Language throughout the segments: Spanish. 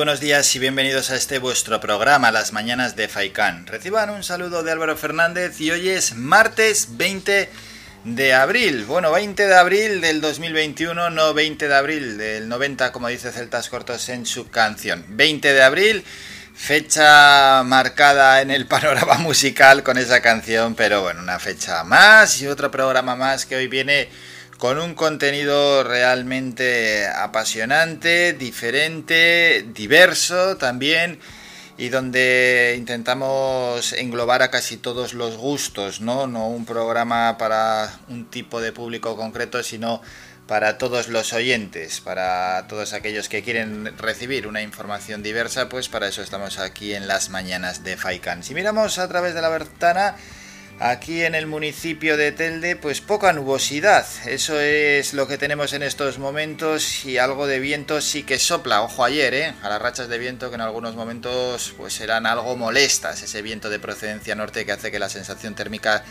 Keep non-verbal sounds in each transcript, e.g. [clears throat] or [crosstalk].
Buenos días y bienvenidos a este vuestro programa, Las Mañanas de Faikán. Reciban un saludo de Álvaro Fernández y hoy es martes 20 de abril. Bueno, 20 de abril del 2021, no 20 de abril del 90, como dice Celtas Cortos en su canción. 20 de abril, fecha marcada en el [laughs] panorama musical con esa canción, pero bueno, una fecha más y otro programa más que hoy viene con un contenido realmente apasionante, diferente, diverso también y donde intentamos englobar a casi todos los gustos, ¿no? No un programa para un tipo de público concreto, sino para todos los oyentes, para todos aquellos que quieren recibir una información diversa, pues para eso estamos aquí en las mañanas de Faikan. Si miramos a través de la ventana, Aquí en el municipio de Telde, pues poca nubosidad. Eso es lo que tenemos en estos momentos y algo de viento sí que sopla. Ojo ayer, ¿eh? A las rachas de viento que en algunos momentos pues eran algo molestas. Ese viento de procedencia norte que hace que la sensación térmica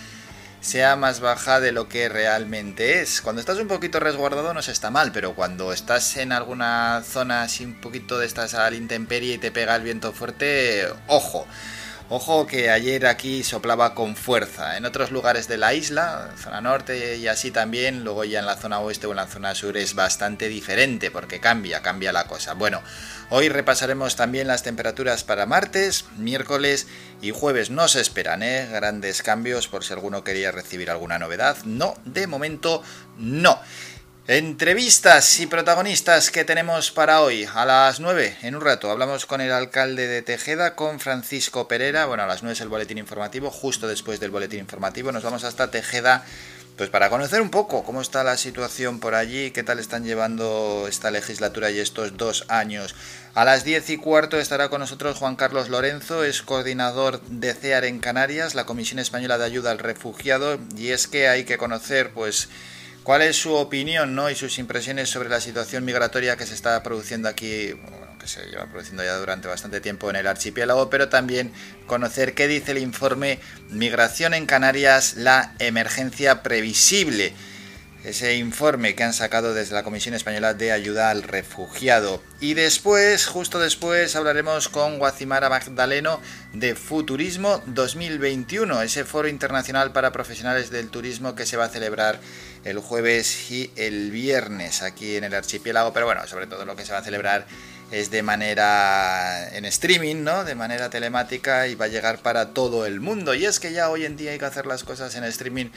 sea más baja de lo que realmente es. Cuando estás un poquito resguardado no se está mal, pero cuando estás en alguna zona así un poquito de estas al intemperie y te pega el viento fuerte, ojo. Ojo que ayer aquí soplaba con fuerza. En otros lugares de la isla, zona norte y así también, luego ya en la zona oeste o en la zona sur es bastante diferente porque cambia, cambia la cosa. Bueno, hoy repasaremos también las temperaturas para martes, miércoles y jueves. No se esperan ¿eh? grandes cambios por si alguno quería recibir alguna novedad. No, de momento no. Entrevistas y protagonistas que tenemos para hoy. A las 9, en un rato, hablamos con el alcalde de Tejeda, con Francisco Pereira. Bueno, a las 9 es el boletín informativo. Justo después del boletín informativo nos vamos hasta Tejeda, pues para conocer un poco cómo está la situación por allí, qué tal están llevando esta legislatura y estos dos años. A las 10 y cuarto estará con nosotros Juan Carlos Lorenzo, es coordinador de CEAR en Canarias, la Comisión Española de Ayuda al Refugiado. Y es que hay que conocer, pues ¿Cuál es su opinión ¿no? y sus impresiones sobre la situación migratoria que se está produciendo aquí, que se lleva produciendo ya durante bastante tiempo en el archipiélago, pero también conocer qué dice el informe Migración en Canarias, la emergencia previsible? Ese informe que han sacado desde la Comisión Española de Ayuda al Refugiado. Y después, justo después, hablaremos con Guacimara Magdaleno de Futurismo 2021, ese foro internacional para profesionales del turismo que se va a celebrar el jueves y el viernes aquí en el archipiélago, pero bueno, sobre todo lo que se va a celebrar es de manera en streaming, ¿no? De manera telemática y va a llegar para todo el mundo. Y es que ya hoy en día hay que hacer las cosas en streaming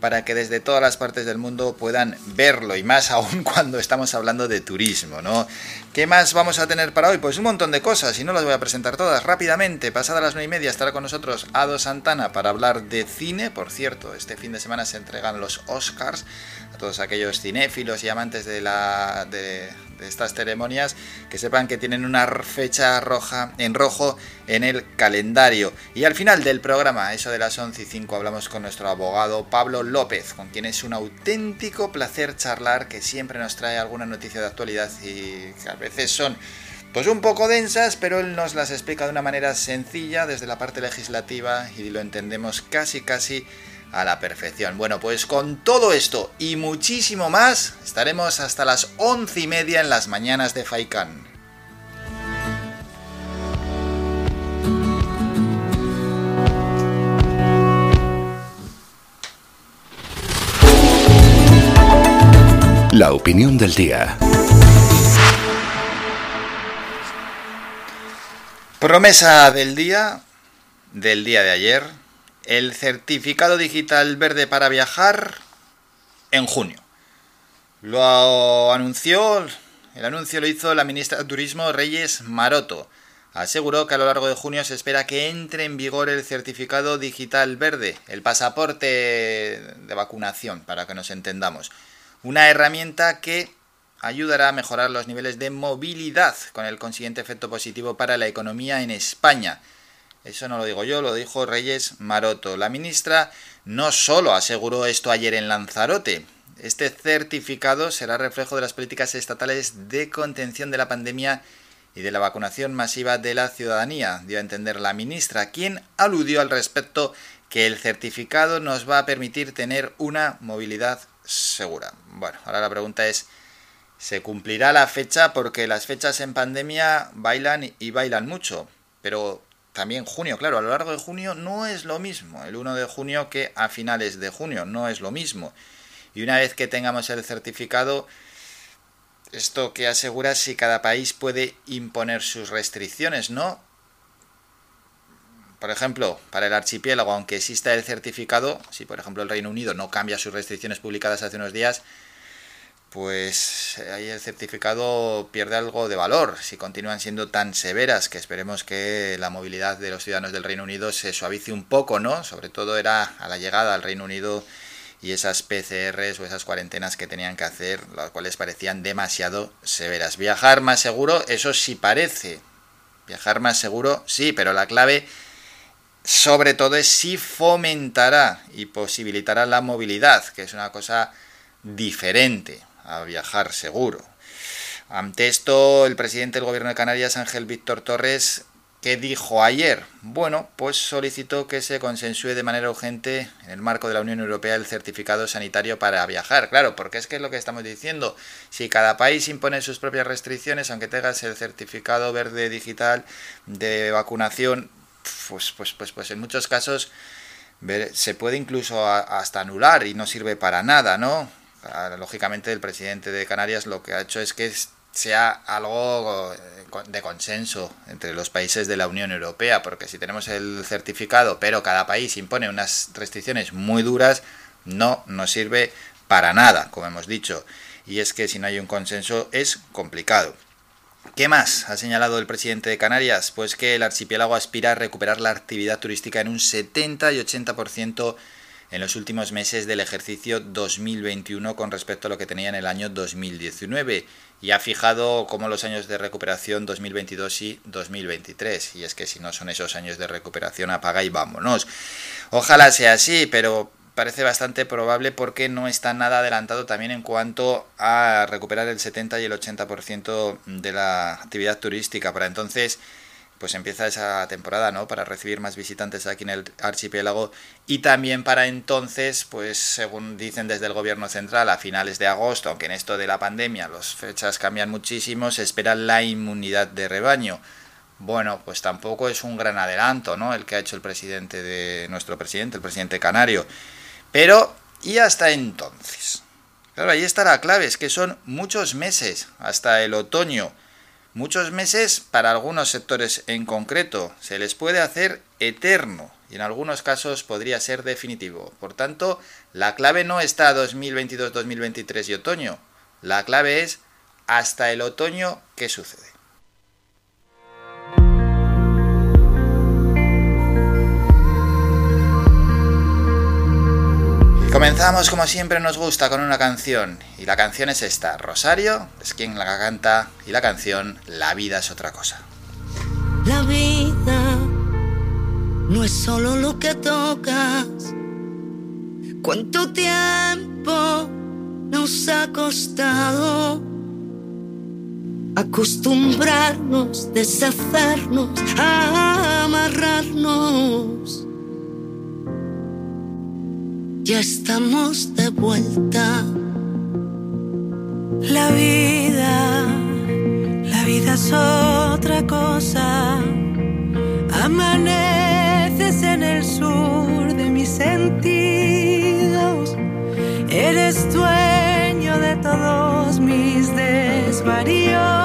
para que desde todas las partes del mundo puedan verlo y más [laughs] aún cuando estamos hablando de turismo, ¿no? ¿Qué más vamos a tener para hoy? Pues un montón de cosas y no las voy a presentar todas rápidamente. Pasada las nueve y media estará con nosotros Ado Santana para hablar de cine. Por cierto, este fin de semana se entregan los Oscars a todos aquellos cinéfilos y amantes de la de, estas ceremonias que sepan que tienen una fecha roja en rojo en el calendario. Y al final del programa, eso de las 11 y 5, hablamos con nuestro abogado Pablo López, con quien es un auténtico placer charlar, que siempre nos trae alguna noticia de actualidad y que a veces son pues un poco densas, pero él nos las explica de una manera sencilla desde la parte legislativa y lo entendemos casi casi a la perfección. Bueno, pues con todo esto y muchísimo más, estaremos hasta las once y media en las mañanas de Faikan. La opinión del día. Promesa del día, del día de ayer, el certificado digital verde para viajar en junio. Lo anunció, el anuncio lo hizo la ministra de Turismo Reyes Maroto. Aseguró que a lo largo de junio se espera que entre en vigor el certificado digital verde, el pasaporte de vacunación, para que nos entendamos. Una herramienta que ayudará a mejorar los niveles de movilidad, con el consiguiente efecto positivo para la economía en España. Eso no lo digo yo, lo dijo Reyes Maroto. La ministra no solo aseguró esto ayer en Lanzarote, este certificado será reflejo de las políticas estatales de contención de la pandemia y de la vacunación masiva de la ciudadanía, dio a entender la ministra, quien aludió al respecto que el certificado nos va a permitir tener una movilidad segura. Bueno, ahora la pregunta es, ¿se cumplirá la fecha? Porque las fechas en pandemia bailan y bailan mucho, pero también junio, claro, a lo largo de junio no es lo mismo, el 1 de junio que a finales de junio, no es lo mismo. Y una vez que tengamos el certificado, esto que asegura si cada país puede imponer sus restricciones, ¿no? Por ejemplo, para el archipiélago, aunque exista el certificado, si por ejemplo el Reino Unido no cambia sus restricciones publicadas hace unos días, pues ahí el certificado pierde algo de valor si continúan siendo tan severas, que esperemos que la movilidad de los ciudadanos del Reino Unido se suavice un poco, ¿no? Sobre todo era a la llegada al Reino Unido y esas PCRs o esas cuarentenas que tenían que hacer, las cuales parecían demasiado severas. Viajar más seguro, eso sí parece. Viajar más seguro, sí, pero la clave sobre todo es si fomentará y posibilitará la movilidad, que es una cosa diferente a viajar seguro. Ante esto, el presidente del gobierno de Canarias, Ángel Víctor Torres, ¿Qué dijo ayer? Bueno, pues solicitó que se consensúe de manera urgente en el marco de la Unión Europea el certificado sanitario para viajar. Claro, porque es que es lo que estamos diciendo. Si cada país impone sus propias restricciones, aunque tengas el certificado verde digital de vacunación, pues, pues, pues, pues en muchos casos se puede incluso hasta anular y no sirve para nada, ¿no? Lógicamente el presidente de Canarias lo que ha hecho es que sea algo eh, de consenso entre los países de la Unión Europea, porque si tenemos el certificado, pero cada país impone unas restricciones muy duras, no nos sirve para nada, como hemos dicho. Y es que si no hay un consenso es complicado. ¿Qué más ha señalado el presidente de Canarias? Pues que el archipiélago aspira a recuperar la actividad turística en un 70 y 80% en los últimos meses del ejercicio 2021 con respecto a lo que tenía en el año 2019 y ha fijado como los años de recuperación 2022 y 2023 y es que si no son esos años de recuperación apaga y vámonos. Ojalá sea así, pero parece bastante probable porque no está nada adelantado también en cuanto a recuperar el 70 y el 80% de la actividad turística. Para entonces pues empieza esa temporada, ¿no? Para recibir más visitantes aquí en el archipiélago y también para entonces, pues según dicen desde el gobierno central, a finales de agosto, aunque en esto de la pandemia las fechas cambian muchísimo, se espera la inmunidad de rebaño. Bueno, pues tampoco es un gran adelanto, ¿no? El que ha hecho el presidente de nuestro presidente, el presidente canario. Pero, ¿y hasta entonces? Claro, ahí está la clave, es que son muchos meses hasta el otoño Muchos meses para algunos sectores en concreto se les puede hacer eterno y en algunos casos podría ser definitivo. Por tanto, la clave no está 2022, 2023 y otoño. La clave es hasta el otoño qué sucede. Comenzamos como siempre nos gusta con una canción. Y la canción es esta, Rosario es quien la canta y la canción La vida es otra cosa. La vida no es solo lo que tocas, cuánto tiempo nos ha costado acostumbrarnos, deshacernos, amarrarnos ya estamos de vuelta. La vida, la vida es otra cosa. Amaneces en el sur de mis sentidos. Eres dueño de todos mis desvaríos,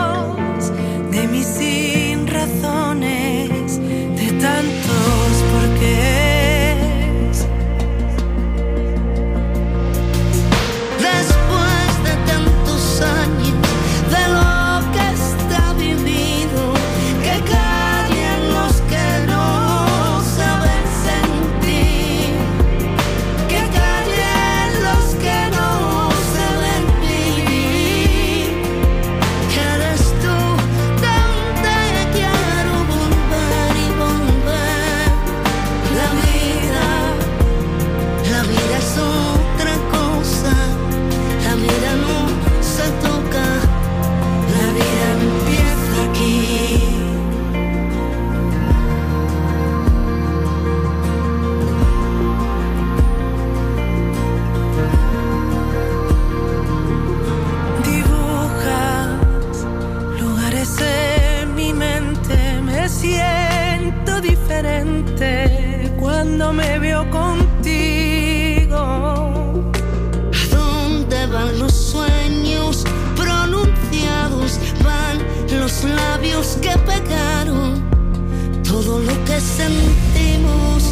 sentimos.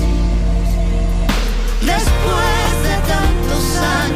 Después de tantos años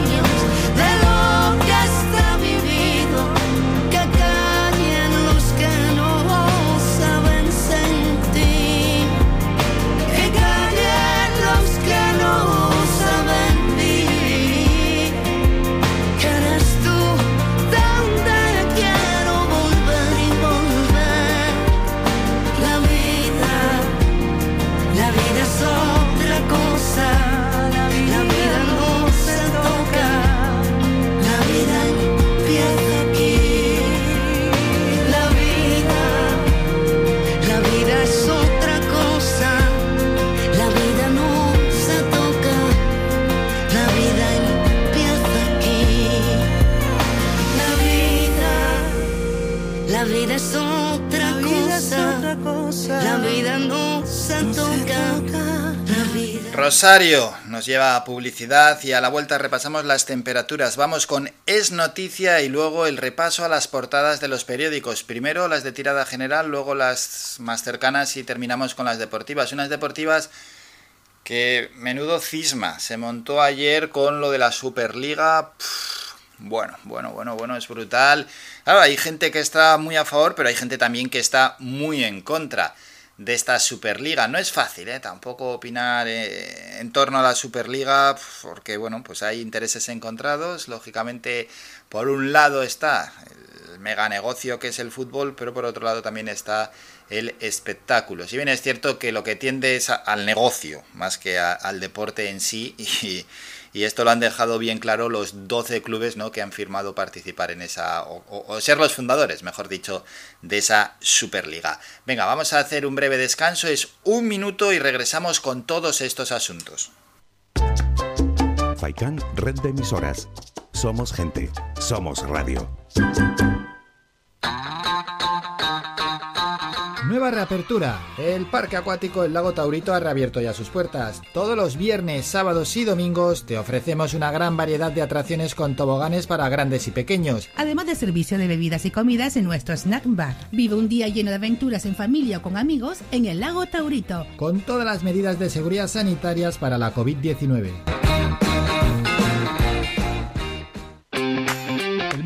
Nos lleva a publicidad y a la vuelta repasamos las temperaturas. Vamos con Es Noticia y luego el repaso a las portadas de los periódicos. Primero las de tirada general, luego las más cercanas y terminamos con las deportivas. Unas deportivas que menudo cisma se montó ayer con lo de la Superliga. Bueno, bueno, bueno, bueno, es brutal. Claro, hay gente que está muy a favor, pero hay gente también que está muy en contra de esta Superliga. No es fácil, ¿eh? Tampoco opinar eh, en torno a la Superliga, porque, bueno, pues hay intereses encontrados. Lógicamente, por un lado está el mega negocio que es el fútbol, pero por otro lado también está el espectáculo. Si bien es cierto que lo que tiende es al negocio, más que al deporte en sí, [laughs] y, y esto lo han dejado bien claro los 12 clubes ¿no? que han firmado participar en esa, o, ser los fundadores, mejor dicho, de esa Superliga. Venga, vamos a hacer un breve descanso, es un minuto y regresamos con todos estos asuntos. Faikan, red de emisoras. Somos gente, somos radio. Nueva reapertura. El parque acuático El Lago Taurito ha reabierto ya sus puertas. Todos los viernes, sábados y domingos te ofrecemos una gran variedad de atracciones con toboganes para grandes y pequeños. Además de servicio de bebidas y comidas en nuestro snack bar. Vive un día lleno de aventuras en familia o con amigos en el lago Taurito. Con todas las medidas de seguridad sanitarias para la COVID-19.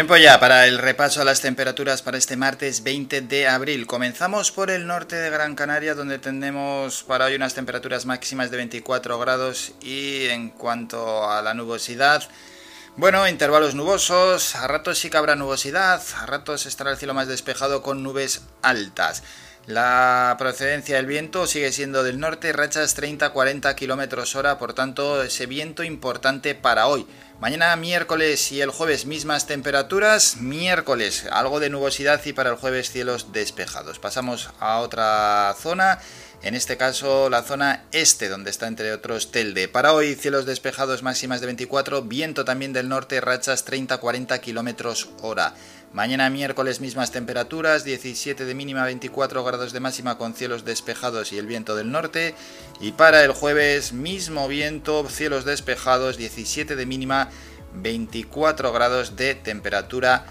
Tiempo ya para el repaso a las temperaturas para este martes 20 de abril. Comenzamos por el norte de Gran Canaria, donde tenemos para hoy unas temperaturas máximas de 24 grados y en cuanto a la nubosidad, bueno, intervalos nubosos, a ratos sí que habrá nubosidad, a ratos estará el cielo más despejado con nubes altas. La procedencia del viento sigue siendo del norte, rachas 30-40 km hora, por tanto ese viento importante para hoy. Mañana miércoles y el jueves mismas temperaturas, miércoles algo de nubosidad y para el jueves cielos despejados. Pasamos a otra zona, en este caso la zona este, donde está entre otros Telde. Para hoy cielos despejados máximas de 24, viento también del norte, rachas 30-40 km hora. Mañana miércoles mismas temperaturas, 17 de mínima, 24 grados de máxima con cielos despejados y el viento del norte. Y para el jueves mismo viento, cielos despejados, 17 de mínima, 24 grados de temperatura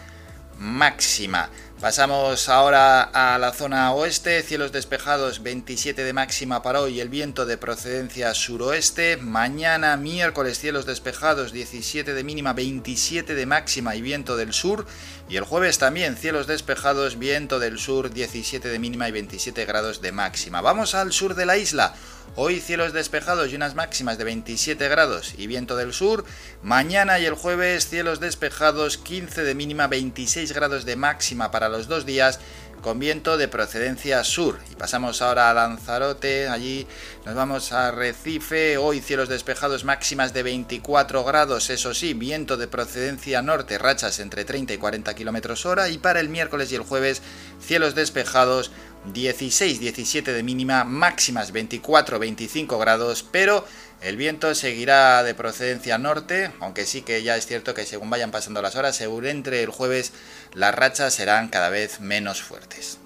máxima. Pasamos ahora a la zona oeste, cielos despejados 27 de máxima para hoy, el viento de procedencia suroeste. Mañana miércoles cielos despejados 17 de mínima, 27 de máxima y viento del sur. Y el jueves también cielos despejados, viento del sur 17 de mínima y 27 grados de máxima. Vamos al sur de la isla. Hoy cielos despejados y unas máximas de 27 grados y viento del sur. Mañana y el jueves cielos despejados, 15 de mínima, 26 grados de máxima para los dos días con viento de procedencia sur. Y pasamos ahora a Lanzarote, allí nos vamos a Recife, hoy cielos despejados máximas de 24 grados, eso sí, viento de procedencia norte, rachas entre 30 y 40 kilómetros hora. Y para el miércoles y el jueves, cielos despejados 16-17 de mínima, máximas 24-25 grados, pero el viento seguirá de procedencia norte, aunque sí que ya es cierto que según vayan pasando las horas, según entre el jueves, las rachas serán cada vez menos fuertes.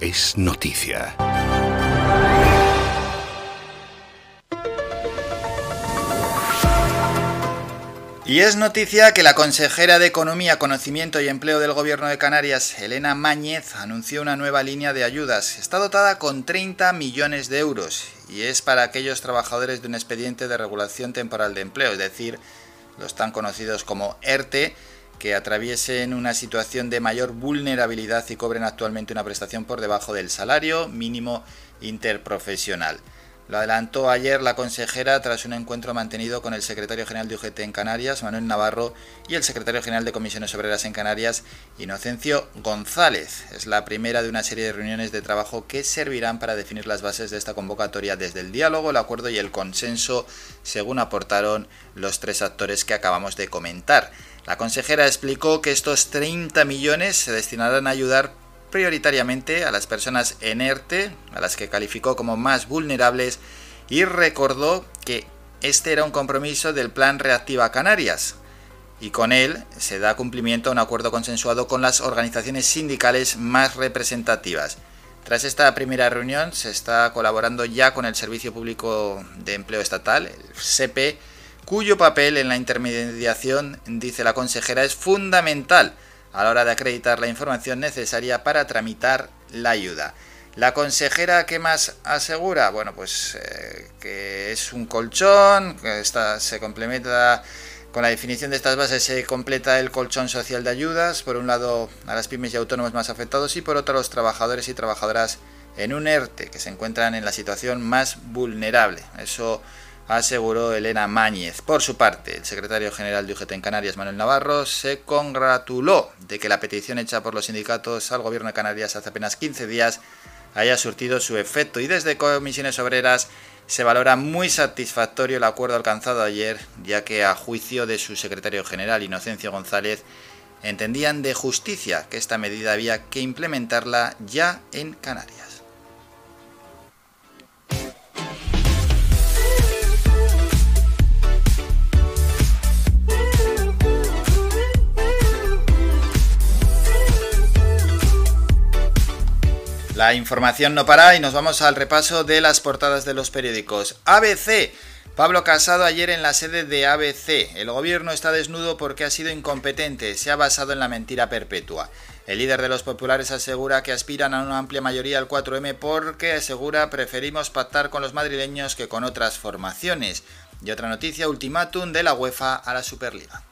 Es noticia. Y es noticia que la consejera de Economía, Conocimiento y Empleo del Gobierno de Canarias, Elena Máñez, anunció una nueva línea de ayudas. Está dotada con 30 millones de euros y es para aquellos trabajadores de un expediente de regulación temporal de empleo, es decir, los tan conocidos como ERTE, que atraviesen una situación de mayor vulnerabilidad y cobren actualmente una prestación por debajo del salario mínimo interprofesional. Lo adelantó ayer la consejera tras un encuentro mantenido con el secretario general de UGT en Canarias, Manuel Navarro, y el secretario general de Comisiones Obreras en Canarias, Inocencio González. Es la primera de una serie de reuniones de trabajo que servirán para definir las bases de esta convocatoria desde el diálogo, el acuerdo y el consenso, según aportaron los tres actores que acabamos de comentar. La consejera explicó que estos 30 millones se destinarán a ayudar prioritariamente a las personas en ERTE, a las que calificó como más vulnerables, y recordó que este era un compromiso del Plan Reactiva Canarias, y con él se da cumplimiento a un acuerdo consensuado con las organizaciones sindicales más representativas. Tras esta primera reunión se está colaborando ya con el Servicio Público de Empleo Estatal, el SEPE, cuyo papel en la intermediación, dice la consejera, es fundamental a la hora de acreditar la información necesaria para tramitar la ayuda. La consejera, ¿qué más asegura? Bueno, pues eh, que es un colchón, que esta, se complementa con la definición de estas bases, se completa el colchón social de ayudas, por un lado a las pymes y autónomos más afectados y por otro a los trabajadores y trabajadoras en un ERTE que se encuentran en la situación más vulnerable. Eso aseguró Elena Máñez. Por su parte, el secretario general de UGT en Canarias, Manuel Navarro, se congratuló de que la petición hecha por los sindicatos al gobierno de Canarias hace apenas 15 días haya surtido su efecto y desde comisiones obreras se valora muy satisfactorio el acuerdo alcanzado ayer, ya que a juicio de su secretario general, Inocencio González, entendían de justicia que esta medida había que implementarla ya en Canarias. La información no para y nos vamos al repaso de las portadas de los periódicos. ABC. Pablo Casado ayer en la sede de ABC. El gobierno está desnudo porque ha sido incompetente, se ha basado en la mentira perpetua. El líder de los populares asegura que aspiran a una amplia mayoría al 4M porque asegura preferimos pactar con los madrileños que con otras formaciones. Y otra noticia, ultimátum de la UEFA a la Superliga.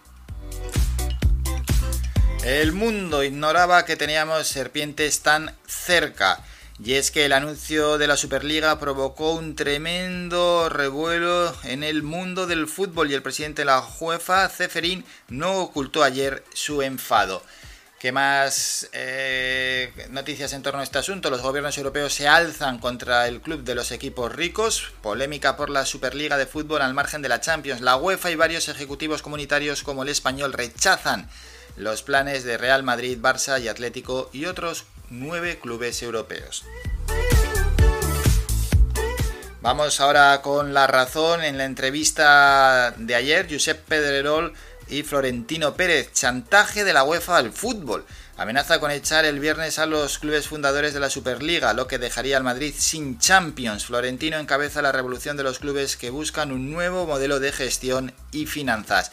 El mundo ignoraba que teníamos serpientes tan cerca. Y es que el anuncio de la Superliga provocó un tremendo revuelo en el mundo del fútbol y el presidente de la UEFA, Ceferín, no ocultó ayer su enfado. ¿Qué más eh, noticias en torno a este asunto? Los gobiernos europeos se alzan contra el club de los equipos ricos. Polémica por la Superliga de fútbol al margen de la Champions. La UEFA y varios ejecutivos comunitarios como el español rechazan los planes de Real Madrid, Barça y Atlético y otros nueve clubes europeos. Vamos ahora con la razón. En la entrevista de ayer, Josep Pedrerol y Florentino Pérez. Chantaje de la UEFA al fútbol. Amenaza con echar el viernes a los clubes fundadores de la Superliga, lo que dejaría al Madrid sin Champions. Florentino encabeza la revolución de los clubes que buscan un nuevo modelo de gestión y finanzas.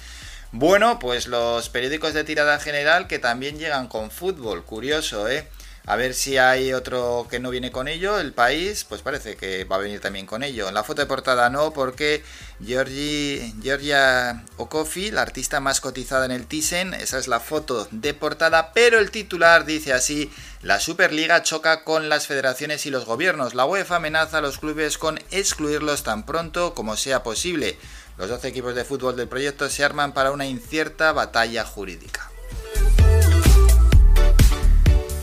Bueno, pues los periódicos de tirada general que también llegan con fútbol, curioso, ¿eh? A ver si hay otro que no viene con ello. El país, pues parece que va a venir también con ello. En la foto de portada no, porque Georgie, Georgia Okofi, la artista más cotizada en el Thyssen, esa es la foto de portada, pero el titular dice así, la Superliga choca con las federaciones y los gobiernos. La UEFA amenaza a los clubes con excluirlos tan pronto como sea posible. Los 12 equipos de fútbol del proyecto se arman para una incierta batalla jurídica.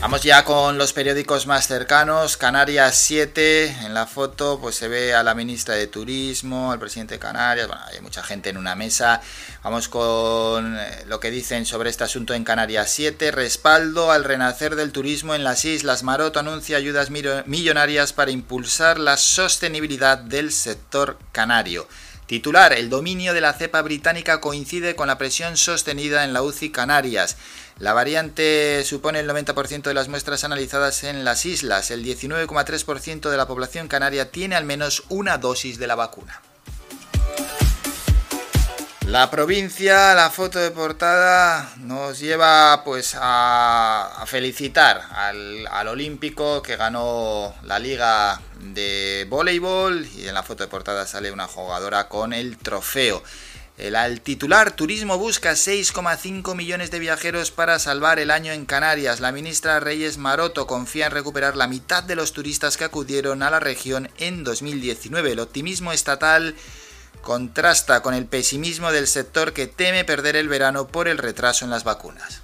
Vamos ya con los periódicos más cercanos. Canarias 7, en la foto pues se ve a la ministra de Turismo, al presidente de Canarias, bueno, hay mucha gente en una mesa. Vamos con eh, lo que dicen sobre este asunto en Canarias 7. Respaldo al renacer del turismo en las islas. Maroto anuncia ayudas millonarias para impulsar la sostenibilidad del sector canario. Titular, el dominio de la cepa británica coincide con la presión sostenida en la UCI Canarias. La variante supone el 90% de las muestras analizadas en las islas. El 19,3% de la población canaria tiene al menos una dosis de la vacuna. La provincia, la foto de portada nos lleva pues a, felicitar al, al, olímpico que ganó la liga de voleibol y en la foto de portada sale una jugadora con el trofeo. El titular Turismo busca 6,5 millones de viajeros para salvar el año en Canarias. La ministra Reyes Maroto confía en recuperar la mitad de los turistas que acudieron a la región en 2019. El optimismo estatal contrasta con el pesimismo del sector que teme perder el verano por el retraso en las vacunas.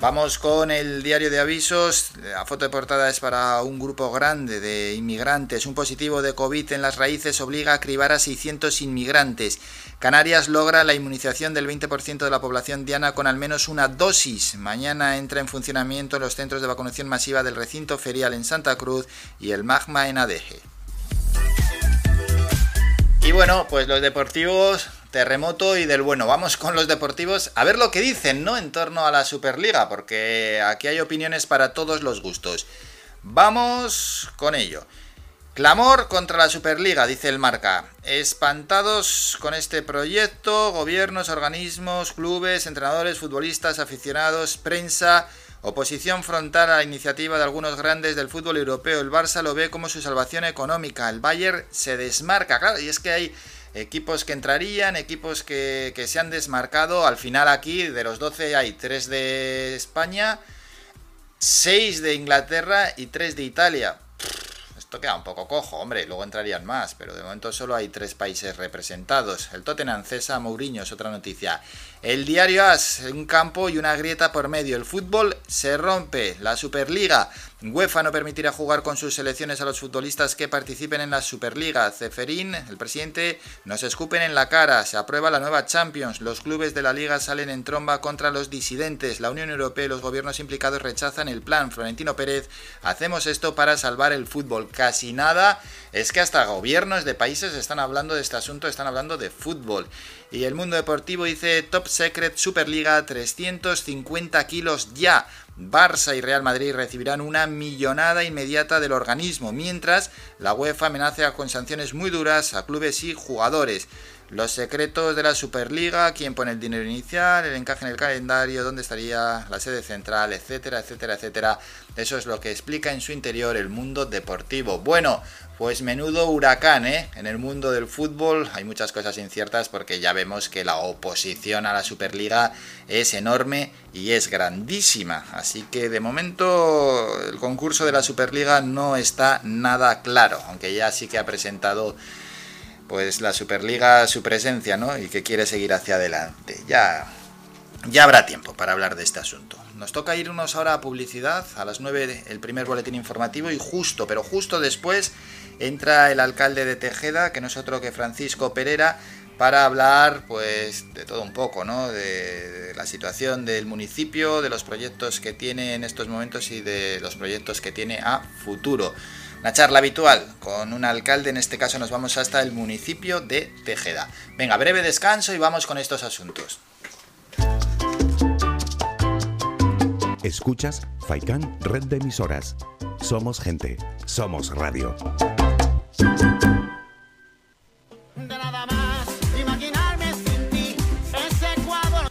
Vamos con el diario de avisos. La foto de portada es para un grupo grande de inmigrantes. Un positivo de COVID en las raíces obliga a cribar a 600 inmigrantes. Canarias logra la inmunización del 20% de la población diana con al menos una dosis. Mañana entra en funcionamiento los centros de vacunación masiva del recinto ferial en Santa Cruz y el Magma en Adeje. Y bueno, pues los deportivos terremoto y del bueno. Vamos con los deportivos a ver lo que dicen, ¿no? En torno a la Superliga, porque aquí hay opiniones para todos los gustos. Vamos con ello. Clamor contra la Superliga, dice el marca. Espantados con este proyecto, gobiernos, organismos, clubes, entrenadores, futbolistas, aficionados, prensa, oposición frontal a la iniciativa de algunos grandes del fútbol europeo. El Barça lo ve como su salvación económica. El Bayern se desmarca, claro, y es que hay equipos que entrarían, equipos que, se han desmarcado. Al final aquí de los 12 hay 3 de España, 6 de Inglaterra y 3 de Italia. esto queda un poco cojo, hombre, luego entrarían más, pero de momento solo hay 3 países representados. El Tottenham Cesa Mourinho es otra noticia. El diario AS, un campo y una grieta por medio. El fútbol se rompe. La Superliga UEFA no permitirá jugar con sus selecciones a los futbolistas que participen en la Superliga. Ceferín, el presidente, nos escupen en la cara. Se aprueba la nueva Champions. Los clubes de la liga salen en tromba contra los disidentes. La Unión Europea y los gobiernos implicados rechazan el plan. Florentino Pérez, hacemos esto para salvar el fútbol. Casi nada. Es que hasta gobiernos de países están hablando de este asunto, están hablando de fútbol. Y el mundo deportivo dice Top Secret Superliga 350 kilos ya. Barça y Real Madrid recibirán una millonada inmediata del organismo, mientras la UEFA amenaza con sanciones muy duras a clubes y jugadores. Los secretos de la Superliga, quién pone el dinero inicial, el encaje en el calendario, dónde estaría la sede central, etcétera, etcétera, etcétera. Eso es lo que explica en su interior el mundo deportivo. Bueno, pues menudo huracán, ¿eh? En el mundo del fútbol hay muchas cosas inciertas porque ya vemos que la oposición a la Superliga es enorme y es grandísima. Así que de momento el concurso de la Superliga no está nada claro, aunque ya sí que ha presentado pues la Superliga su presencia, ¿no? Y que quiere seguir hacia adelante. Ya, ya habrá tiempo para hablar de este asunto. Nos toca irnos ahora a publicidad, a las 9 el primer boletín informativo y justo, pero justo después entra el alcalde de Tejeda, que no es otro que Francisco Pereira, para hablar pues de todo un poco, ¿no? De, la situación del municipio, de los proyectos que tiene en estos momentos y de los proyectos que tiene a futuro. Una charla habitual con un alcalde, en este caso nos vamos hasta el municipio de Tejeda. Venga, breve descanso y vamos con estos asuntos. Escuchas Faikan Red de Emisoras. Somos gente, somos radio. Then I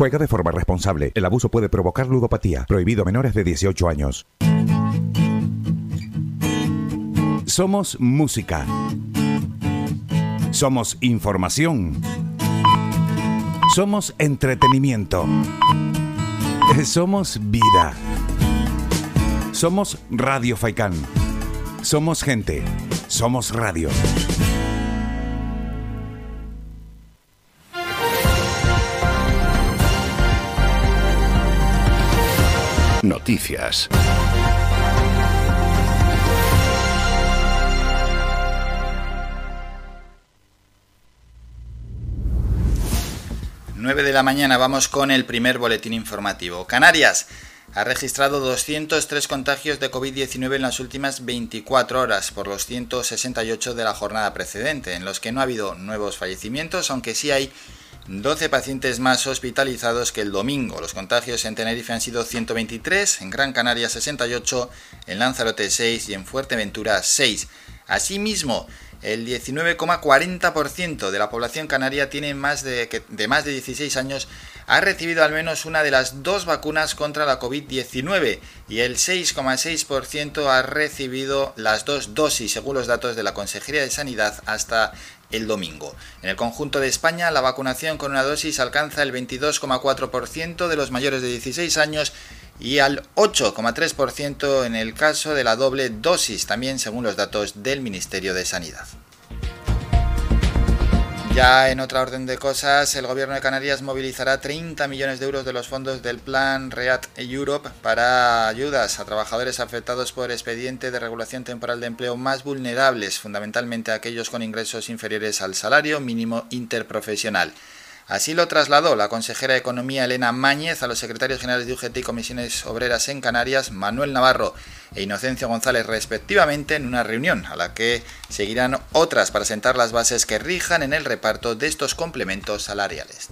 Juega de forma responsable. El abuso puede provocar ludopatía. Prohibido a menores de 18 años. Somos música. Somos información. Somos entretenimiento. Somos vida. Somos Radio Faikán. Somos gente. Somos radio. Noticias. Nueve de la mañana vamos con el primer boletín informativo. Canarias ha registrado 203 contagios de COVID-19 en las últimas 24 horas por los 168 de la jornada precedente, en los que no ha habido nuevos fallecimientos, aunque sí hay 12 pacientes más hospitalizados que el domingo. Los contagios en Tenerife han sido 123, en Gran Canaria 68, en Lanzarote 6 y en Fuerteventura 6. Asimismo, el 19,40% de la población canaria tiene más de, más de 16 años ha recibido al menos una de las dos vacunas contra la COVID-19 y el 6,6% ha recibido las dos dosis, según los datos de la Consejería de Sanidad hasta el domingo. En el conjunto de España, la vacunación con una dosis alcanza el 22,4% de los mayores de 16 años y al 8,3% en el caso de la doble dosis, también según los datos del Ministerio de Sanidad. Ya en otra orden de cosas, el gobierno de Canarias movilizará 30 millones de euros de los fondos del plan REAT Europe para ayudas a trabajadores afectados por expediente de regulación temporal de empleo más vulnerables, fundamentalmente aquellos con ingresos inferiores al salario mínimo interprofesional. Así lo trasladó la consejera de Economía Elena Máñez a los secretarios generales de UGT y Comisiones Obreras en Canarias, Manuel Navarro e Inocencio González respectivamente, en una reunión a la que seguirán otras para sentar las bases que rijan en el reparto de estos complementos salariales.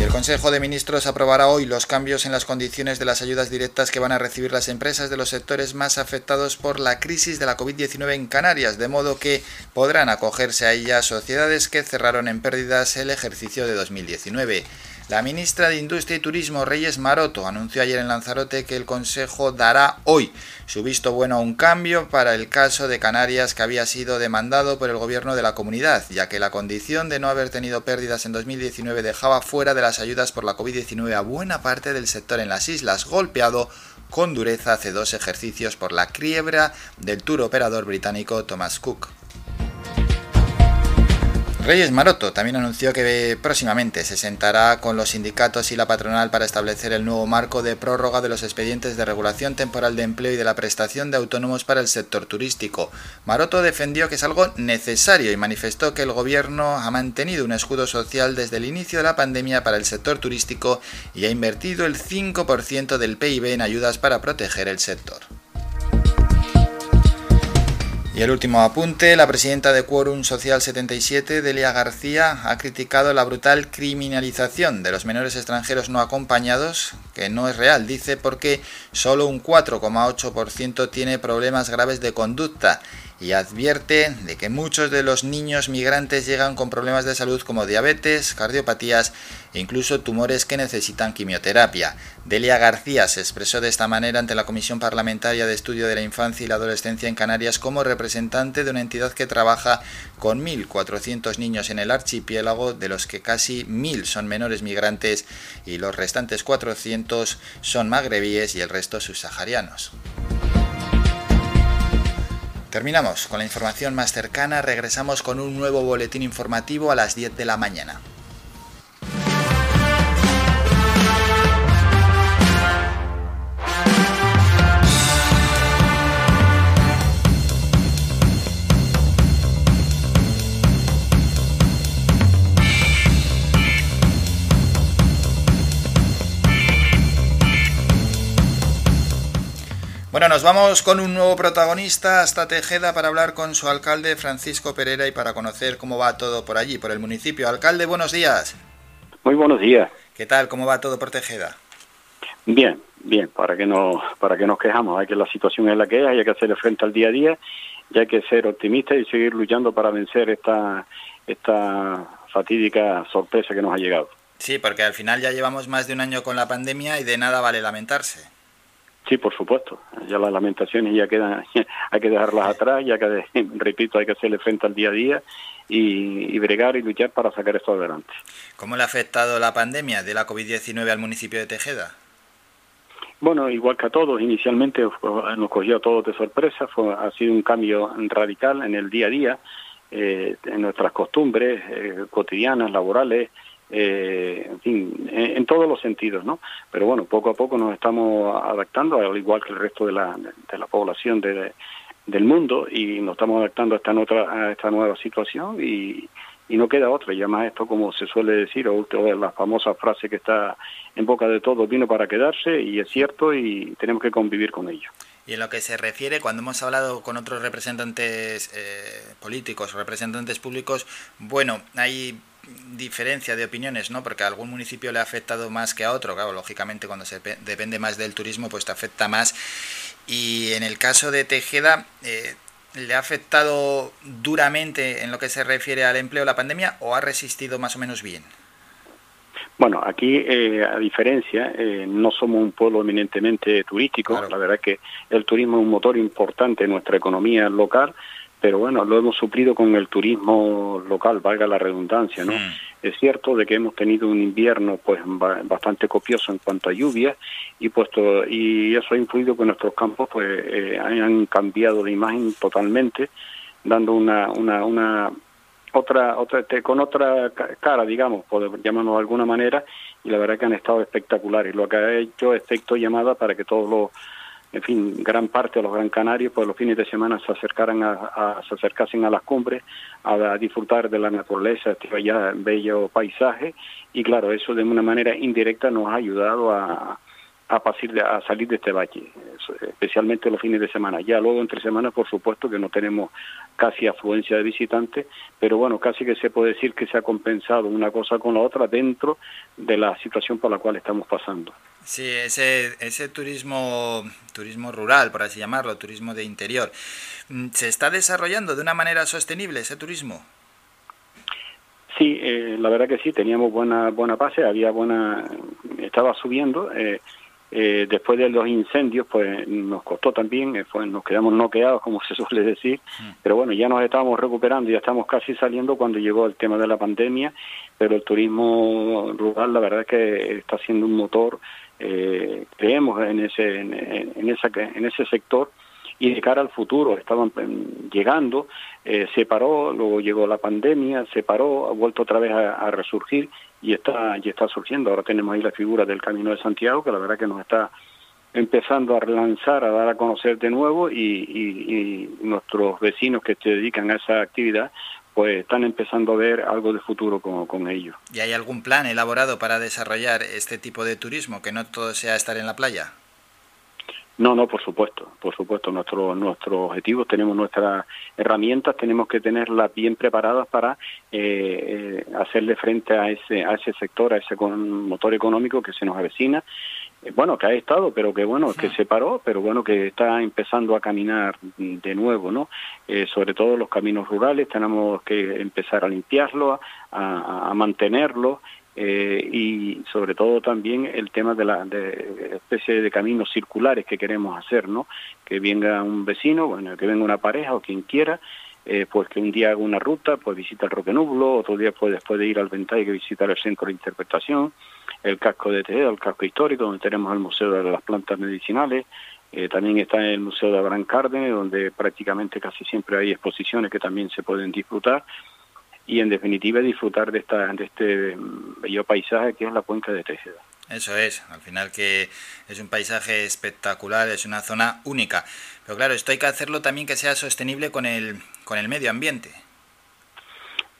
El Consejo de Ministros aprobará hoy los cambios en las condiciones de las ayudas directas que van a recibir las empresas de los sectores más afectados por la crisis de la COVID-19 en Canarias, de modo que podrán acogerse a ellas sociedades que cerraron en pérdidas el ejercicio de 2019. La ministra de Industria y Turismo, Reyes Maroto, anunció ayer en Lanzarote que el Consejo dará hoy su visto bueno a un cambio para el caso de Canarias que había sido demandado por el gobierno de la comunidad, ya que la condición de no haber tenido pérdidas en 2019 dejaba fuera de las ayudas por la COVID-19 a buena parte del sector en las islas, golpeado con dureza hace dos ejercicios por la quiebra del tour operador británico Thomas Cook. Reyes Maroto también anunció que próximamente se sentará con los sindicatos y la patronal para establecer el nuevo marco de prórroga de los expedientes de regulación temporal de empleo y de la prestación de autónomos para el sector turístico. Maroto defendió que es algo necesario y manifestó que el gobierno ha mantenido un escudo social desde el inicio de la pandemia para el sector turístico y ha invertido el 5% del PIB en ayudas para proteger el sector. Y el último apunte, la presidenta de Quórum Social 77, Delia García, ha criticado la brutal criminalización de los menores extranjeros no acompañados, que no es real, dice, porque solo un 4,8% tiene problemas graves de conducta y advierte de que muchos de los niños migrantes llegan con problemas de salud como diabetes, cardiopatías e incluso tumores que necesitan quimioterapia. Delia García se expresó de esta manera ante la Comisión Parlamentaria de Estudio de la Infancia y la Adolescencia en Canarias como representante de una entidad que trabaja con 1.400 niños en el archipiélago, de los que casi 1.000 son menores migrantes y los restantes 400 son magrebíes y el resto subsaharianos. Terminamos con la información más cercana, regresamos con un nuevo boletín informativo a las 10 de la mañana. Bueno, nos vamos con un nuevo protagonista hasta Tejeda para hablar con su alcalde Francisco Pereira y para conocer cómo va todo por allí, por el municipio. Alcalde, buenos días. Muy buenos días. ¿Qué tal? ¿Cómo va todo por Tejeda? Bien, bien, para que no para que nos quejamos, hay que la situación es la que es, hay que hacerle frente al día a día y hay que ser optimistas y seguir luchando para vencer esta esta fatídica sorpresa que nos ha llegado. Sí, porque al final ya llevamos más de un año con la pandemia y de nada vale lamentarse. Sí, por supuesto. Ya las lamentaciones ya quedan, [laughs] hay que dejarlas atrás, ya que, [laughs] repito, hay que hacerle frente al día a día y, y bregar y luchar para sacar esto adelante. ¿Cómo le ha afectado la pandemia de la COVID-19 al municipio de Tejeda? Bueno, igual que a todos, inicialmente nos cogió a todos de sorpresa, fue, ha sido un cambio radical en el día a día, eh, en nuestras costumbres eh, cotidianas, laborales, eh, en fin, en, todos los sentidos, ¿no? Pero bueno, poco a poco nos estamos adaptando, al igual que el resto de la, de la población de, del mundo, y nos estamos adaptando a esta, a esta nueva situación y, y no queda otra, y además esto, como se suele decir, o la famosa frase que está en boca de todos, vino para quedarse, y es cierto, y tenemos que convivir con ello. Y en lo que se refiere, cuando hemos hablado con otros representantes eh, políticos representantes públicos, bueno, hay diferencia de opiniones, ¿no? Porque a algún municipio le ha afectado más que a otro, claro, lógicamente cuando se depende más del turismo, pues te afecta más. Y en el caso de Tejeda, eh, ¿le ha afectado duramente en lo que se refiere al empleo la pandemia o ha resistido más o menos bien? Bueno, aquí, eh, a diferencia, eh, no somos un pueblo eminentemente turístico. Claro. La verdad es que el turismo es un motor importante en nuestra economía local, pero bueno, lo hemos suplido con el turismo local, valga la redundancia, ¿no? Mm. Es cierto de que hemos tenido un invierno pues bastante copioso en cuanto a lluvias y puesto y eso ha influido que nuestros campos pues eh, han cambiado de imagen totalmente, dando una una una otra otra con otra cara, digamos, por llamarlo de alguna manera, y la verdad que han estado espectaculares. Lo que ha hecho efecto llamada para que todos los en fin, gran parte de los gran canarios, pues los fines de semana se acercaran a, se acercasen a las cumbres, a, a, disfrutar de la naturaleza, este bello paisaje, y claro, eso de una manera indirecta nos ha ayudado a, a, pasir, a salir de este valle, especialmente los fines de semana. Ya luego entre semanas, por supuesto, que no tenemos casi afluencia de visitantes, pero bueno, casi que se puede decir que se ha compensado una cosa con la otra dentro de la situación por la cual estamos pasando. Sí, ese, ese turismo, turismo rural, por así llamarlo, turismo de interior, ¿se está desarrollando de una manera sostenible ese turismo? Sí, eh, la verdad que sí, teníamos buena buena base, había buena, estaba subiendo. Eh, eh, después de los incendios, pues nos costó también, fue, nos quedamos noqueados, como se suele decir, mm. pero bueno, ya nos estábamos recuperando, ya estamos casi saliendo cuando llegó el tema de la pandemia, pero el turismo rural, la verdad es que está siendo un motor, eh, creemos en ese, en, en, esa, en ese sector, y de cara al futuro estaban llegando, eh, se paró, luego llegó la pandemia, se paró, ha vuelto otra vez a, a, resurgir y está, y está surgiendo. Ahora tenemos ahí la figura del Camino de Santiago, que la verdad que nos está empezando a relanzar, a dar a conocer de nuevo y, y, y nuestros vecinos que se dedican a esa actividad pues están empezando a ver algo de futuro con, con ello. ¿Y hay algún plan elaborado para desarrollar este tipo de turismo, que no todo sea estar en la playa? No, no, por supuesto, por supuesto. Nuestro, nuestro objetivo, tenemos nuestras herramientas, tenemos que tenerlas bien preparadas para eh, eh, hacerle frente a ese, a ese sector, a ese motor económico que se nos avecina eh, bueno, que ha estado, pero que bueno, que se paró, pero bueno, que está empezando a caminar de nuevo, ¿no? Eh, sobre todo los caminos rurales, tenemos que empezar a limpiarlo, a, a mantenerlo eh, y sobre todo también el tema de la de especie de caminos circulares que queremos hacer, ¿no? Que venga un vecino, bueno, que venga una pareja o quien quiera, eh, pues que un día haga una ruta, pues visita el Roque Nublo, otro día pues después de ir al Ventay que visitar el centro de interpretación, el casco de Tejeda, el casco histórico, donde tenemos el Museo de las Plantas Medicinales, eh, también está el Museo de Abraham Cárdenas, donde prácticamente casi siempre hay exposiciones que también se pueden disfrutar y en definitiva disfrutar de, esta, de este bello paisaje que es la cuenca de Tejeda. Eso es, al final que es un paisaje espectacular, es una zona única. Pero claro, esto hay que hacerlo también que sea sostenible con el, con el medio ambiente.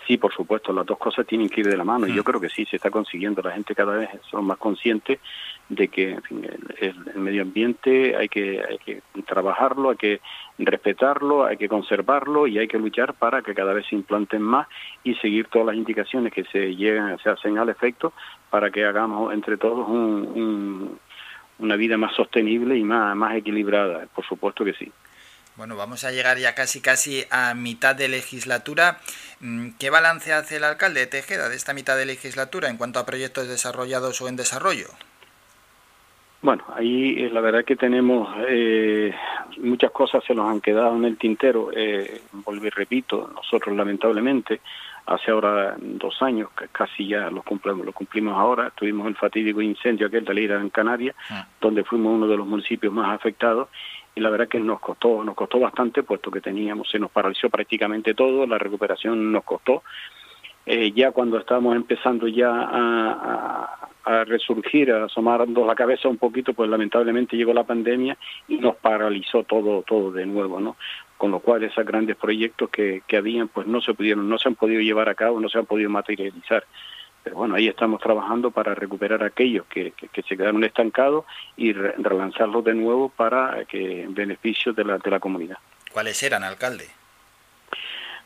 Sí, por supuesto, las dos cosas tienen que ir de la mano y yo creo que sí, se está consiguiendo. La gente cada vez son más conscientes de que en fin, el, el, medio ambiente hay que, hay que trabajarlo, hay que respetarlo, hay que conservarlo y hay que luchar para que cada vez se implanten más y seguir todas las indicaciones que se llegan, se hacen al efecto para que hagamos entre todos un, un, una vida más sostenible y más, más equilibrada. Por supuesto que sí. Bueno, vamos a llegar ya casi casi a mitad de legislatura. Mm, ¿Qué balance hace el alcalde de Tejeda de esta mitad de legislatura en cuanto a proyectos desarrollados o en desarrollo? Bueno, ahí eh, la verdad que tenemos eh, muchas cosas se nos han quedado en el tintero. Eh, volví, repito, nosotros lamentablemente hace ahora dos años, que casi ya lo cumplimos, lo cumplimos ahora, tuvimos el fatídico incendio aquel de Lira en Canarias, ah. donde fuimos uno de los municipios más afectados y la verdad que nos costó, nos costó bastante puesto que teníamos, se nos paralizó prácticamente todo, la recuperación nos costó. Eh, ya cuando estábamos empezando ya a, resurgir, a asomarnos la cabeza un poquito, pues lamentablemente llegó la pandemia y nos paralizó todo, todo de nuevo, ¿no? Con lo cual esos grandes proyectos que, que habían, pues no se pudieron, no se han podido llevar a cabo, no se han podido materializar. Pero bueno, ahí estamos trabajando para recuperar aquellos que, se quedaron estancados y re, relanzarlos de nuevo para que en beneficio de la, de la comunidad. ¿Cuáles eran, alcalde?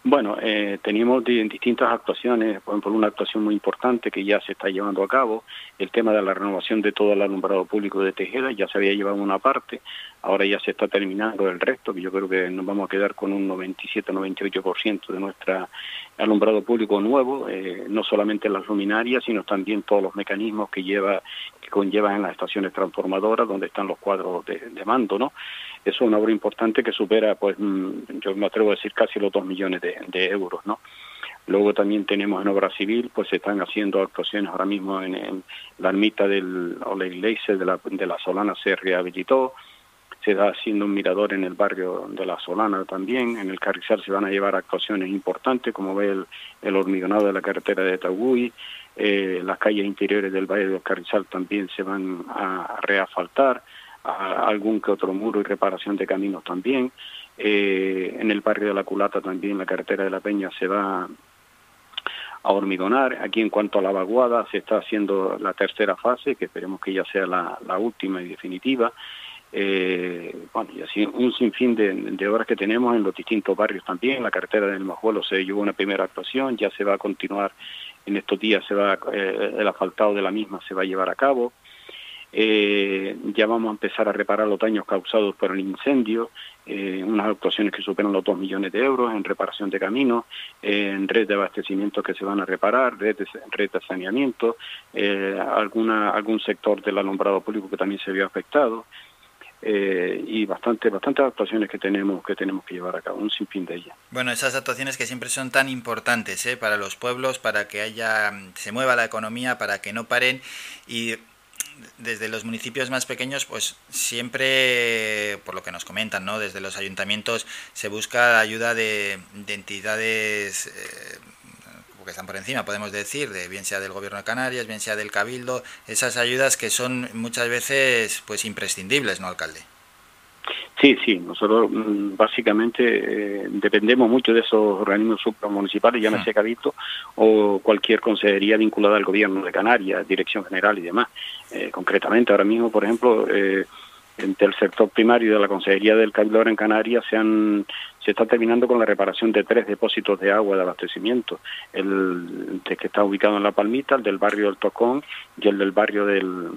Bueno, eh, teníamos distintas actuaciones, por ejemplo, una actuación muy importante que ya se está llevando a cabo, el tema de la renovación de todo el alumbrado público de Tejeda, ya se había llevado una parte, ahora ya se está terminando el resto, que yo creo que nos vamos a quedar con un 97-98% de nuestro alumbrado público nuevo, eh, no solamente las luminarias, sino también todos los mecanismos que lleva que conllevan en las estaciones transformadoras, donde están los cuadros de, mando, ¿no? Eso es una obra importante que supera, pues, yo me atrevo a decir, casi los dos millones de, de euros, ¿no? Luego también tenemos en obra civil, pues se están haciendo actuaciones ahora mismo en, la ermita del, o la iglesia de la, de la Solana se rehabilitó, se está haciendo un mirador en el barrio de la Solana también, en el Carrizal se van a llevar actuaciones importantes, como ve el, hormigonado de la carretera de Taugui, eh, las calles interiores del Valle del Carrizal también se van a reasfaltar, algún que otro muro y reparación de caminos también. Eh, en el barrio de la Culata también la carretera de la Peña se va a hormigonar. Aquí en cuanto a la vaguada se está haciendo la tercera fase, que esperemos que ya sea la, la última y definitiva. Eh, bueno, y así un sinfín de, de, obras que tenemos en los distintos barrios también. La carretera del Majuelo se llevó una primera actuación, ya se va a continuar en estos días, se va eh, el asfaltado de la misma se va a llevar a cabo. Eh, ya vamos a empezar a reparar los daños causados por el incendio, eh, unas actuaciones que superan los 2 millones de euros en reparación de caminos, eh, en red de abastecimiento que se van a reparar, red de, red de saneamiento, eh, alguna, algún sector del alumbrado público que también se vio afectado. Eh, y bastante bastantes actuaciones que tenemos que tenemos que llevar a cabo un sinfín de ellas bueno esas actuaciones que siempre son tan importantes ¿eh? para los pueblos para que haya se mueva la economía para que no paren y desde los municipios más pequeños, pues siempre, por lo que nos comentan, ¿no? desde los ayuntamientos se busca ayuda de, de entidades eh, que están por encima, podemos decir, de bien sea del gobierno de Canarias, bien sea del Cabildo, esas ayudas que son muchas veces pues imprescindibles, ¿no, alcalde? Sí, sí, nosotros básicamente eh, dependemos mucho de esos organismos supramunicipales, llámese sí. Cabildo o cualquier consejería vinculada al gobierno de Canarias, dirección general y demás. Eh, concretamente, ahora mismo, por ejemplo, eh, entre el sector primario de la Consejería del Cabildo en Canarias se han se está terminando con la reparación de tres depósitos de agua de abastecimiento, el de que está ubicado en La Palmita, el del barrio del Tocón y el del barrio del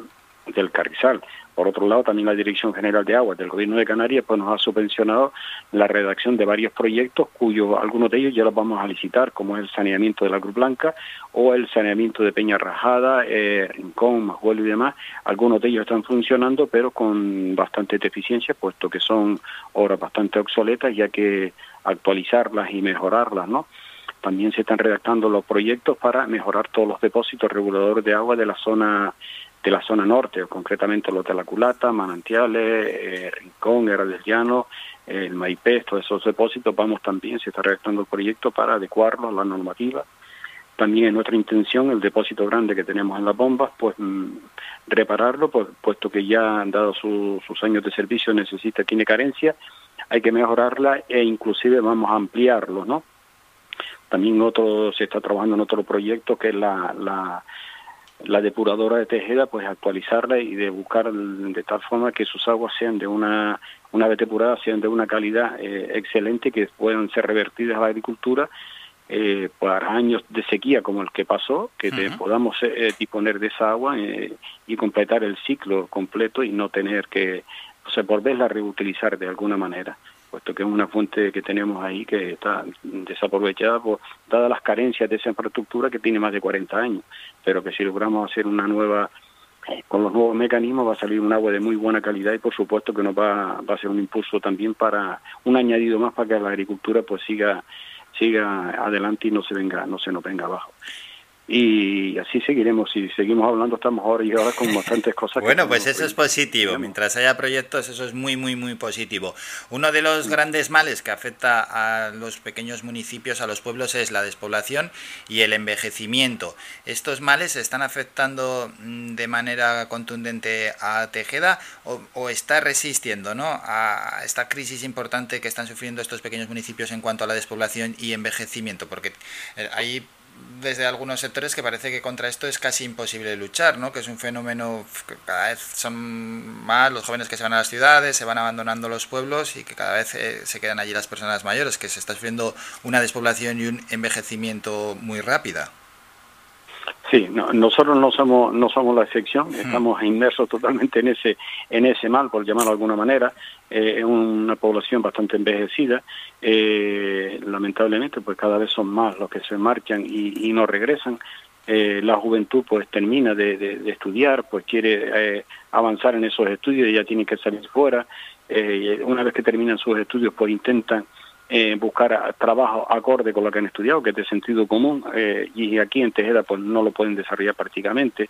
del Carrizal. Por otro lado, también la Dirección General de Aguas del Gobierno de Canarias pues nos ha subvencionado la redacción de varios proyectos, cuyos algunos de ellos ya los vamos a licitar, como es el saneamiento de la Cruz Blanca o el saneamiento de Peña Rajada, eh, Rincón, Majuelo y demás. Algunos de ellos están funcionando, pero con bastante deficiencia, puesto que son obras bastante obsoletas y hay que actualizarlas y mejorarlas, ¿no? También se están redactando los proyectos para mejorar todos los depósitos reguladores de agua de la zona de la zona norte, concretamente los de la Culata, Manantiales, eh, Rincón, Guerra del Llano, el Maipé, todos esos depósitos, vamos también, se está redactando el proyecto para adecuarlos a la normativa. También es nuestra intención el depósito grande que tenemos en las bombas, pues mm, repararlo, pues, puesto que ya han dado sus años de servicio, necesita, tiene carencia, hay que mejorarla e inclusive vamos a ampliarlo, ¿no? También otro, se está trabajando en otro proyecto que es la la depuradora de Tejeda, pues actualizarla y de buscar de tal forma que sus aguas sean de una, una vez depuradas, sean de una calidad eh, excelente, que puedan ser revertidas a la agricultura eh, para años de sequía como el que pasó, que podamos eh, disponer de esa agua y completar el ciclo completo y no tener que, o sea, volverla a reutilizar de alguna manera puesto que es una fuente que tenemos ahí que está desaprovechada por dadas las carencias de esa infraestructura que tiene más de 40 años, pero que si logramos hacer una nueva con los nuevos mecanismos va a salir un agua de muy buena calidad y por supuesto que nos va, va a ser un impulso también para un añadido más para que la agricultura pues siga siga adelante y no se venga no se nos venga abajo y así seguiremos. Si seguimos hablando, estamos ahora y ahora con bastantes cosas. bueno, pues eso es positivo. Mientras haya proyectos, eso es muy, muy, muy positivo. Uno de los grandes males que afecta a los pequeños municipios, a los pueblos, es la despoblación y el envejecimiento. ¿Estos males están afectando mm, de manera contundente a Tejeda o, está resistiendo ¿no? a esta crisis importante que están sufriendo estos pequeños municipios en cuanto a la despoblación y envejecimiento? Porque eh, hay desde algunos sectores que parece que contra esto es casi imposible luchar, ¿no? Que es un fenómeno que cada vez son más los jóvenes que se van a las ciudades, se van abandonando los pueblos y que cada vez eh, se quedan allí las personas mayores, que se está sufriendo una despoblación y un envejecimiento muy rápida. Sí, nosotros no somos no somos la excepción, estamos inmersos totalmente en ese en ese mal, por llamarlo de alguna manera. Eh, es una población bastante envejecida. Eh, lamentablemente, pues cada vez son más los que se marchan y, no regresan. Eh, la juventud pues termina de, estudiar, pues quiere avanzar en esos estudios y ya tiene que salir fuera. una vez que terminan sus estudios, pues intentan eh, buscar trabajo acorde con lo que han estudiado, que es de sentido común, eh, y aquí en Tejeda pues no lo pueden desarrollar prácticamente.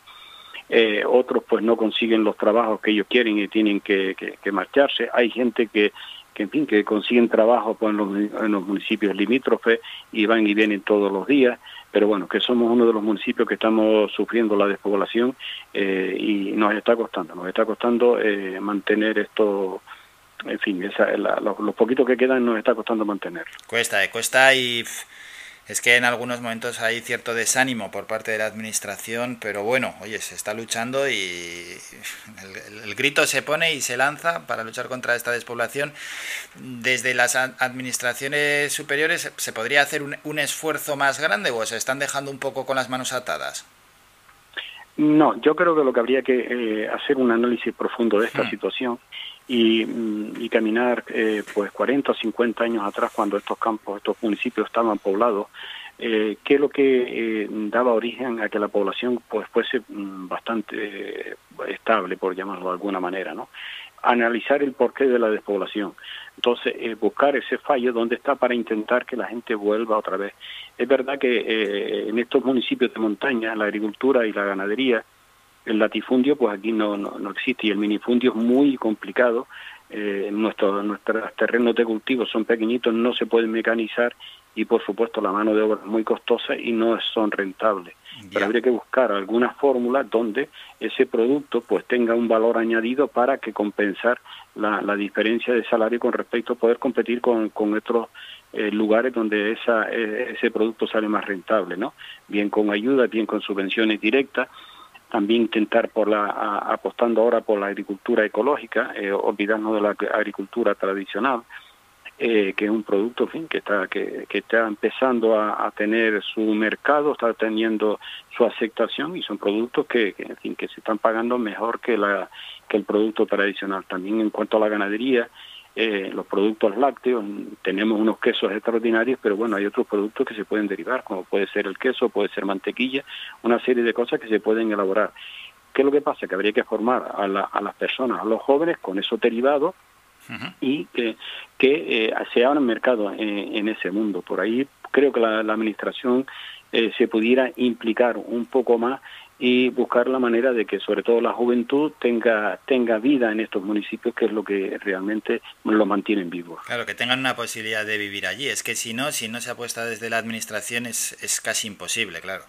Eh, otros pues no consiguen los trabajos que ellos quieren y tienen que, que, marcharse. Hay gente que, que, en fin, que consiguen trabajo pues, en, los, en los municipios limítrofes y van y vienen todos los días, pero bueno, que somos uno de los municipios que estamos sufriendo la despoblación y nos está costando, nos está costando mantener esto en fin, esa, la, los, poquitos que quedan nos está costando mantener. Cuesta, eh, cuesta y es que en algunos momentos hay cierto desánimo por parte de la administración, pero bueno, oye, se está luchando y el, grito se pone y se lanza para luchar contra esta despoblación. Desde las administraciones superiores, ¿se podría hacer un, esfuerzo más grande o se están dejando un poco con las manos atadas? No, yo creo que lo que habría que eh, hacer un análisis profundo de esta hmm. situación y, mm, y caminar eh, pues 40 o 50 años atrás cuando estos campos, estos municipios estaban poblados, eh, que es lo que eh, daba origen a que la población pues fuese mm, bastante eh, estable, por llamarlo de alguna manera, ¿no? Analizar el porqué de la despoblación. Entonces, buscar ese fallo donde está para intentar que la gente vuelva otra vez. Es verdad que en estos municipios de montaña, la agricultura y la ganadería el latifundio pues aquí no, no, existe y el minifundio es muy complicado. Eh, nuestros, nuestros terrenos de cultivo son pequeñitos, no se pueden mecanizar y por supuesto la mano de obra es muy costosa y no son rentables. Pero habría que buscar alguna fórmula donde ese producto pues tenga un valor añadido para que compensar la, la diferencia de salario con respecto a poder competir con, con otros eh, lugares donde esa, eh, ese producto sale más rentable, ¿no? Bien con ayuda, bien con subvenciones directas también intentar por la apostando ahora por la agricultura ecológica, eh, olvidarnos de la agricultura tradicional, eh, que es un producto fin, que está que, que está empezando a, tener su mercado, está teniendo su aceptación y son productos que, que se están pagando mejor que la que el producto tradicional. También en cuanto a la ganadería, eh, los productos lácteos, tenemos unos quesos extraordinarios, pero bueno, hay otros productos que se pueden derivar, como puede ser el queso, puede ser mantequilla, una serie de cosas que se pueden elaborar. ¿Qué es lo que pasa? Que habría que formar a, la, a las personas, a los jóvenes con esos derivados y que, que eh, se abran mercado en, en, ese mundo. Por ahí creo que la, la administración eh, se pudiera implicar un poco más y buscar la manera de que sobre todo la juventud tenga tenga vida en estos municipios que es lo que realmente lo mantienen vivo. Claro, que tengan una posibilidad de vivir allí. Es que si no, si no se apuesta desde la administración es, es casi imposible, claro.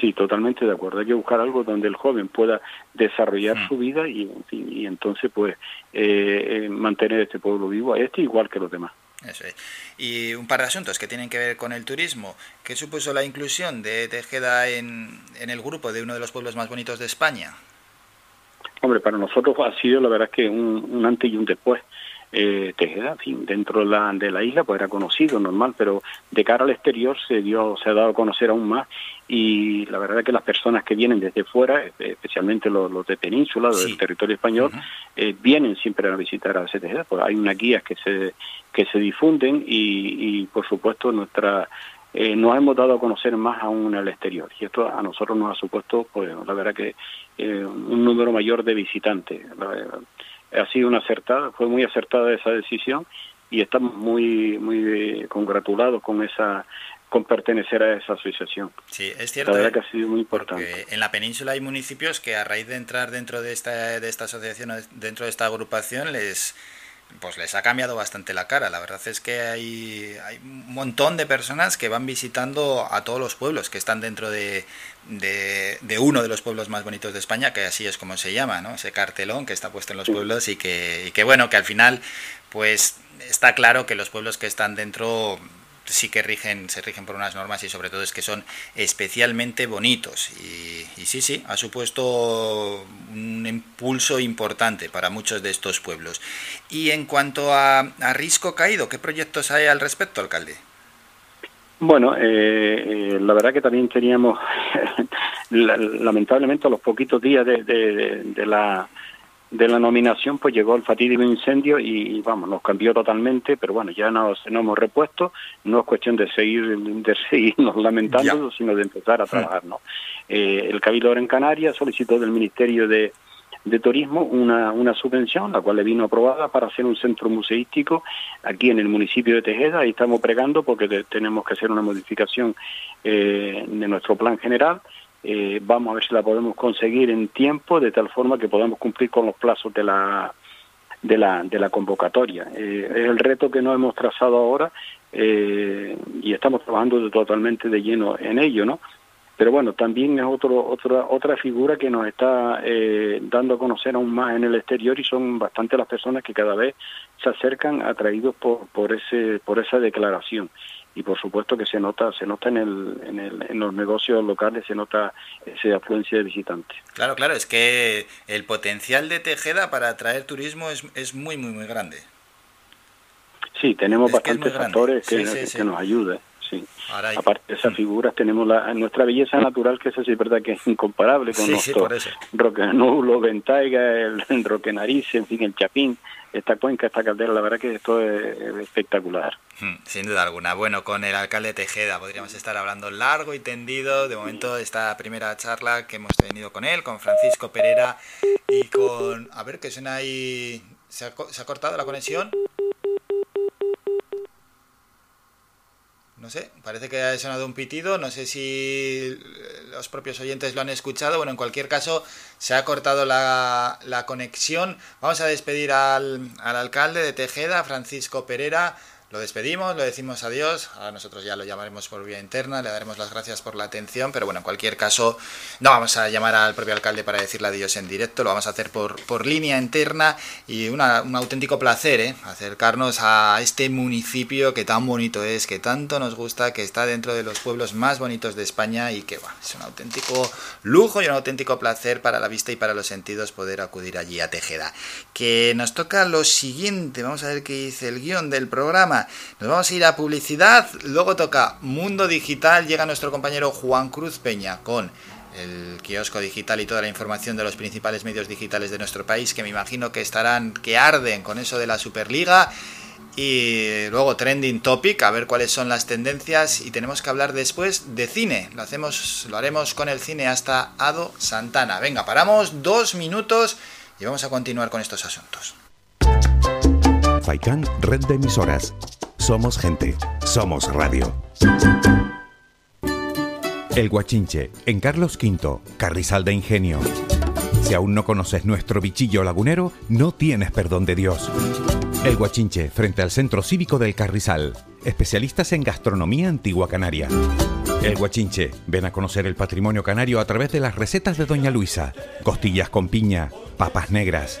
Sí, totalmente de acuerdo. Hay que buscar algo donde el joven pueda desarrollar mm. su vida y, y entonces pues eh, eh, mantener este pueblo vivo, a este igual que los demás. Eso es. Y un par de asuntos que tienen que ver con el turismo. ¿Qué supuso la inclusión de Tejeda en, el grupo de uno de los pueblos más bonitos de España? Hombre, para nosotros ha sido la verdad que un antes y un después. Eh, Tejeda, en fin, dentro de la, de la isla pues era conocido, normal, pero de cara al exterior se dio, se ha dado a conocer aún más y la verdad es que las personas que vienen desde fuera, especialmente los, los de península, sí. del territorio español, uh -huh. eh, vienen siempre a visitar a Tejeda, pues hay unas guías que se, que se difunden y, y por supuesto nuestra eh, nos hemos dado a conocer más aún al exterior y esto a nosotros nos ha supuesto pues la verdad que eh, un número mayor de visitantes ha sido una acertada, fue muy acertada esa decisión y estamos muy muy congratulados con esa con pertenecer a esa asociación. Sí, es cierto. La verdad que ha sido muy importante. En la península hay municipios que a raíz de entrar dentro de esta de esta asociación dentro de esta agrupación les pues les ha cambiado bastante la cara. La verdad es que hay, hay un montón de personas que van visitando a todos los pueblos que están dentro de, de, de, uno de los pueblos más bonitos de España, que así es como se llama, ¿no? Ese cartelón que está puesto en los pueblos y que, y que bueno, que al final, pues está claro que los pueblos que están dentro sí que rigen, se rigen por unas normas y sobre todo es que son especialmente bonitos. Y, y, sí, sí, ha supuesto un impulso importante para muchos de estos pueblos. Y en cuanto a, a Risco Caído, ¿qué proyectos hay al respecto, alcalde? Bueno, eh, eh, la verdad que también teníamos, [laughs] lamentablemente, los poquitos días de la de la nominación pues llegó el fatídico incendio y vamos, nos cambió totalmente, pero bueno, ya nos, nos hemos repuesto, no es cuestión de seguir de [laughs] seguirnos lamentando, ya. sino de empezar a trabajar, ¿no? Eh, el Cabildo en Canarias solicitó del Ministerio de, de Turismo una, una subvención, la cual le vino aprobada para hacer un centro museístico aquí en el municipio de Tejeda, ahí estamos pregando porque de, tenemos que hacer una modificación eh, de nuestro plan general, eh, vamos a ver si la podemos conseguir en tiempo de tal forma que podamos cumplir con los plazos de la de la de la convocatoria. Eh, es el reto que nos hemos trazado ahora eh, y estamos trabajando totalmente de lleno en ello no pero bueno también es otro otra otra figura que nos está eh, dando a conocer aún más en el exterior y son bastante las personas que cada vez se acercan atraídos por por ese por esa declaración y por supuesto que se nota se nota en el, en, el, en los negocios locales se nota esa afluencia de visitantes. Claro claro es que el potencial de Tejeda para atraer turismo es, es muy muy muy grande. Sí tenemos es bastantes factores que, sí, sí, que, sí. que, nos ayudan sí aparte de esas figuras tenemos la, nuestra belleza natural que esa sí es verdad que es incomparable con nuestro roque nulo ventaiga el, [laughs] el roque nariz en fin el chapín esta cuenca, esta caldera, la verdad que esto es espectacular. Hmm, sin duda alguna. Bueno, con el alcalde Tejeda podríamos estar hablando largo y tendido. De momento, esta primera charla que hemos tenido con él, con Francisco Pereira y con... A ver, que suena ahí... ¿Se ha, ¿Se ha cortado la conexión? No sé, parece que ha sonado un pitido, no sé si los propios oyentes lo han escuchado, bueno, en cualquier caso se ha cortado la, la conexión. Vamos a despedir al, al, alcalde de Tejeda, Francisco Pereira. Lo despedimos, lo decimos adiós. A nosotros ya lo llamaremos por vía interna, le daremos las gracias por la atención, pero bueno, en cualquier caso, no vamos a llamar al propio alcalde para decirle adiós en directo, lo vamos a hacer por, por línea interna y un auténtico placer, ¿eh? Acercarnos a este municipio que tan bonito es, que tanto nos gusta, que está dentro de los pueblos más bonitos de España y que bueno, es un auténtico lujo y un auténtico placer para la vista y para los sentidos poder acudir allí a Tejeda. Que nos toca lo siguiente, vamos a ver qué dice el guion del programa. Nos vamos a ir a publicidad, luego toca Mundo Digital, llega nuestro compañero Juan Cruz Peña con el kiosco digital y toda la información de los principales medios digitales de nuestro país, que me imagino que estarán, que arden con eso de la Superliga. Y luego trending topic, a ver cuáles son las tendencias. Y tenemos que hablar después de cine. Lo hacemos, lo haremos con el cine hasta Ado Santana. Venga, paramos dos minutos y vamos a continuar con estos asuntos. Faikan, red de emisoras. Somos gente, somos radio. El Guachinche, en Carlos V, Carrizal de Ingenio. Si aún no conoces nuestro bichillo lagunero, no tienes perdón de Dios. El Guachinche, frente al Centro Cívico del Carrizal. Especialistas en gastronomía antigua canaria. El Guachinche, ven a conocer el patrimonio canario a través de las recetas de Doña Luisa. Costillas con piña, papas negras,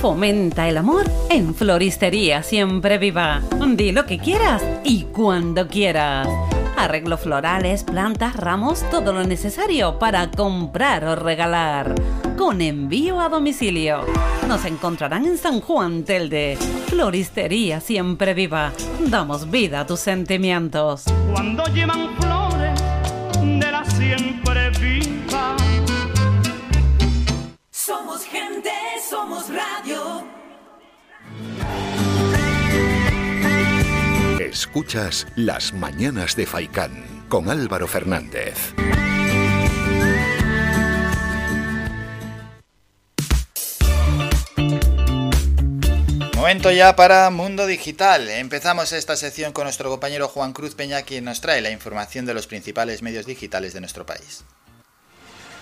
Fomenta el amor en Floristería Siempre Viva. Di lo que quieras y cuando quieras. Arreglo florales, plantas, ramos, todo lo necesario para comprar o regalar. Con envío a domicilio. Nos encontrarán en San Juan Telde. Floristería Siempre Viva. Damos vida a tus sentimientos. Cuando llevan flores Escuchas Las Mañanas de Faicán con Álvaro Fernández. Momento ya para Mundo Digital. Empezamos esta sección con nuestro compañero Juan Cruz Peña, quien nos trae la información de los principales medios digitales de nuestro país.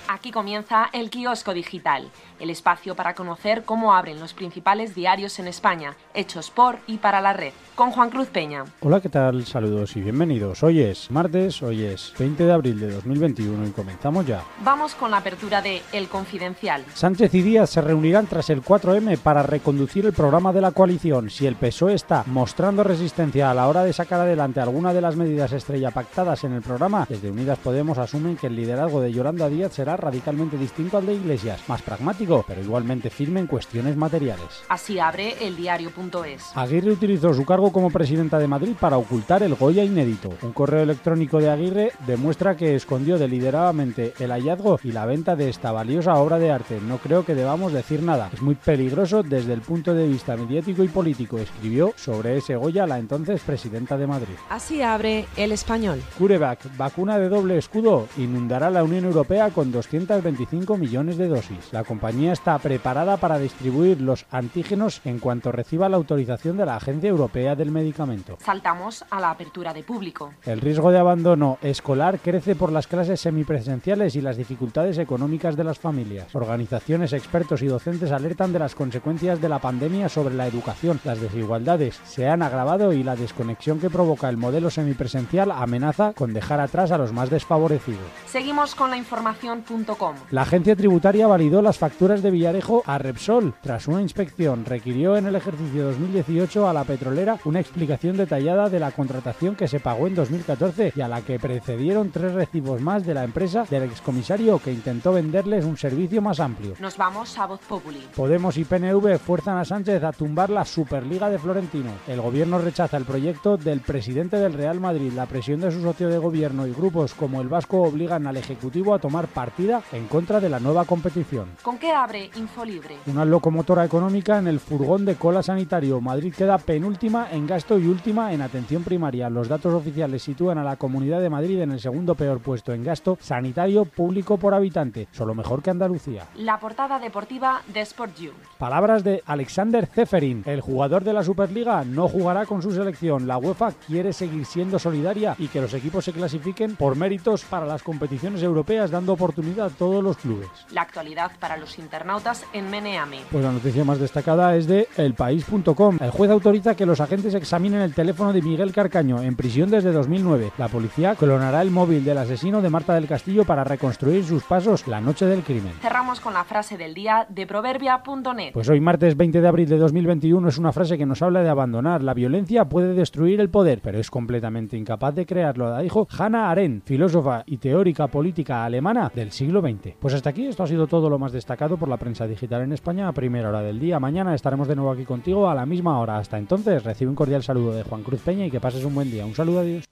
Aquí comienza el kiosco digital, el espacio para conocer cómo abren los principales diarios en España, hechos por y para la red, con Juan Cruz Peña. Hola, ¿qué tal? Saludos y bienvenidos. Hoy es martes, hoy es 20 de abril de 2021 y comenzamos ya. Vamos con la apertura de El Confidencial. Sánchez y Díaz se reunirán tras el 4M para reconducir el programa de la coalición. Si el PSOE está mostrando resistencia a la hora de sacar adelante alguna de las medidas estrella pactadas en el programa, desde Unidas Podemos asumen que el liderazgo de Yolanda Díaz será radicalmente distinto al de Iglesias, más pragmático, pero igualmente firme en cuestiones materiales. Así abre el diario.es. Aguirre utilizó su cargo como presidenta de Madrid para ocultar el Goya inédito. Un correo electrónico de Aguirre demuestra que escondió deliberadamente el hallazgo y la venta de esta valiosa obra de arte. No creo que debamos decir nada. Es muy peligroso desde el punto de vista mediático y político, escribió sobre ese Goya la entonces presidenta de Madrid. Así abre el español. CureVac, vacuna de doble escudo, inundará la Unión Europea con 225 millones de dosis. La compañía está preparada para distribuir los antígenos en cuanto reciba la autorización de la Agencia Europea del Medicamento. Saltamos a la apertura de público. El riesgo de abandono escolar crece por las clases semipresenciales y las dificultades económicas de las familias. Organizaciones, expertos y docentes alertan de las consecuencias de la pandemia sobre la educación. Las desigualdades se han agravado y la desconexión que provoca el modelo semipresencial amenaza con dejar atrás a los más desfavorecidos. Seguimos con la información.es. proverbia.com. La agencia tributaria validó las facturas de Villarejo a Repsol. Tras una inspección, requirió en el ejercicio 2018 a la petrolera una explicación detallada de la contratación que se pagó en 2014 y a la que precedieron tres recibos más de la empresa del excomisario que intentó venderles un servicio más amplio. Nos vamos a Voz Populi. Podemos y PNV fuerzan a Sánchez a tumbar la Superliga de Florentino. El gobierno rechaza el proyecto del presidente del Real Madrid. La presión de su socio de gobierno y grupos como el Vasco obligan al Ejecutivo a tomar partida en contra de la nueva competición. ¿Con qué abre Infolibre? Una locomotora económica en el furgón de cola sanitario. Madrid queda penúltima en gasto y última en atención primaria. Los datos oficiales sitúan a la Comunidad de Madrid en el segundo peor puesto en gasto sanitario público por habitante, solo mejor que Andalucía. La portada deportiva de Sport You. Palabras de Alexander Zeferin, el jugador de la Superliga no jugará con su selección. La UEFA quiere seguir siendo solidaria y que los equipos se clasifiquen por méritos para las competiciones europeas, dando oportunidad a todos los clubes. La actualidad para los internautas en Meneame. Pues la noticia más destacada es de elpaís.com. El juez autoriza que los agentes examinen el teléfono de Miguel Carcaño, en prisión desde 2009. La policía clonará el móvil del asesino de Marta del Castillo para reconstruir sus pasos la noche del crimen. Cerramos con la frase del día de proverbia.net. Pues hoy martes 20 de abril de 2021 es una frase que nos habla de abandonar. La violencia puede destruir el poder, pero es completamente incapaz de crearlo. La dijo Hannah Arendt, filósofa y teórica política alemana del siglo XX. Pues hasta aquí esto ha sido todo lo más destacado por la prensa digital en España a primera hora del día. Mañana estaremos de nuevo aquí contigo a la misma hora. Hasta entonces, recibe un cordial saludo de Juan Cruz Peña y que pases un buen día. Un saludo, adiós.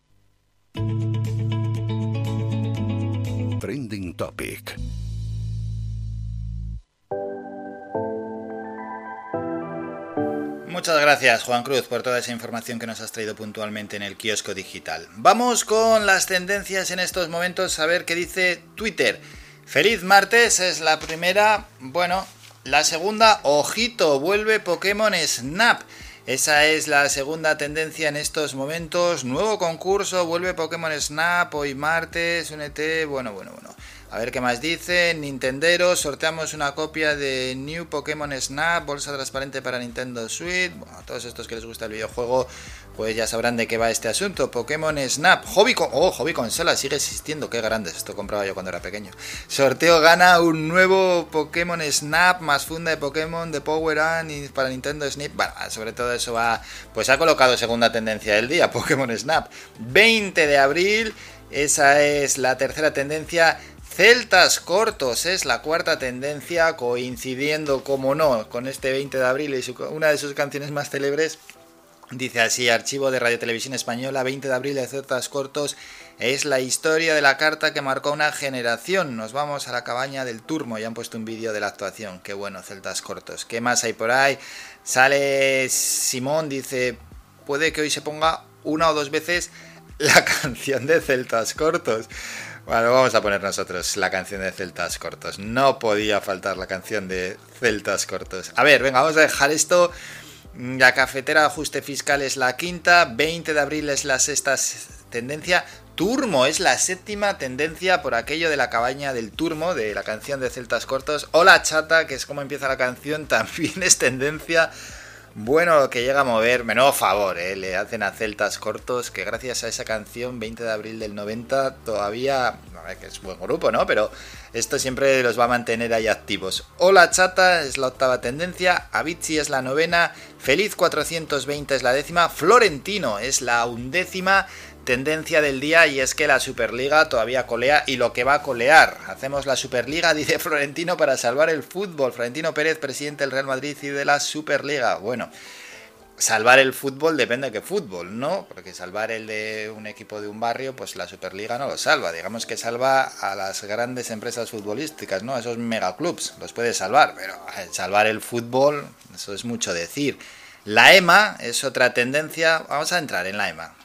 Trending Topic. Muchas gracias Juan Cruz por toda esa información que nos has traído puntualmente en el kiosco digital. Vamos con las tendencias en estos momentos a ver qué dice Twitter. Feliz martes es la primera, bueno, la segunda, ojito, vuelve Pokémon Snap. Esa es la segunda tendencia en estos momentos. Nuevo concurso, vuelve Pokémon Snap hoy martes, únete, bueno, bueno, bueno. A ver qué más dice. Nintendero, sorteamos una copia de New Pokémon Snap, bolsa transparente para Nintendo Switch. Bueno, a todos estos que les gusta el videojuego, pues ya sabrán de qué va este asunto. Pokémon Snap, Hobby con... Oh, Hobby Consola sigue existiendo, qué grandes. Esto compraba yo cuando era pequeño. Sorteo gana un nuevo Pokémon Snap, más funda de Pokémon de Power Up para Nintendo Snap. Bueno, sobre todo eso va. Pues ha colocado segunda tendencia del día, [laughs] Pokémon Snap. 20 de abril. Esa es la tercera tendencia. Celtas cortos es la cuarta tendencia, coincidiendo, como no, con este 20 de abril y una de sus canciones más célebres. Dice así, archivo de Radio Televisión Española, 20 de abril de Celtas cortos, es la historia de la carta que marcó una generación. Nos vamos a la cabaña del Turmo, ya han puesto un vídeo de la actuación. Qué bueno, Celtas cortos. ¿Qué más hay por ahí? Sale Simón, dice, puede que hoy se ponga una o dos veces la [laughs] canción de Celtas cortos. Bueno, vamos a poner nosotros la canción de Celtas Cortos. No podía faltar la canción de Celtas Cortos. A ver, venga, vamos a dejar esto. La cafetera de ajuste fiscal es la quinta. 20 de abril es la sexta tendencia. Turmo es la séptima tendencia por aquello de la cabaña del Turmo, de la canción de Celtas Cortos. Hola chata, que es como empieza la canción, [laughs] también es tendencia. Bueno, que llega a mover, menos favor, ¿eh? le hacen a Celtas Cortos, que gracias a esa canción, 20 de abril del 90, todavía, que es buen grupo, ¿no? Pero esto siempre los va a mantener ahí activos. Hola Chata es la octava tendencia, Avicii es la novena, Feliz 420 es la décima, Florentino es la undécima tendencia del día y es que la Superliga todavía colea y lo que va a colear. Hacemos la Superliga, [laughs] dice Florentino, para salvar el fútbol. Florentino Pérez, presidente del Real Madrid y de la Superliga. Bueno, salvar el fútbol depende de qué fútbol, ¿no? Porque salvar el de un equipo de un barrio, pues la Superliga no lo salva. Digamos que salva a las grandes empresas futbolísticas, ¿no? A esos megaclubs, los puede salvar, pero salvar el fútbol, eso es mucho decir. La EMA es otra tendencia, vamos a entrar en la EMA.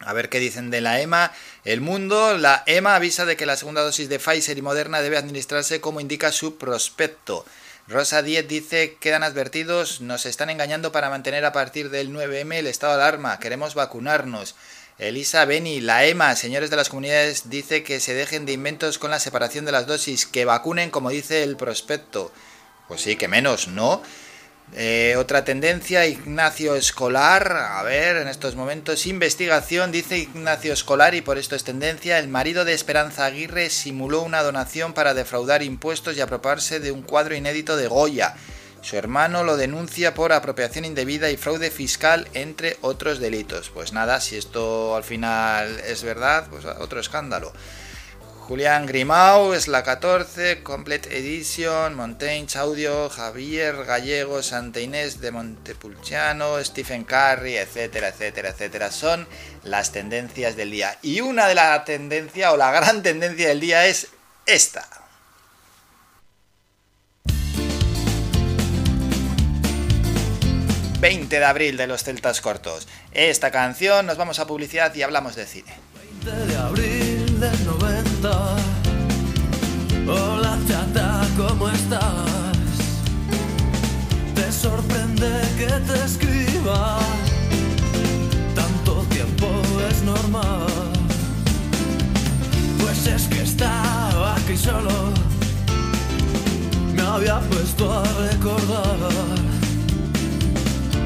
A ver qué dicen de la EMA. El mundo, la EMA avisa de que la segunda dosis de Pfizer y Moderna debe administrarse como indica su prospecto. Rosa 10 dice, quedan advertidos, nos están engañando para mantener a partir del 9M el estado de alarma, queremos vacunarnos. Elisa Beni, la EMA, señores de las comunidades, dice que se dejen de inventos con la separación de las dosis, que vacunen como dice el prospecto. Pues sí, que menos, ¿no? Eh, otra tendencia, Ignacio Escolar. A ver, en estos momentos, investigación, dice Ignacio Escolar, y por esto es tendencia. El marido de Esperanza Aguirre simuló una donación para defraudar impuestos y apropiarse de un cuadro inédito de Goya. Su hermano lo denuncia por apropiación indebida y fraude fiscal, entre otros delitos. Pues nada, si esto al final es verdad, pues otro escándalo. Julián Grimau es la 14, Complete Edition, Montaigne Audio, Javier Gallego, Santa Inés de Montepulciano, Stephen Curry, etcétera, etcétera, etcétera. Son las tendencias del día. Y una de las tendencias, o la gran tendencia del día es esta. ...20 de abril de los Celtas Cortos. Esta canción, nos vamos a publicidad y hablamos de cine. 20 de abril del 90 Hola chata, ¿cómo estás? Te sorprende que te escriba. Tanto tiempo es normal. Pues es que estaba aquí solo. Me había puesto a recordar.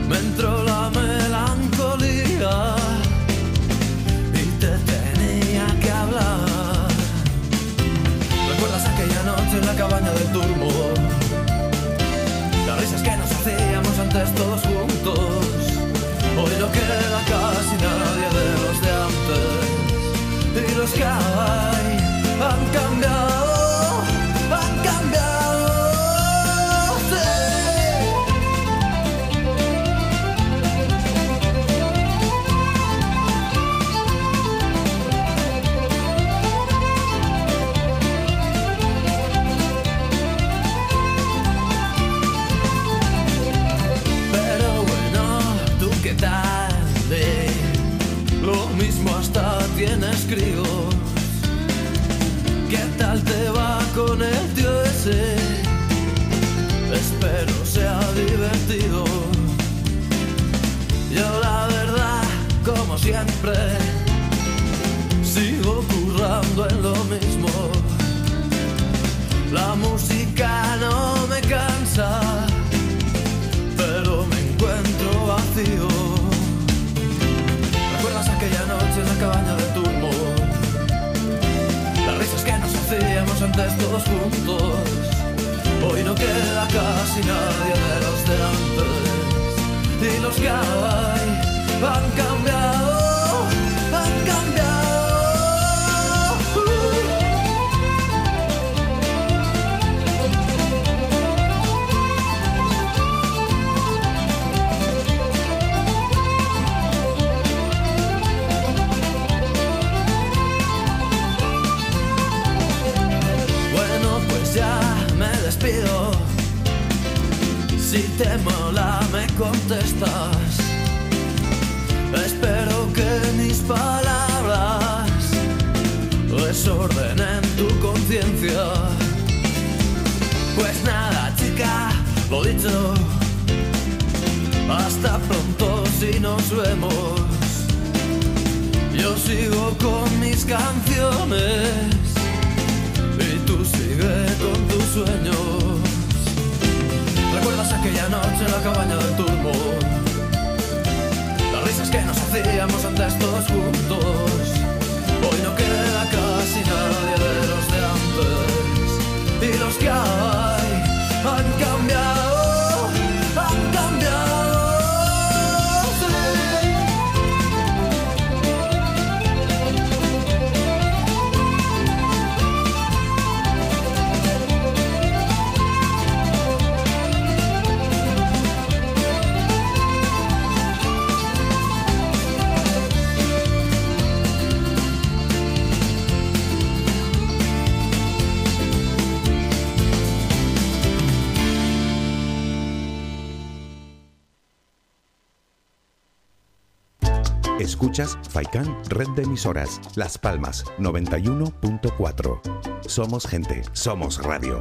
Me entró la melancolía en la cabaña del turbo? Las risas que nos hacíamos antes todos juntos. Hoy no queda casi nadie de los de antes. Y los que Faikan Red de Emisoras, Las Palmas 91.4. Somos gente, somos radio.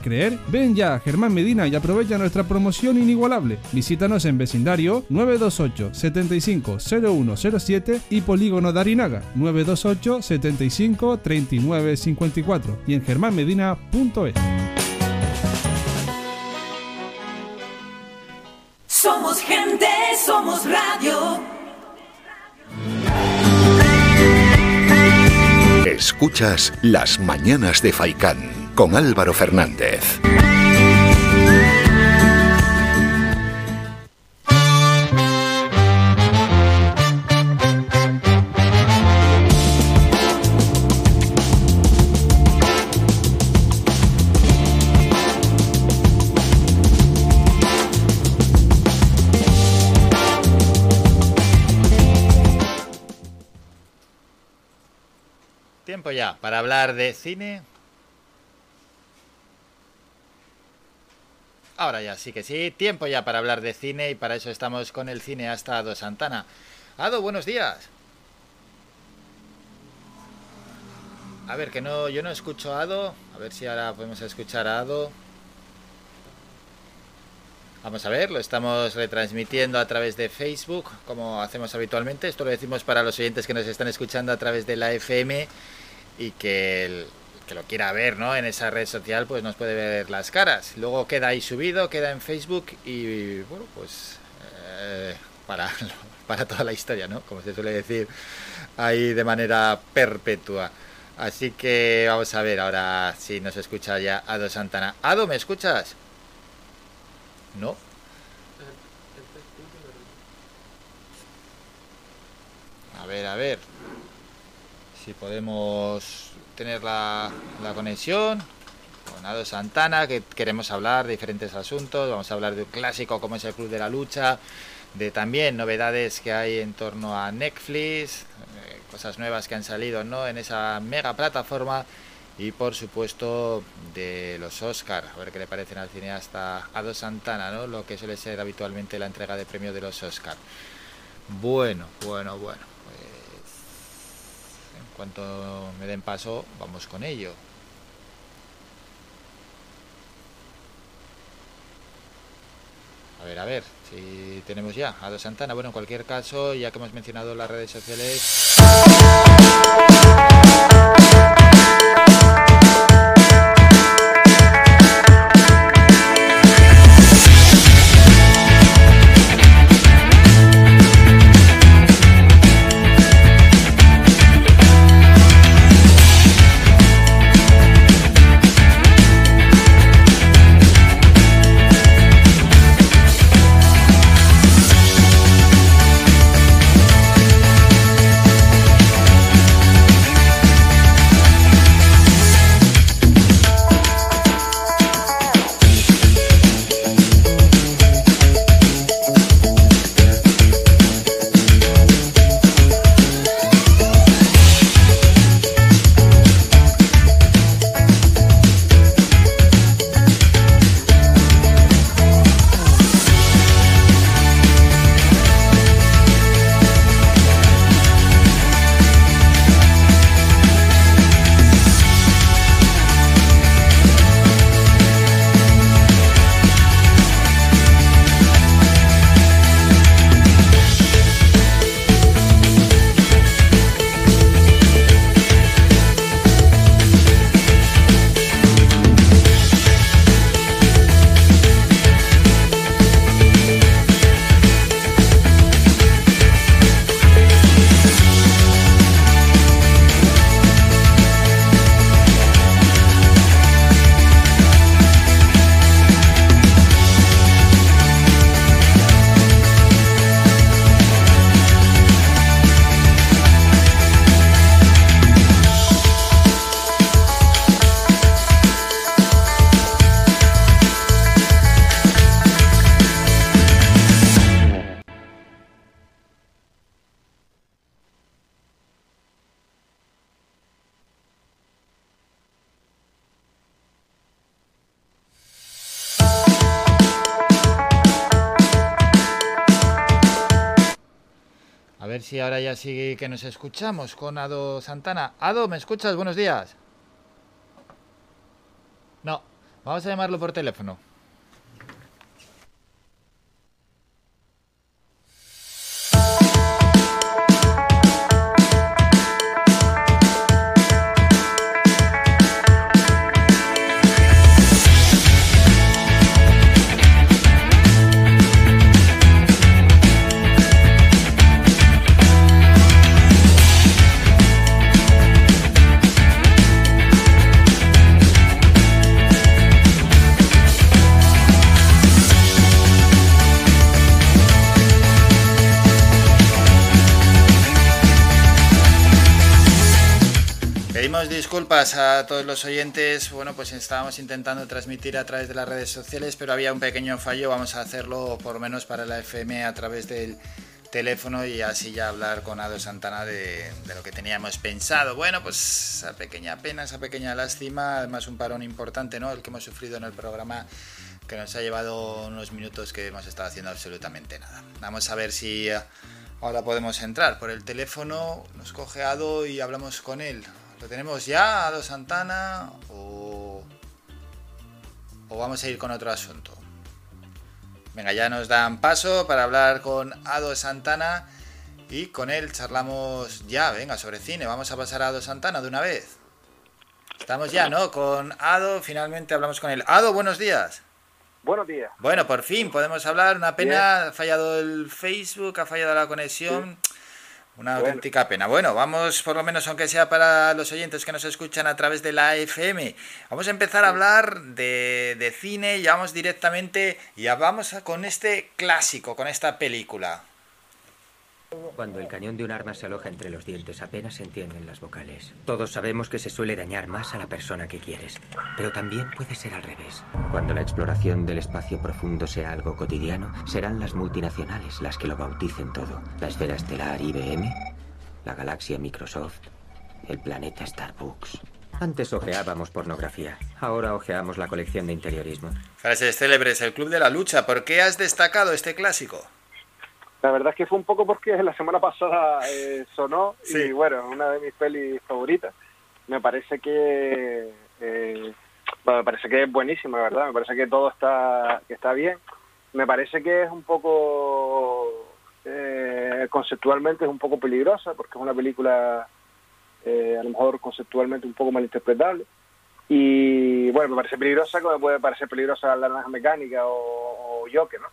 creer? Ven ya a Germán Medina y aprovecha nuestra promoción inigualable. Visítanos en vecindario 928 75 0107 y Polígono de Arinaga 928 75 39 54 y en germánmedina.es. Somos gente, somos radio. Escuchas Las Mañanas de Faicán con Álvaro Fernández. Tiempo ya para hablar de cine. Ahora ya sí que sí, tiempo ya para hablar de cine y para eso estamos con el cineasta Ado Santana. Ado, buenos días. A ver, que no, yo no escucho a Ado. A ver si ahora podemos escuchar a Ado. Vamos a ver, lo estamos retransmitiendo a través de Facebook, como hacemos habitualmente. Esto lo decimos para los oyentes que nos están escuchando a través de la FM y que el que lo quiera ver ¿no? en esa red social, pues nos puede ver las caras. Luego queda ahí subido, queda en Facebook y bueno, pues eh, para, para toda la historia, ¿no? Como se suele decir ahí de manera perpetua. Así que vamos a ver ahora si nos escucha ya Ado Santana. Ado, ¿me escuchas? No. A ver, a ver. Si podemos tener la, conexión con Ado Santana, que queremos hablar de diferentes asuntos. Vamos a hablar de un clásico como es el Club de la Lucha, de también novedades que hay en torno a Netflix, eh, cosas nuevas que han salido ¿no? en esa mega plataforma y por supuesto de los Oscar, a ver qué le parecen al cineasta Ado Santana, ¿no? lo que suele ser habitualmente la entrega de premio de los Oscar. Bueno, bueno, bueno. Cuanto me den paso, vamos con ello. A ver, a ver, si tenemos ya a Ado Santana. Bueno, en cualquier caso, ya que hemos mencionado las redes sociales... ahora ya sí que nos escuchamos con Ado Santana. Ado, ¿me escuchas? Buenos días. No, vamos a llamarlo por teléfono. Pedimos disculpas a todos los oyentes. Bueno, pues estábamos intentando transmitir a través de las redes sociales, pero había un pequeño fallo. Vamos a hacerlo por lo menos para la FM a través del teléfono y así ya hablar con Ado Santana de, de lo que teníamos pensado. Bueno, pues esa pequeña pena, esa pequeña lástima, además un parón importante, ¿no? El que hemos sufrido en el programa que nos ha llevado unos minutos que hemos estado haciendo absolutamente nada. Vamos a ver si eh, ahora podemos entrar por el teléfono, nos coge Ado y hablamos con él. ¿Lo tenemos ya, Ado Santana? ¿O, o vamos a ir con otro asunto? Venga, ya nos dan paso para hablar con Ado Santana y con él charlamos ya, venga, sobre cine. Vamos a pasar a Ado Santana de una vez. Estamos ya, ¿no? Con Ado, finalmente hablamos con él. Ado, buenos días. Buenos días. Bueno, por fin podemos hablar. Una pena, ha fallado el Facebook, ha fallado la conexión. Una Bueno. auténtica pena. Bueno, vamos por lo menos, aunque sea para los oyentes que nos escuchan a través de la FM, vamos a empezar a hablar de, de cine, ya vamos directamente, ya vamos a- con este clásico, con esta película. Cuando el cañón de un arma se aloja entre los dientes apenas se entienden las vocales. Todos sabemos que se suele dañar más a la persona que quieres, pero también puede ser al revés. Cuando la exploración del espacio profundo sea algo cotidiano, serán las multinacionales las que lo bauticen todo. La esfera estelar IBM, la galaxia Microsoft, el planeta Starbucks. Antes ojeábamos pornografía, ahora ojeamos la colección de interiorismo. Frases célebres, el Club de la Lucha. ¿Por qué has destacado este clásico? La verdad es que fue un poco porque la semana pasada eh, sonó y bueno, una de mis pelis favoritas. Me parece que eh, bueno, me parece que es buenísima, verdad. Me parece que todo está que está bien. Me parece que es un poco eh, conceptualmente es un poco peligrosa porque es una película eh, a lo mejor conceptualmente un poco malinterpretable. Y bueno, me parece peligrosa como puede parecer peligrosa la naranja mecánica o, o Joker, ¿no?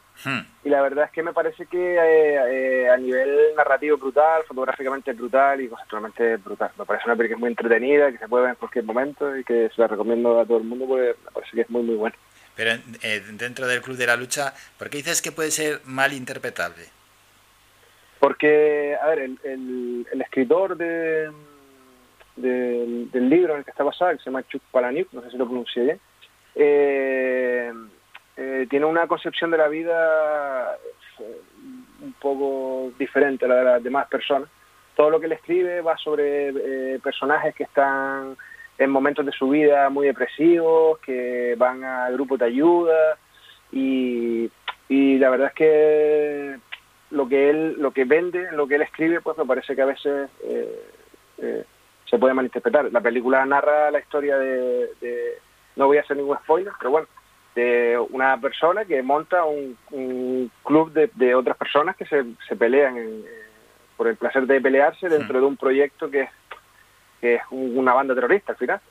Y la verdad es que me parece que eh, eh, a nivel narrativo brutal, fotográficamente brutal y conceptualmente brutal. Me parece una película muy entretenida, que se puede ver en cualquier momento y que se la recomiendo a todo el mundo porque me parece que es muy, muy buena. Pero eh, dentro del Club de la Lucha, ¿por qué dices que puede ser mal interpretable? Porque, a ver, el, el, el escritor de, del- libro en el que está basado, que se llama Chuck Palahniuk, no sé si lo pronuncié bien, eh, eh, tiene una concepción de la vida eh, un poco diferente a la de las demás personas. Todo lo que él escribe va sobre eh, personajes que están en momentos de su vida muy depresivos, que van a grupos de ayuda y, y la verdad es que lo que él lo que vende, lo que él escribe, pues me parece que a veces eh, se puede malinterpretar. La película narra la historia de, de- no voy a hacer ningún spoiler, pero bueno, de una persona que monta un, un club de, de otras personas que se, se pelean en- eh, por el placer de pelearse dentro de un proyecto que es, que es un- una banda terrorista al final.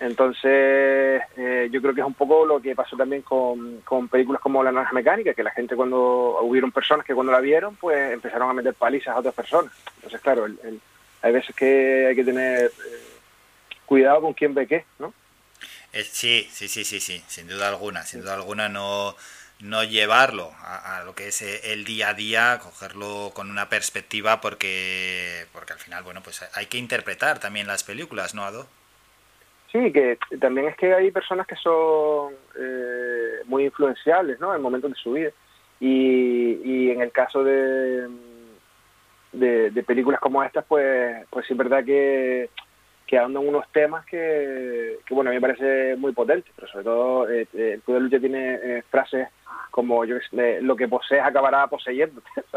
Entonces, eh, yo creo que es un poco lo que pasó también con, con películas como La Naranja Mecánica, que la gente cuando hubieron personas que cuando la vieron, pues empezaron a meter palizas a otras personas. Entonces, claro, el- el- hay veces que hay que tener eh, cuidado con quién ve qué, ¿no? Eh, sí, sí, sí, sí, sí, sin duda alguna, sin duda alguna no, no llevarlo a, a lo que es eh, el día a día, cogerlo con una perspectiva porque, porque al final, bueno, pues hay que interpretar también las películas, ¿no, Ado? Sí, que también es que hay personas que son eh, muy influenciables, ¿no? En momentos de su vida. Y, y en el caso de, de, de películas como estas, pues, pues sí es verdad que, que ahondan unos temas que, que, bueno, a mí me parece muy potente, pero sobre todo eh, eh, el Club de Lucha tiene eh, frases como yo lo que posees acabará poseyendo. [laughs]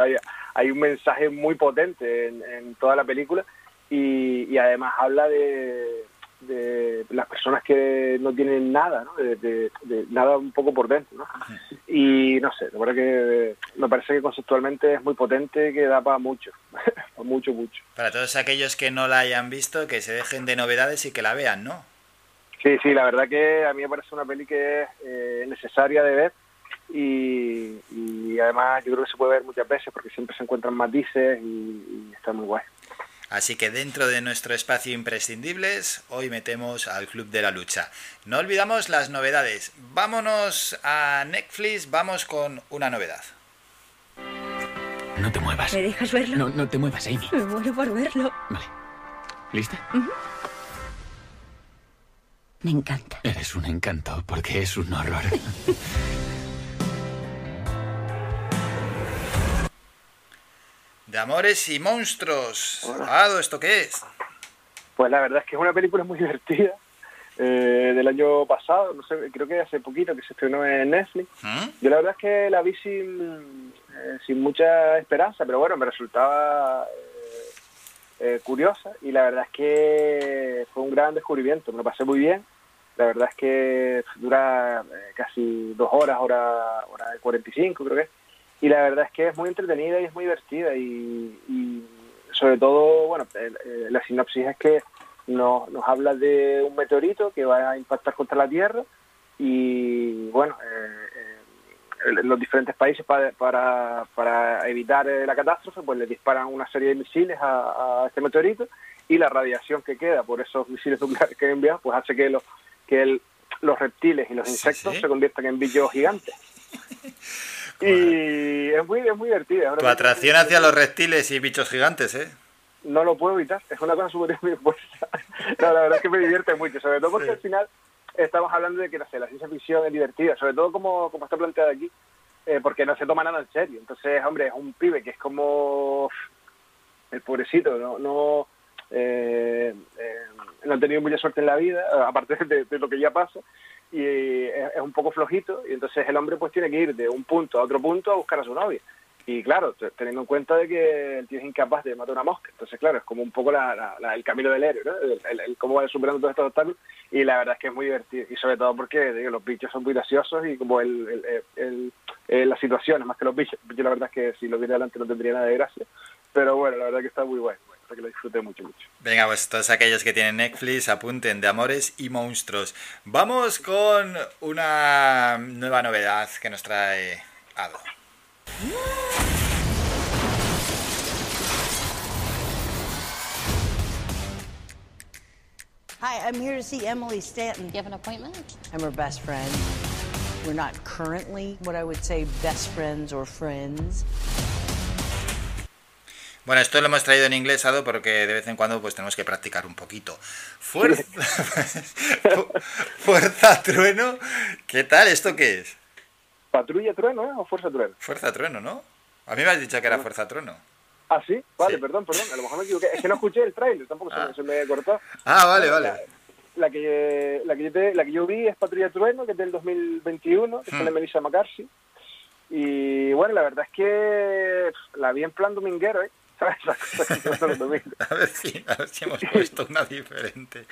hay, un mensaje muy potente en, en toda la película y, y además habla de, de las personas que no tienen nada, ¿no? De, de- de nada un poco por dentro. ¿no? Y no sé, la verdad que me parece que conceptualmente es muy potente, que da para mucho, [laughs] para mucho, mucho. Para todos aquellos que no la hayan visto, que se dejen de novedades y que la vean, ¿no? Sí, sí, la verdad que a mí me parece una peli que es eh, necesaria de ver y, y además yo creo que se puede ver muchas veces porque siempre se encuentran matices y, y está muy guay. Así que dentro de nuestro espacio imprescindibles, hoy metemos al Club de la Lucha. No olvidamos las novedades. Vámonos a Netflix, vamos con una novedad. No te muevas. ¿Me dejas verlo? No, no te muevas, Amy. Me muero por verlo. ¿Lista? Ujú. Me encanta. Eres un encanto porque es un horror. [laughs] De amores y monstruos. Ado, ¿esto qué es? Pues la verdad es que es una película muy [laughs] divertida eh, del año pasado, no sé, creo que hace poquito que se estrenó en Netflix. Yo la verdad es que la vi sin, eh, sin mucha esperanza, pero bueno, me resultaba eh, eh, curiosa y la verdad es que fue un gran descubrimiento, me lo pasé muy bien. La verdad es que dura eh, casi dos horas, hora, hora 45 creo que es. Y la verdad es que es muy entretenida y es muy divertida y, y sobre todo, bueno, la sinopsis es que nos, nos habla de un meteorito que va a impactar contra la Tierra y bueno, eh, eh, los diferentes países para, para, para evitar eh, la catástrofe pues le disparan una serie de misiles a, a este meteorito y la radiación que queda por esos misiles nucleares que envían pues hace que, los que el- los reptiles y los insectos sí. se conviertan en bichos gigantes. [laughs] y es muy, es muy divertida. Tu atracción hacia los reptiles y bichos gigantes, ¿eh? no lo puedo evitar. Es una cosa súper [laughs] fuerza. No, la verdad es que me divierte mucho, sobre todo porque al final estamos hablando de que, no sé, la ciencia ficción es divertida, sobre todo como, como está planteada aquí, eh, porque no se toma nada en serio. Entonces, hombre, es un pibe que es como el pobrecito, no, no, eh, eh, no ha tenido mucha suerte en la vida, [laughs] aparte de, de lo que ya pasa, y eh, es, es un poco flojito, y entonces el hombre pues tiene que ir de un punto a otro punto a buscar a su novia. Y claro, te- teniendo en cuenta de que el tío es incapaz de matar una mosca. Entonces, claro, es como un poco la- la- la- el camino del héroe, ¿no? El, cómo va superando todos estos obstáculos. Y la verdad es que es muy divertido. Y sobre todo porque los bichos son muy graciosos y como el, el- eh, las situaciones, más que los bichos. Yo la verdad es que si lo viera delante no tendría nada de gracia. Pero bueno, la verdad que está muy bueno. La que lo disfruté mucho, mucho. Venga, pues todos aquellos que tienen Netflix apunten de amores y monstruos. Vamos con una nueva novedad que nos trae Ado. Hi, I'm here to see Emily Stanton. You have an appointment? I'm her best friend. We're not currently what I would say best friends or friends. Bueno, esto lo hemos traído en inglés, Ado, porque de vez en cuando pues tenemos que practicar un poquito. Fuerza, [laughs] Fuerza Trueno, ¿qué tal? ¿Esto qué es? ¿Patrulla Trueno eh? o Fuerza Trueno? Fuerza Trueno, ¿no? A mí me has dicho que era Fuerza Trueno. Ah, sí, vale, perdón, perdón. A lo mejor me equivoqué. Es que no escuché el trailer, tampoco se, me, se me cortó. Ah, vale, vale. La, la que, la, que yo te- la que yo vi es Patrulla Trueno, que es del 2021, que Hmm. sale Melissa McCarthy. Y bueno, la verdad es que la vi en plan dominguero, ¿eh? ¿Sabes? Esas cosas que pasan los domingos. A ver si, a ver si hemos puesto una diferente.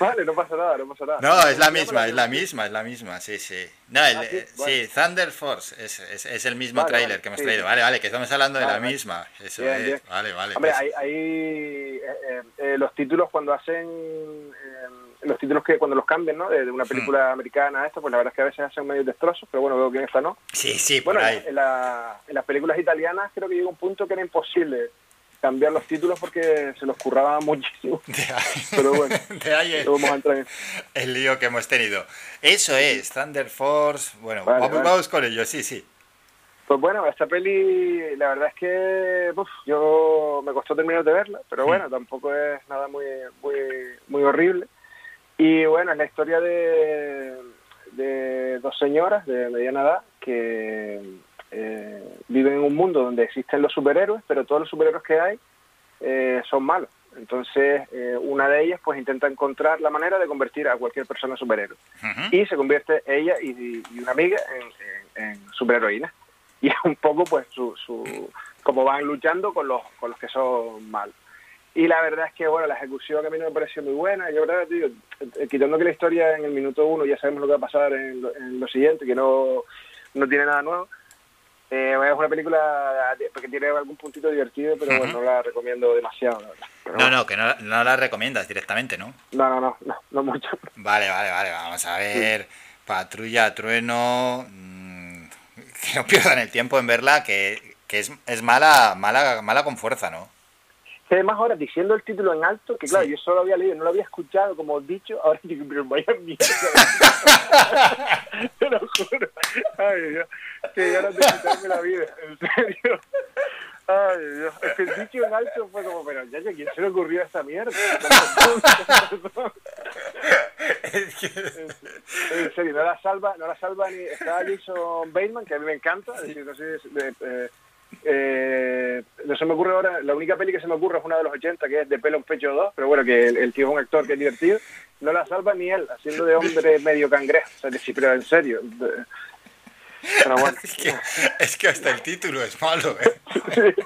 Vale, no pasa nada, no pasa nada. No, es la misma, es la misma, es la misma, sí, sí. No, el, Ah, sí, eh, vale. sí, Thunder Force es, es, es el mismo Vale, tráiler vale, que hemos sí, traído. Vale, vale, que estamos hablando de la misma. Eso Bien, es. bien. Vale, vale. Hombre, pues- hay, eh, eh, los títulos cuando hacen eh, los títulos que cuando los cambian, ¿no? De, de Hmm. una película americana a esta, pues la verdad es que a veces hacen medio destrozos, pero bueno, veo que en esta no. Sí, sí, por Bueno, ahí. en, la- en las películas italianas creo que llega un punto que era imposible cambiar los títulos porque se los curraba muchísimo. [laughs] Pero bueno, [laughs] De ahí el, vamos a entrar en el lío que hemos tenido. Eso es, Thunder Force. Bueno, Vale, vamos, vale. vamos con ello, sí, sí. Pues bueno, esta peli, la verdad es que uf, yo me costó terminar de verla, pero bueno, tampoco es nada muy, muy, muy horrible. Y bueno, es la historia de, de dos señoras de mediana edad que eh, viven en un mundo donde existen los superhéroes, pero todos los superhéroes que hay eh, son malos. Entonces, eh, una de ellas pues intenta encontrar la manera de convertir a cualquier persona en superhéroe. Y se convierte ella y, y una amiga en, en, en superheroína. Y es un poco pues su, su cómo van luchando con los, con los que son malos. Y la verdad es que, bueno, la ejecución a mí no me pareció muy buena. Yo, verdad, eh, quitando que la historia en el minuto uno ya sabemos lo que va a pasar en lo, en lo siguiente, que no, no tiene nada nuevo. Eh, es una película que tiene algún puntito divertido, pero bueno, no la recomiendo demasiado, la verdad. Pero No, no, que no, no la recomiendas directamente, ¿no? No, no, no, no, no mucho. Vale, vale, vale, vamos a ver. Patrulla, trueno. mm, [laughs] Que no pierdan el tiempo en verla, que, que es, es mala, mala, mala con fuerza, ¿no? Además ahora diciendo el título en alto, que claro, yo solo había leído, no lo había escuchado como dicho, ahora [laughs] digo, pero vaya mierda. [laughs] Te lo juro. Ay, Dios, que ya no te quitarme la vida, en serio. Ay, Dios. Es que el dicho en alto fue como, pero ya, ya, ¿quién se le ocurrió esta mierda? [laughs] En serio, no la salva, no la salva ni está Jason Bateman, que a mí me encanta, es decir, no sé, eh, eh, eh, no se me ocurre ahora, la única peli que se me ocurre es una de los 80 que es de pelo en pecho 2, pero bueno, que el, el tío es un actor que es divertido, no la salva ni él, haciendo de hombre medio cangrejo, o sea, pero en serio. Pero bueno. [laughs] Es que, es que hasta el título es malo, ¿eh? [laughs]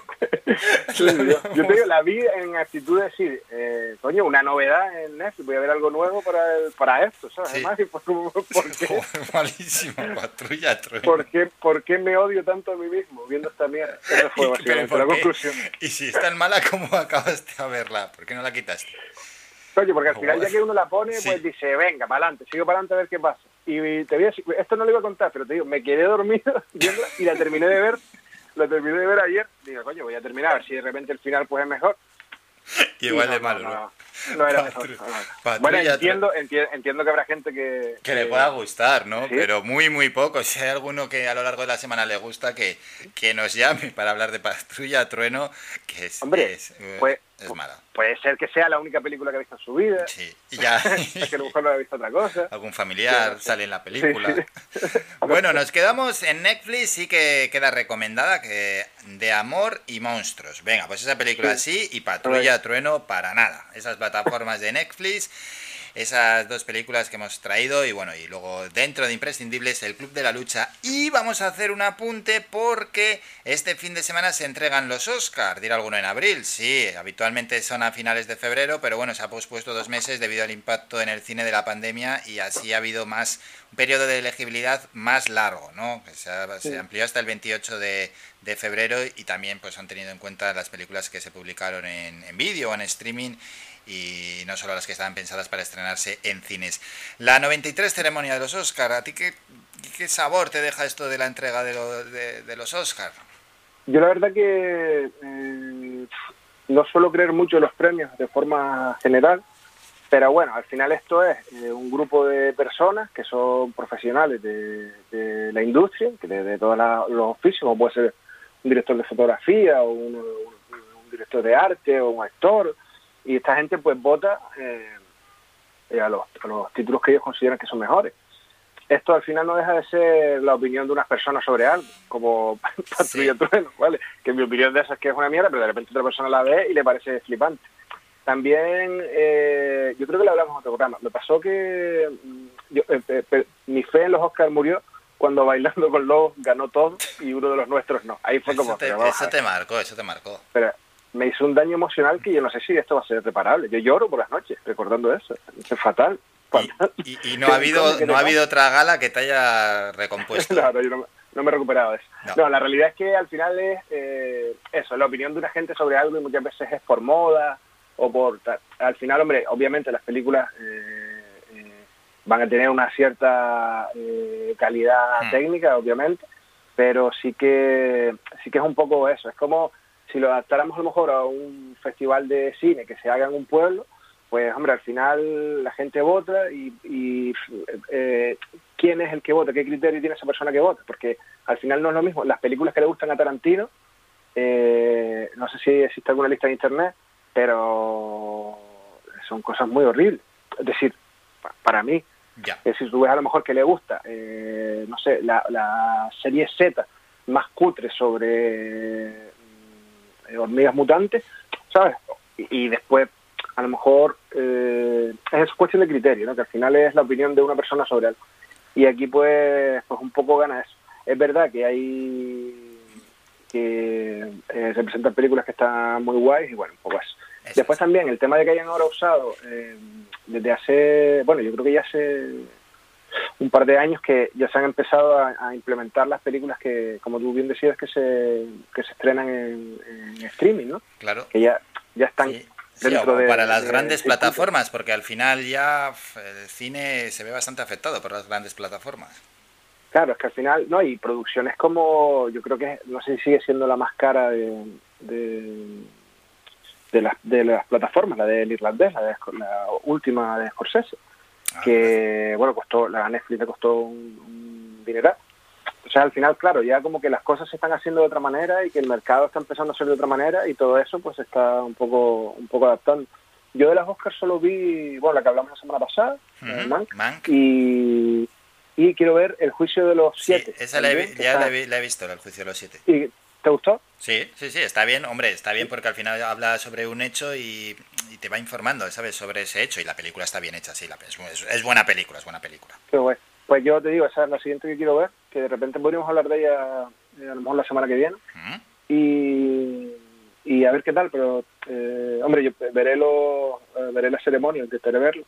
Sí, yo, yo te digo, la vi en actitud de decir, eh, coño, una novedad en Netflix, voy a ver algo nuevo para, el- para esto, ¿sabes? Sí. Además, y ¿por [laughs] qué? Malísimo, patrulla. ¿Por qué, ¿Por qué me odio tanto a mí mismo viendo esta mierda? Esa fue. Y si es tan mala, ¿cómo acabaste a verla? ¿Por qué no la quitaste? Porque al final ya que uno la pone, Sí. pues dice, venga, para adelante, sigo para adelante a ver qué pasa. Y te voy a decir, esto no lo iba a contar, pero te digo, me quedé dormido [laughs] y la terminé de ver, la terminé de ver ayer. Digo, coño, voy a terminar, a ver si de repente el final pues es mejor. Igual de malo, no, ¿no? no, no era. Patru- Bueno, entiendo, enti- entiendo que habrá gente que... Que le pueda gustar, ¿no? Sí. Pero muy, muy poco. Si hay alguno que a lo largo de la semana le gusta, que, que nos llame para hablar de Patrulla Trueno, que es, Hombre, es, pues- es mala. Puede ser que sea la única película que ha visto en su vida. Sí, y ya. [laughs] es que a lo mejor no ha visto otra cosa. Algún familiar Sí, sale en la película. Sí, sí. [laughs] Bueno, nos quedamos en Netflix, sí que queda recomendada, que de amor y monstruos. Venga, pues esa película sí y Patrulla Trueno para nada. Esas plataformas de Netflix, esas dos películas que hemos traído y bueno, y luego dentro de imprescindibles el Club de la Lucha. Y vamos a hacer un apunte porque este fin de semana se entregan los Oscars, dirá alguno en abril. Sí, habitualmente son a finales de febrero, pero bueno, se ha pospuesto dos meses debido al impacto en el cine de la pandemia y así ha habido más un periodo de elegibilidad más largo, ¿no? Que se, ha- se amplió hasta el 28 de, de febrero y también pues han tenido en cuenta las películas que se publicaron en, en vídeo o en streaming y no solo las que estaban pensadas para estrenarse en cines. La 93 ceremonia de los Oscar, ¿a ti qué, qué sabor te deja esto de la entrega de, lo- de- los Oscar? Yo la verdad que eh, no suelo creer mucho en los premios de forma general, pero bueno, al final esto es eh, un grupo de personas que son profesionales de, la industria, que de, todos los oficios, como puede ser un director de fotografía o un- un director de arte o un actor, y esta gente pues vota eh, eh, a, los, a los títulos que ellos consideran que son mejores. Esto al final no deja de ser la opinión de unas personas sobre algo, como [laughs] Patrulla Trueno, ¿vale? Que mi opinión de eso es que es una mierda, pero de repente otra persona la ve y le parece flipante. También, eh, yo creo que lo hablamos en otro programa, me pasó que mm, yo, eh, eh, mi fe en los Oscars murió cuando Bailando con Lobos ganó todo y uno de los nuestros no. Ahí fue como... Eso te, eso te marcó, eso te marcó. Pero me hizo un daño emocional que yo no sé si esto va a ser reparable. Yo lloro por las noches recordando eso. Es fatal. Y, y no [laughs] ha habido no ha habido otra gala que te haya recompuesto. [laughs] No, no, yo no, me- no me he recuperado de eso. No. No. la realidad es que al final es eh, eso, la opinión de una gente sobre algo y muchas veces es por moda o por... Al final, hombre, obviamente las películas eh, eh, van a tener una cierta eh, calidad Hmm. técnica, obviamente, pero sí que sí que es un poco eso. Es como si lo adaptáramos a lo mejor a un festival de cine que se haga en un pueblo, pues hombre, al final la gente vota y, y, eh, quién es el que vota, qué criterio tiene esa persona que vota, porque al final no es lo mismo. Las películas que le gustan a Tarantino, eh, no sé si existe alguna lista en internet, pero son cosas muy horribles. Es decir, pa- para mí, Ya. es decir, tú ves a lo mejor que le gusta, eh, no sé, la, la serie Z más cutre sobre hormigas mutantes, ¿sabes? Y, y después a lo mejor eh, es cuestión de criterio, ¿no? que al final es la opinión de una persona sobre algo. Y aquí pues, pues un poco gana eso. Es verdad que hay que eh, se presentan películas que están muy guays y bueno, un poco eso. Después también el tema de que hayan ahora usado eh, desde hace, bueno, yo creo que ya hace un par de años que ya se han empezado a, a implementar las películas que, como tú bien decías, que se, que se estrenan en, en streaming, ¿no? Claro. Que ya, ya están Sí, de... para las de- grandes de- plataformas, porque al final ya el cine se ve bastante afectado por las grandes plataformas. Claro, es que al final, no, y producciones como, yo creo que, no sé si sigue siendo la más cara de, de, las, de las plataformas, la del irlandés, la, de, la última de Scorsese, que, bueno, costó, la Netflix le costó un, un dineral. O sea, al final, claro, ya como que las cosas se están haciendo de otra manera y que el mercado está empezando a ser de otra manera y todo eso pues está un poco, un poco adaptando. Yo de las Oscars solo vi, bueno, la que hablamos la semana pasada, Mank, y, y quiero ver El juicio de los siete. Esa la he, ya la he, la he visto, el juicio de los siete. ¿Y te gustó? Sí, sí, sí, está bien, hombre, está bien porque al final habla sobre un hecho y, y te va informando, ¿sabes? Sobre ese hecho y la película está bien hecha, sí, la, es, es- buena película, es buena película. Qué guay. Pues yo te digo, esa es la siguiente que quiero ver, que de repente podríamos hablar de ella eh, a lo mejor la semana que viene. Y, y a ver qué tal, pero eh, hombre, yo veré, lo, eh, veré la ceremonia, intentaré verlo,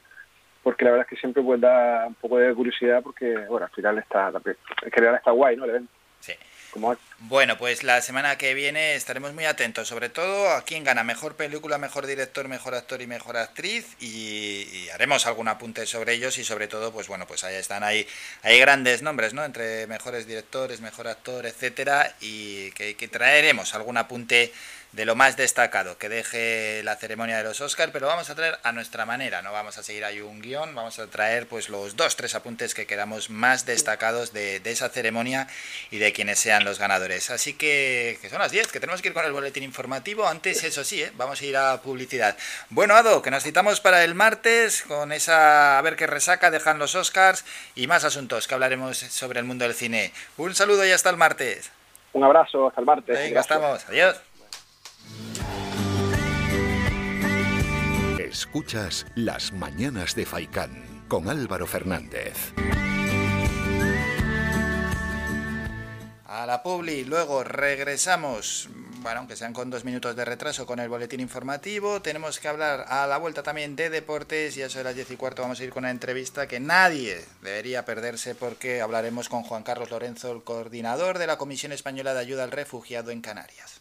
porque la verdad es que siempre pues da un poco de curiosidad, porque bueno, al final está, la, general está guay, ¿no? El evento. Sí. Bueno, pues la semana que viene estaremos muy atentos, sobre todo a quién gana mejor película, mejor director, mejor actor y mejor actriz y, y haremos algún apunte sobre ellos y sobre todo, pues bueno, pues ahí están ahí, hay grandes nombres, ¿no? Entre mejores directores, mejor actor, etcétera y que, que traeremos algún apunte de lo más destacado que deje la ceremonia de los Oscars, pero vamos a traer a nuestra manera, no vamos a seguir ahí un guion, vamos a traer pues los dos, tres apuntes que quedamos más destacados de, de esa ceremonia y de quienes sean los ganadores. Así que, que son las 10, que tenemos que ir con el boletín informativo, antes eso sí, ¿eh? vamos a ir a publicidad. Bueno, Ado, que nos citamos para el martes con esa, a ver qué resaca dejan los Oscars y más asuntos que hablaremos sobre el mundo del cine. Un saludo y hasta el martes. Un abrazo, hasta el martes. Venga, estamos, adiós. Escuchas Las Mañanas de Faicán con Álvaro Fernández. A la Publi, luego regresamos, bueno, aunque sean con dos minutos de retraso con el boletín informativo, tenemos que hablar a la vuelta también de deportes y a eso de las 10 y cuarto vamos a ir con una entrevista que nadie debería perderse porque hablaremos con Juan Carlos Lorenzo, el coordinador de la Comisión Española de Ayuda al Refugiado en Canarias.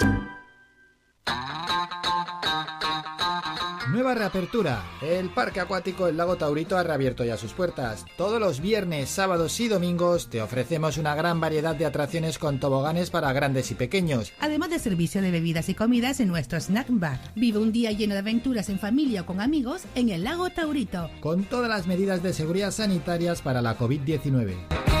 Nueva reapertura. El Parque Acuático El Lago Taurito ha reabierto ya sus puertas. Todos los viernes, sábados y domingos te ofrecemos una gran variedad de atracciones con toboganes para grandes y pequeños. Además de servicio de bebidas y comidas en nuestro snack bar. Vive un día lleno de aventuras en familia o con amigos en el lago Taurito. Con todas las medidas de seguridad sanitarias para la COVID-19.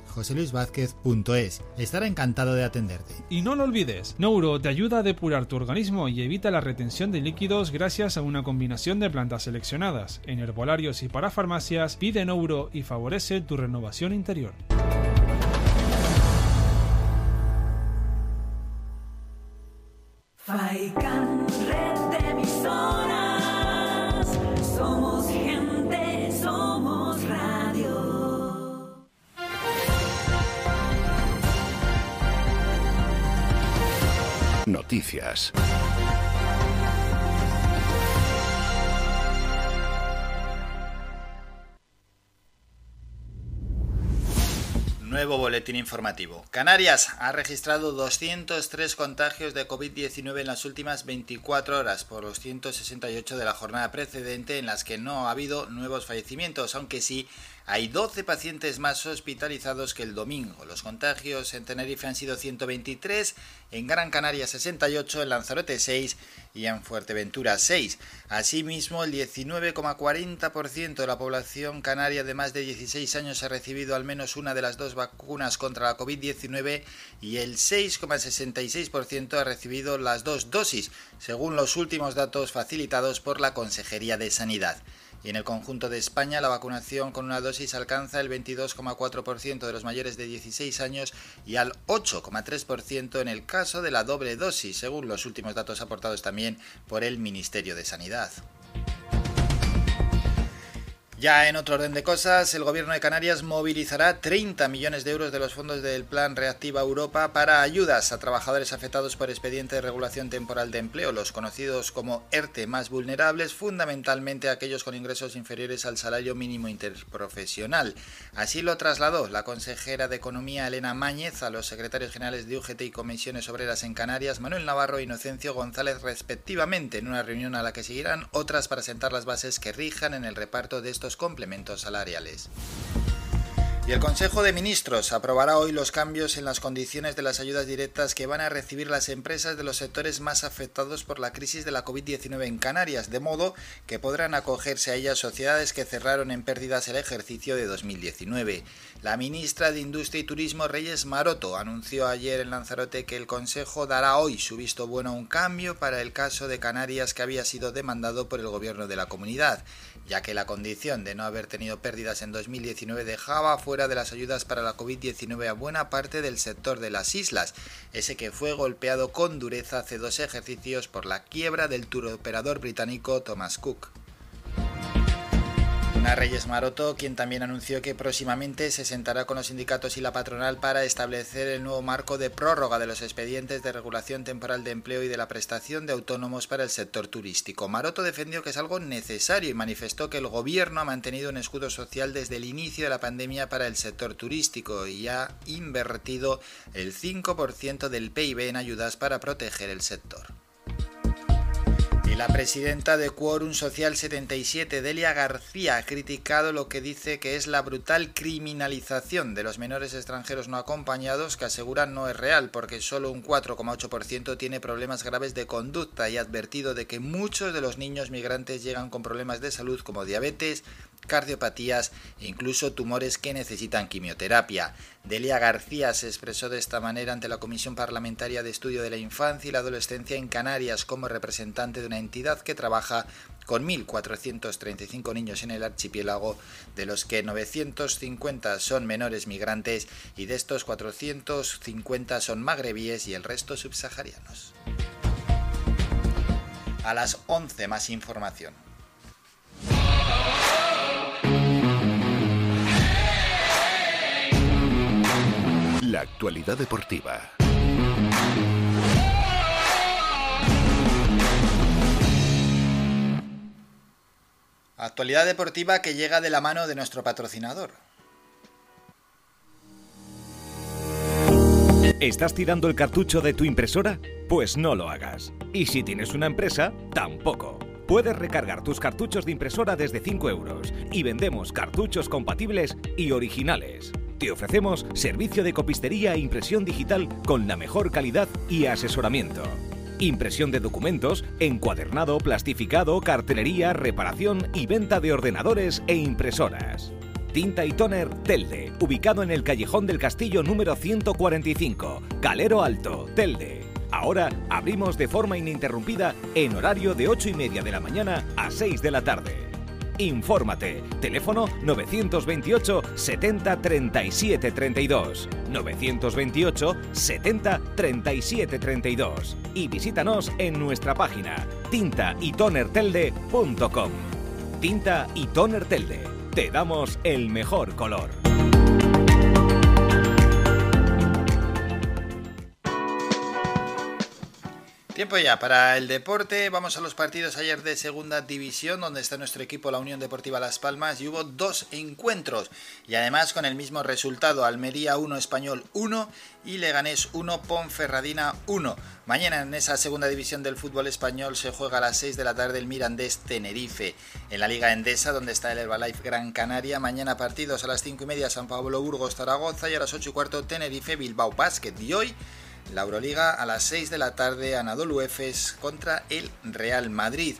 joseluisvázquez.es. Estará encantado de atenderte. Y no lo olvides, Nouro te ayuda a depurar tu organismo y evita la retención de líquidos gracias a una combinación de plantas seleccionadas. En herbolarios y para farmacias, pide Nouro y favorece tu renovación interior. Faikan, red de noticias. Nuevo boletín informativo. Canarias ha registrado 203 contagios de COVID-19 en las últimas 24 horas, por los 168 de la jornada precedente en las que no ha habido nuevos fallecimientos, aunque sí hay 12 pacientes más hospitalizados que el domingo. Los contagios en Tenerife han sido 123, en Gran Canaria 68, en Lanzarote 6 y en Fuerteventura 6. Asimismo, el 19,40% de la población canaria de más de 16 años ha recibido al menos una de las dos vacunas contra la COVID-19 y el 6,66% ha recibido las dos dosis, según los últimos datos facilitados por la Consejería de Sanidad. Y en el conjunto de España la vacunación con una dosis alcanza el 22,4% de los mayores de 16 años y al 8,3% en el caso de la doble dosis, según los últimos datos aportados también por el Ministerio de Sanidad. Ya en otro orden de cosas, el gobierno de Canarias movilizará 30 millones de euros de los fondos del Plan Reactiva Europa para ayudas a trabajadores afectados por expediente de regulación temporal de empleo, los conocidos como ERTE más vulnerables, fundamentalmente aquellos con ingresos inferiores al salario mínimo interprofesional. Así lo trasladó la consejera de Economía Elena Máñez a los secretarios generales de UGT y Comisiones Obreras en Canarias, Manuel Navarro e Inocencio González respectivamente, en una reunión a la que seguirán otras para sentar las bases que rijan en el reparto de estos complementos salariales. Y el Consejo de Ministros aprobará hoy los cambios en las condiciones de las ayudas directas que van a recibir las empresas de los sectores más afectados por la crisis de la COVID-19 en Canarias, de modo que podrán acogerse a ellas sociedades que cerraron en pérdidas el ejercicio de 2019. La ministra de Industria y Turismo, Reyes Maroto, anunció ayer en Lanzarote que el Consejo dará hoy su visto bueno a un cambio para el caso de Canarias que había sido demandado por el gobierno de la comunidad ya que la condición de no haber tenido pérdidas en 2019 dejaba fuera de las ayudas para la COVID-19 a buena parte del sector de las islas, ese que fue golpeado con dureza hace dos ejercicios por la quiebra del turoperador británico Thomas Cook. Reyes Maroto, quien también anunció que próximamente se sentará con los sindicatos y la patronal para establecer el nuevo marco de prórroga de los expedientes de regulación temporal de empleo y de la prestación de autónomos para el sector turístico. Maroto defendió que es algo necesario y manifestó que el gobierno ha mantenido un escudo social desde el inicio de la pandemia para el sector turístico y ha invertido el 5% del PIB en ayudas para proteger el sector. La presidenta de Quórum Social 77, Delia García, ha criticado lo que dice que es la brutal criminalización de los menores extranjeros no acompañados, que aseguran no es real, porque solo un 4,8% tiene problemas graves de conducta y ha advertido de que muchos de los niños migrantes llegan con problemas de salud como diabetes, cardiopatías e incluso tumores que necesitan quimioterapia. Delia García se expresó de esta manera ante la Comisión Parlamentaria de Estudio de la Infancia y la Adolescencia en Canarias como representante de una entidad que trabaja con 1.435 niños en el archipiélago, de los que 950 son menores migrantes y de estos 450 son magrebíes y el resto subsaharianos. A las 11 más información. La actualidad deportiva. Actualidad deportiva que llega de la mano de nuestro patrocinador. ¿Estás tirando el cartucho de tu impresora? Pues no lo hagas. Y si tienes una empresa, tampoco. Puedes recargar tus cartuchos de impresora desde 5 euros y vendemos cartuchos compatibles y originales. Te ofrecemos servicio de copistería e impresión digital con la mejor calidad y asesoramiento. Impresión de documentos, encuadernado, plastificado, cartelería, reparación y venta de ordenadores e impresoras. Tinta y Toner Telde, ubicado en el Callejón del Castillo número 145, Calero Alto, Telde. Ahora abrimos de forma ininterrumpida en horario de 8 y media de la mañana a 6 de la tarde. Infórmate. Teléfono 928 70 37 32. 928 70 37 32. Y visítanos en nuestra página tintaytonertelde.com. Tinta y Toner Telde. Te damos el mejor color. Tiempo ya para el deporte. Vamos a los partidos ayer de segunda división, donde está nuestro equipo, la Unión Deportiva Las Palmas, y hubo dos encuentros. Y además con el mismo resultado: Almería 1, Español 1 y Leganés 1, Ponferradina 1. Mañana en esa segunda división del fútbol español se juega a las 6 de la tarde el Mirandés Tenerife. En la Liga Endesa, donde está el Herbalife Gran Canaria, mañana partidos a las 5 y media San Pablo Burgos Zaragoza y a las 8 y cuarto Tenerife Bilbao Basket. Y hoy la Euroliga a las 6 de la tarde, Anadolu Efes contra el Real Madrid.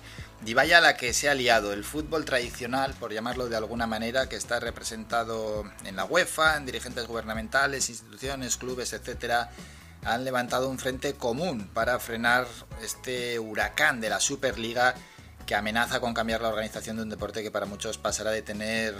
Y vaya la que se ha liado el fútbol tradicional, por llamarlo de alguna manera, que está representado en la UEFA, en dirigentes gubernamentales, instituciones, clubes, etcétera, han levantado un frente común para frenar este huracán de la Superliga que amenaza con cambiar la organización de un deporte que para muchos pasará de tener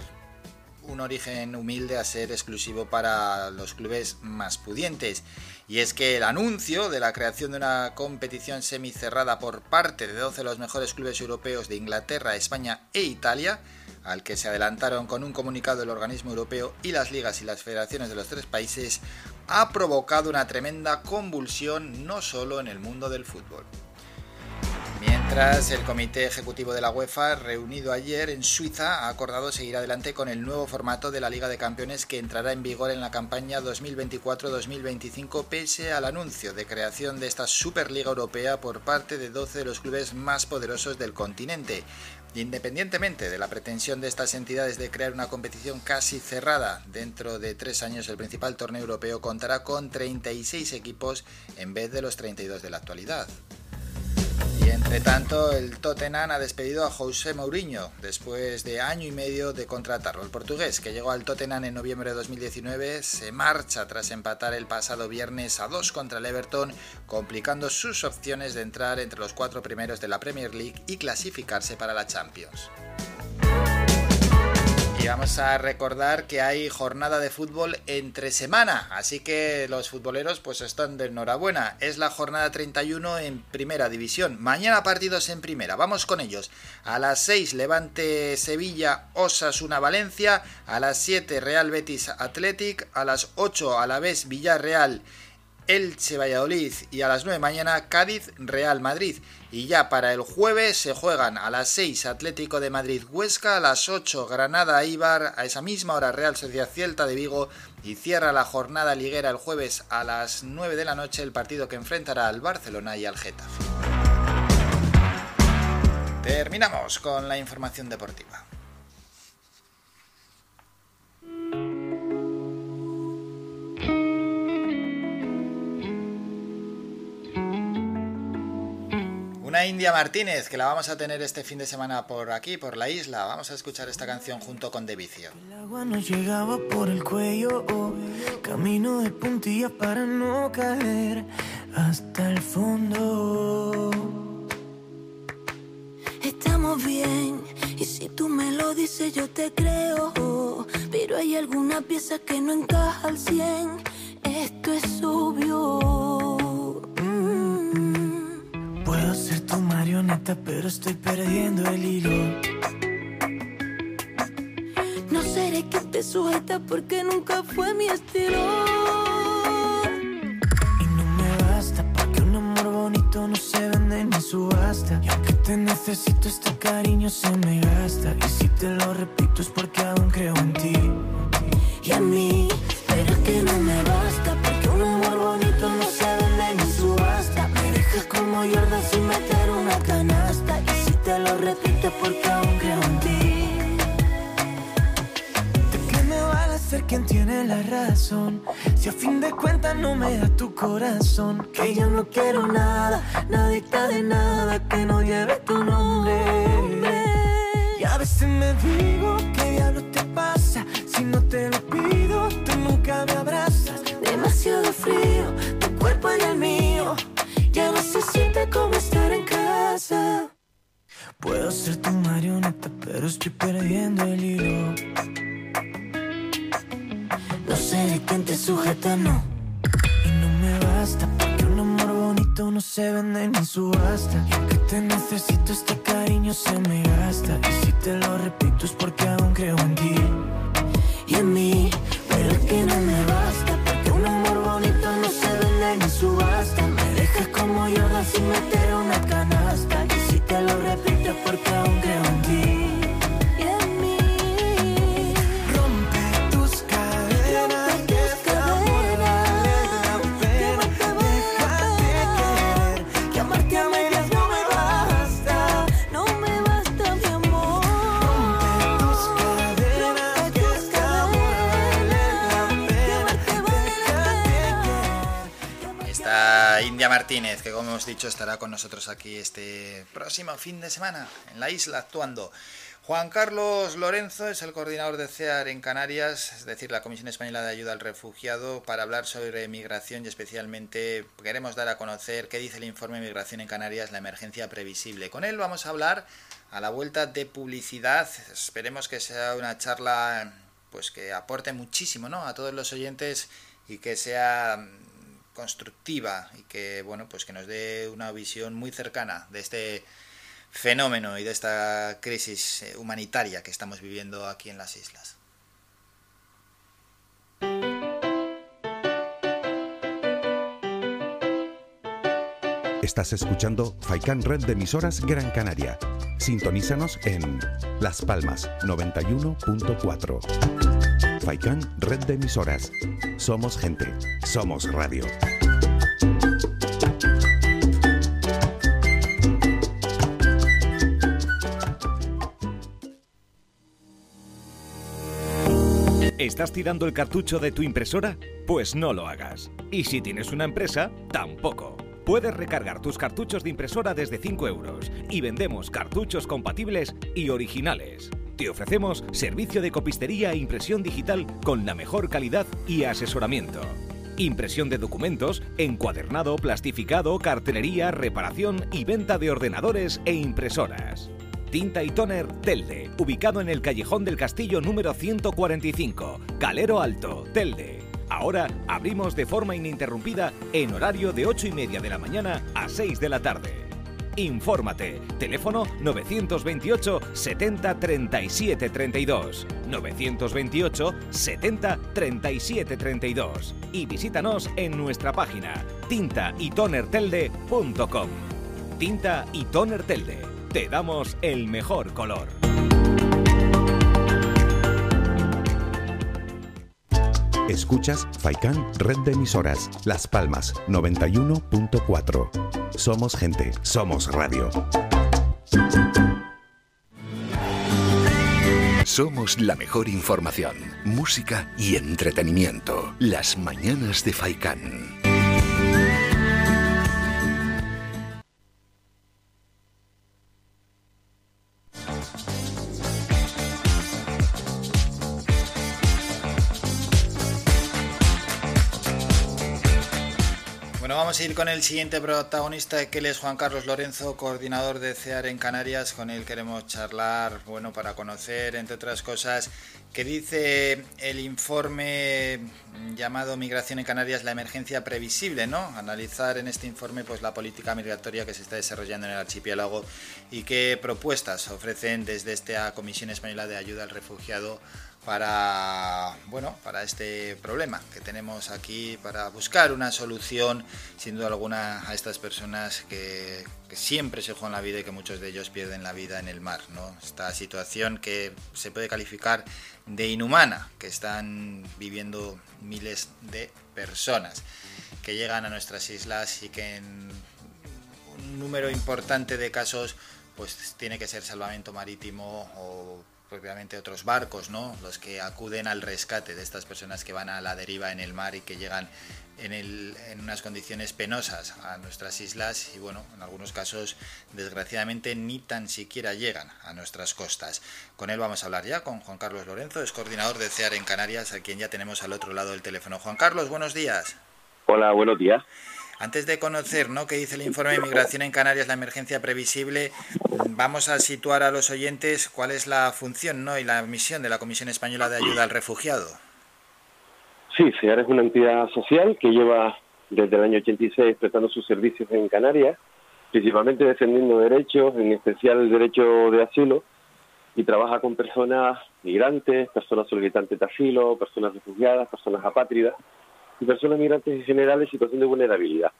un origen humilde a ser exclusivo para los clubes más pudientes. Y es que el anuncio de la creación de una competición semicerrada por parte de 12 de los mejores clubes europeos de Inglaterra, España e Italia, al que se adelantaron con un comunicado el organismo europeo y las ligas y las federaciones de los tres países, ha provocado una tremenda convulsión no solo en el mundo del fútbol. Mientras, el Comité Ejecutivo de la UEFA, reunido ayer en Suiza, ha acordado seguir adelante con el nuevo formato de la Liga de Campeones que entrará en vigor en la campaña 2024-2025 pese al anuncio de creación de esta Superliga Europea por parte de 12 de los clubes más poderosos del continente. Independientemente de la pretensión de estas entidades de crear una competición casi cerrada, dentro de tres años el principal torneo europeo contará con 36 equipos en vez de los 32 de la actualidad. Y entre tanto, el Tottenham ha despedido a José Mourinho después de año y medio de contratarlo. El portugués, que llegó al Tottenham en noviembre de 2019, se marcha tras empatar el pasado viernes a dos contra el Everton, complicando sus opciones de entrar entre los cuatro primeros de la Premier League y clasificarse para la Champions. Y vamos a recordar que hay jornada de fútbol entre semana, así que los futboleros pues están de enhorabuena. Es la jornada 31 en Primera División. Mañana partidos en Primera, vamos con ellos. A las 6 Levante Sevilla, Osasuna Valencia, a las 7 Real Betis Athletic, a las 8 a la vez Villarreal Elche Valladolid y a las 9 mañana Cádiz Real Madrid. Y ya para el jueves se juegan a las 6 Atlético de Madrid Huesca, a las 8 Granada Ibar, a esa misma hora Real Sociedad Celta de Vigo y cierra la jornada liguera el jueves a las 9 de la noche el partido que enfrentará al Barcelona y al Getafe. Terminamos con la información deportiva. Una India Martínez, que la vamos a tener este fin de semana por aquí, por la isla. Vamos a escuchar esta canción junto con De Vicio. El agua nos llegaba por el cuello, camino de puntillas para no caer hasta el fondo. Estamos bien, y si tú me lo dices yo te creo. Pero hay alguna pieza que no encaja al 100, esto es obvio. Puedo ser tu marioneta, pero estoy perdiendo el hilo. No seré que te sujeta porque nunca fue mi estilo. Y no me basta, porque un amor bonito no se vende ni subasta. Y aunque te necesito, este cariño se me gasta. Y si te lo repito, es porque aún creo en ti. Y a mí, pero es que no me basta como Jordan sin meter una canasta. Y si te lo repito, es porque aún creo en ti. ¿De qué me vale ser quien tiene la razón? Si a fin de cuentas no me da tu corazón. Que yo no quiero nada, nadita de nada que no lleve tu nombre. Y a veces me digo, ¿qué diablo te pasa? Si no te lo pido, tú nunca me abrazas. Demasiado frío, tu cuerpo en el mío. Ya no se siente como estar en casa. Puedo ser tu marioneta, pero estoy perdiendo el hilo. No seré quien te sujeta, no. Y no me basta, porque un amor bonito no se vende ni subasta. Y aunque te necesito, este cariño se me gasta. Y si te lo repito, es porque aún creo en ti. Y en mí, pero que no me basta porque un amor bonito no se vende ni subasta. Como Jordan sin meter una canasta. Y si te lo repito porque aún creo Martínez, que como hemos dicho estará con nosotros aquí este próximo fin de semana en la isla actuando. Juan Carlos Lorenzo es el coordinador de CEAR en Canarias, es decir, la Comisión Española de Ayuda al Refugiado, para hablar sobre migración y especialmente queremos dar a conocer qué dice el informe de Migración en Canarias, la emergencia previsible. Con él vamos a hablar a la vuelta de publicidad. Esperemos que sea una charla pues que aporte muchísimo ¿no? a todos los oyentes y que sea constructiva y que bueno pues que nos dé una visión muy cercana de este fenómeno y de esta crisis eh, humanitaria que estamos viviendo aquí en las islas. Estás escuchando Faikan Red de emisoras Gran Canaria. Sintonízanos en Las Palmas 91.4. Faikan Red de emisoras. Somos gente, somos radio. ¿Estás tirando el cartucho de tu impresora? Pues no lo hagas. Y si tienes una empresa, tampoco. Puedes recargar tus cartuchos de impresora desde 5 euros y vendemos cartuchos compatibles y originales. Te ofrecemos servicio de copistería e impresión digital con la mejor calidad y asesoramiento. Impresión de documentos, encuadernado, plastificado, cartelería, reparación y venta de ordenadores e impresoras. Tinta y Toner Telde, ubicado en el Callejón del Castillo número 145, Calero Alto, Telde. Ahora abrimos de forma ininterrumpida en horario de 8 y media de la mañana a 6 de la tarde. Infórmate. Teléfono 928 70 37 32. 928 70 37 32. Y visítanos en nuestra página tintaytonertelde.com. Tinta y Toner Telde. Te damos el mejor color. Escuchas Faikan Red de emisoras. Las Palmas 91.4. Somos gente, somos radio. Somos la mejor información, música y entretenimiento. Las mañanas de Faikán. Vamos a ir con el siguiente protagonista, que es Juan Carlos Lorenzo, coordinador de CEAR en Canarias. Con él queremos charlar, bueno, para conocer, entre otras cosas, qué dice el informe llamado Migración en Canarias, la emergencia previsible, ¿no? Analizar en este informe pues la política migratoria que se está desarrollando en el archipiélago y qué propuestas ofrecen desde esta Comisión Española de Ayuda al Refugiado para bueno para este problema que tenemos aquí para buscar una solución sin duda alguna a estas personas que, siempre se juegan la vida y que muchos de ellos pierden la vida en el mar no esta situación que se puede calificar de inhumana que están viviendo miles de personas que llegan a nuestras islas y que en un número importante de casos pues tiene que ser salvamento marítimo o propiamente otros barcos, ¿no? Los que acuden al rescate de estas personas que van a la deriva en el mar y que llegan en, el, en unas condiciones penosas a nuestras islas y bueno, en algunos casos desgraciadamente ni tan siquiera llegan a nuestras costas. Con él vamos a hablar ya, con Juan Carlos Lorenzo, es coordinador de CEAR en Canarias, a quien ya tenemos al otro lado del teléfono. Juan Carlos, buenos días. Hola, buenos días. Antes de conocer ¿no? qué dice el informe de migración en Canarias, la emergencia previsible, vamos a situar a los oyentes cuál es la función ¿no? y la misión de la Comisión Española de Ayuda al Refugiado. Sí, CEAR es una entidad social que lleva desde el año 86 prestando sus servicios en Canarias, principalmente defendiendo derechos, en especial el derecho de asilo, y trabaja con personas migrantes, personas solicitantes de asilo, personas refugiadas, personas apátridas y personas migrantes en general en situación de vulnerabilidad.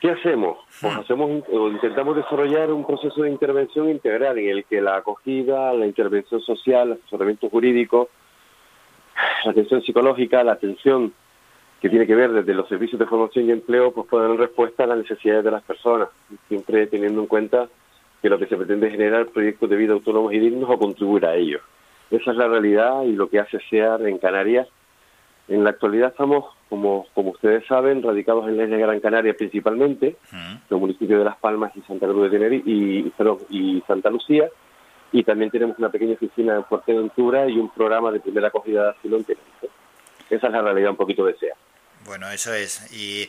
¿Qué hacemos? Pues hacemos o intentamos desarrollar un proceso de intervención integral en el que la acogida, la intervención social, el asesoramiento jurídico, la atención psicológica, la atención que tiene que ver desde los servicios de formación y empleo, pues puedan dar respuesta a las necesidades de las personas, siempre teniendo en cuenta que lo que se pretende es generar proyectos de vida autónomos y dignos o contribuir a ellos. Esa es la realidad y lo que hace SEAR en Canarias. En la actualidad estamos, como, como ustedes saben, radicados en la isla de Gran Canaria principalmente, los municipios de Las Palmas y Santa Cruz de Tenerife y, Santa Lucía, y también tenemos una pequeña oficina en Fuerteventura y un programa de primera acogida de asilo en Tenerife. Esa es la realidad un poquito de SEAR. Bueno, eso es. Y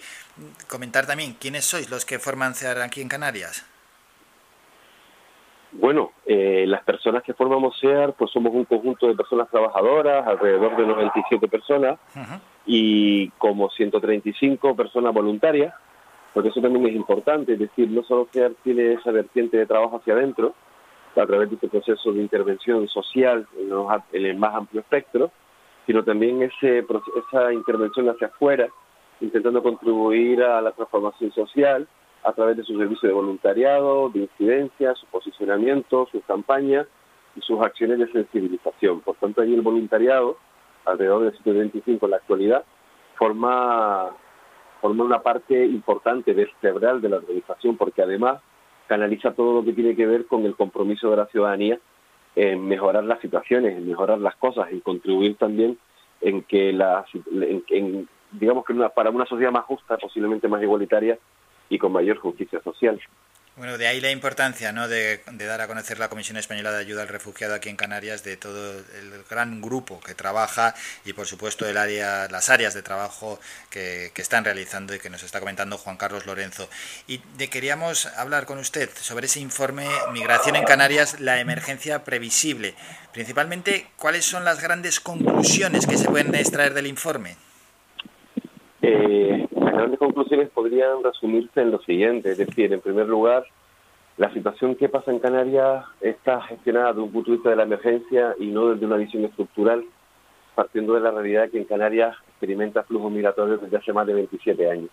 comentar también, ¿quiénes sois los que forman CEAR aquí en Canarias? Bueno, eh, las personas que formamos SEAR, pues somos un conjunto de personas trabajadoras, alrededor de 97 personas, y como 135 personas voluntarias, porque eso también es importante, es decir, no solo SEAR tiene esa vertiente de trabajo hacia adentro, a través de este proceso de intervención social en, los, en el más amplio espectro, sino también ese, esa intervención hacia afuera, intentando contribuir a la transformación social, a través de su servicio de voluntariado, de incidencia, su posicionamiento, sus campañas y sus acciones de sensibilización. Por tanto, ahí el voluntariado, alrededor de 125 en la actualidad, forma, forma una parte importante, vertebral de la organización, porque además canaliza todo lo que tiene que ver con el compromiso de la ciudadanía en mejorar las situaciones, en mejorar las cosas, en contribuir también en que la, en, digamos que una, para una sociedad más justa, posiblemente más igualitaria, y con mayor justicia social. Bueno, de ahí la importancia ¿no? de, dar a conocer la Comisión Española de Ayuda al Refugiado aquí en Canarias, de todo el gran grupo que trabaja y, por supuesto, el área, las áreas de trabajo que, están realizando y que nos está comentando Juan Carlos Lorenzo. Y de, queríamos hablar con usted sobre ese informe Migración en Canarias, la emergencia previsible. Principalmente, ¿cuáles son las grandes conclusiones que se pueden extraer del informe? Eh, las grandes conclusiones podrían resumirse en lo siguiente, es decir, en primer lugar, la situación que pasa en Canarias está gestionada desde un punto de vista de la emergencia y no desde una visión estructural, partiendo de la realidad que en Canarias experimenta flujos migratorios desde hace más de 27 años.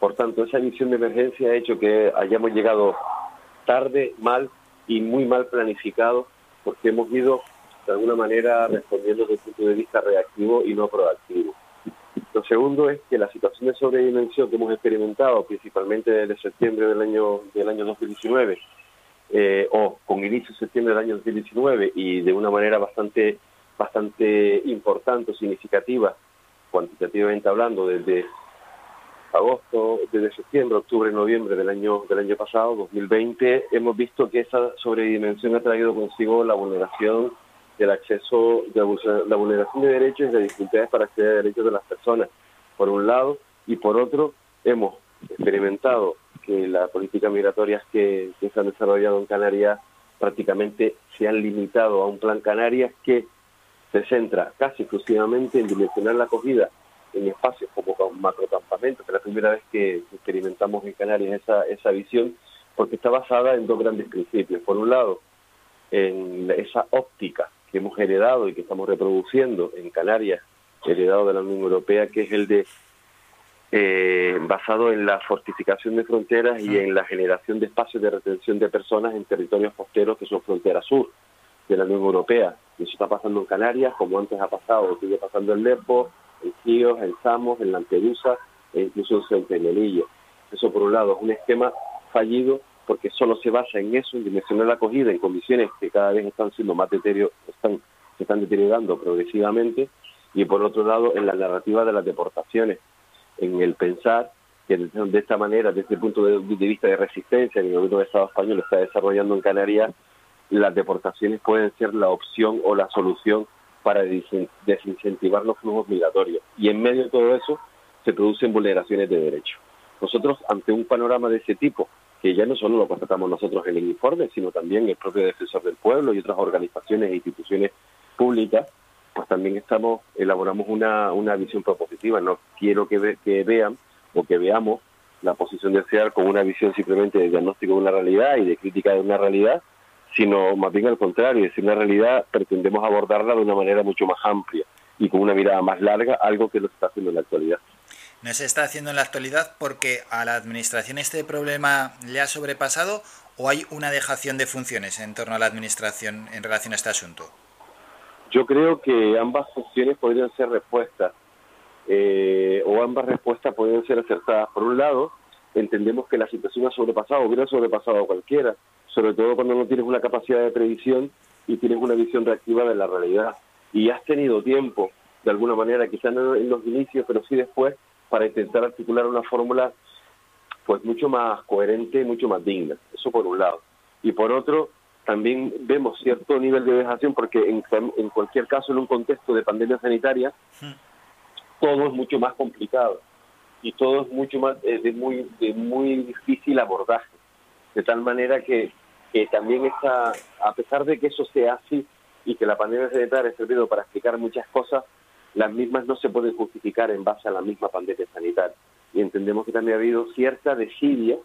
Por tanto, esa visión de emergencia ha hecho que hayamos llegado tarde, mal y muy mal planificado, porque hemos ido de alguna manera respondiendo desde el punto de vista reactivo y no proactivo. Lo segundo es que la situación de sobredimensión que hemos experimentado principalmente desde septiembre del año del año 2019 eh, o con inicio en septiembre del año 2019 y de una manera bastante bastante importante significativa cuantitativamente hablando desde agosto, desde septiembre, octubre, noviembre del año del año pasado, 2020, hemos visto que esa sobredimensión ha traído consigo la vulneración del acceso, de la vulneración de derechos y de dificultades para acceder a derechos de las personas, por un lado, y por otro, hemos experimentado que las políticas migratorias que, se han desarrollado en Canarias prácticamente se han limitado a un plan Canarias que se centra casi exclusivamente en dimensionar la acogida en espacios como macrocampamentos, que es la primera vez que experimentamos en Canarias esa, esa visión, porque está basada en dos grandes principios. Por un lado, en esa óptica que hemos heredado y que estamos reproduciendo en Canarias, heredado de la Unión Europea, que es el de eh, basado en la fortificación de fronteras y en la generación de espacios de retención de personas en territorios costeros que son frontera sur de la Unión Europea. Y eso está pasando en Canarias, como antes ha pasado, sigue pasando en Lesbos, en Chios, en Samos, en Lampedusa e incluso en Melillo. Eso por un lado es un esquema fallido porque solo se basa en eso, en dimensionar la acogida en condiciones que cada vez están siendo más deterioro, están, se están deteriorando progresivamente, y por otro lado en la narrativa de las deportaciones, en el pensar que de esta manera, desde el punto de, vista de resistencia que el gobierno del Estado español está desarrollando en Canarias, las deportaciones pueden ser la opción o la solución para desincentivar los flujos migratorios. Y en medio de todo eso se producen vulneraciones de derechos. Nosotros, ante un panorama de ese tipo, que ya no solo lo constatamos nosotros en el informe, sino también el propio defensor del pueblo y otras organizaciones e instituciones públicas, pues también estamos elaboramos una, una visión propositiva. No quiero que, vean o que veamos la posición de CEAR con una visión simplemente de diagnóstico de una realidad y de crítica de una realidad, sino más bien al contrario, es decir, una realidad pretendemos abordarla de una manera mucho más amplia y con una mirada más larga, algo que lo está haciendo en la actualidad. No se está haciendo en la actualidad porque a la administración este problema le ha sobrepasado o hay una dejación de funciones en torno a la administración en relación a este asunto? Yo creo que ambas funciones podrían ser respuestas eh, o ambas respuestas podrían ser acertadas. Por un lado, entendemos que la situación ha sobrepasado, hubiera sobrepasado a cualquiera, sobre todo cuando no tienes una capacidad de previsión y tienes una visión reactiva de la realidad. Y has tenido tiempo, de alguna manera, quizás no en los inicios, pero sí después, para intentar articular una fórmula pues mucho más coherente, mucho más digna. Eso por un lado. Y por otro, también vemos cierto nivel de dejación porque en, en cualquier caso, en un contexto de pandemia sanitaria, todo es mucho más complicado y todo es mucho más eh, de muy de muy difícil abordaje de tal manera que, también está a pesar de que eso sea así y que la pandemia sanitaria ha servido para explicar muchas cosas las mismas no se pueden justificar en base a la misma pandemia sanitaria. Y entendemos que también ha habido cierta desidia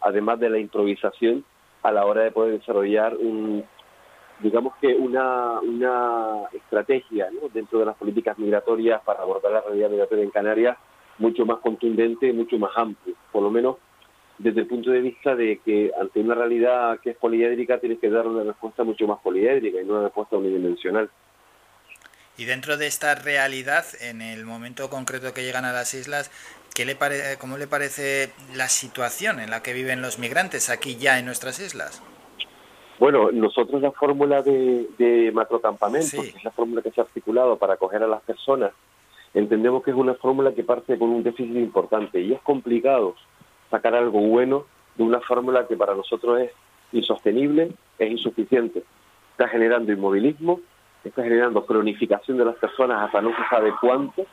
además de la improvisación a la hora de poder desarrollar un digamos que una, una estrategia dentro de las políticas migratorias para abordar la realidad migratoria en Canarias mucho más contundente, mucho más amplio, por lo menos desde el punto de vista de que ante una realidad que es poliédrica tienes que dar una respuesta mucho más poliédrica y no una respuesta unidimensional. Y dentro de esta realidad, en el momento concreto que llegan a las islas, ¿qué le pare ¿cómo le parece la situación en la que viven los migrantes aquí ya en nuestras islas? Bueno, nosotros la fórmula de, de macrocampamento, que es la fórmula que se ha articulado para acoger a las personas, entendemos que es una fórmula que parte con un déficit importante y es complicado sacar algo bueno de una fórmula que para nosotros es insostenible, es insuficiente. Está generando inmovilismo, está generando cronificación de las personas hasta no se sabe cuánto,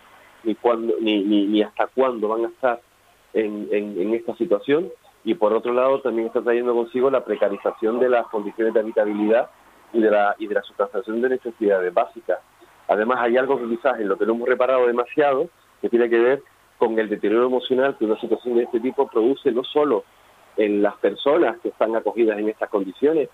ni, cuándo, ni, ni, hasta cuándo van a estar en, en, en esta situación y por otro lado también está trayendo consigo la precarización de las condiciones de habitabilidad y de la, y de la sustanciación de necesidades básicas. Además hay algo que quizás en lo que no hemos reparado demasiado, que tiene que ver con el deterioro emocional que una situación de este tipo produce no solo en las personas que están acogidas en estas condiciones,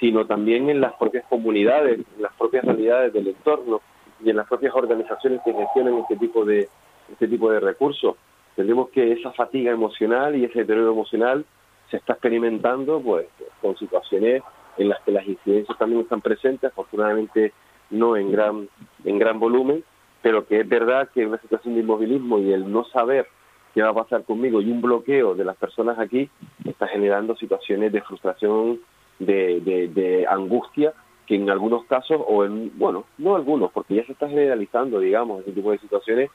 sino también en las propias comunidades, en las propias realidades del entorno y en las propias organizaciones que gestionan este tipo de este tipo de recursos. Entendemos que esa fatiga emocional y ese deterioro emocional se está experimentando pues con situaciones en las que las incidencias también están presentes, afortunadamente no en gran en gran volumen, pero que es verdad que una situación de inmovilismo y el no saber qué va a pasar conmigo y un bloqueo de las personas aquí está generando situaciones de frustración, de, de, de angustia que en algunos casos, o en, bueno, no algunos, porque ya se está generalizando, digamos, ese tipo de situaciones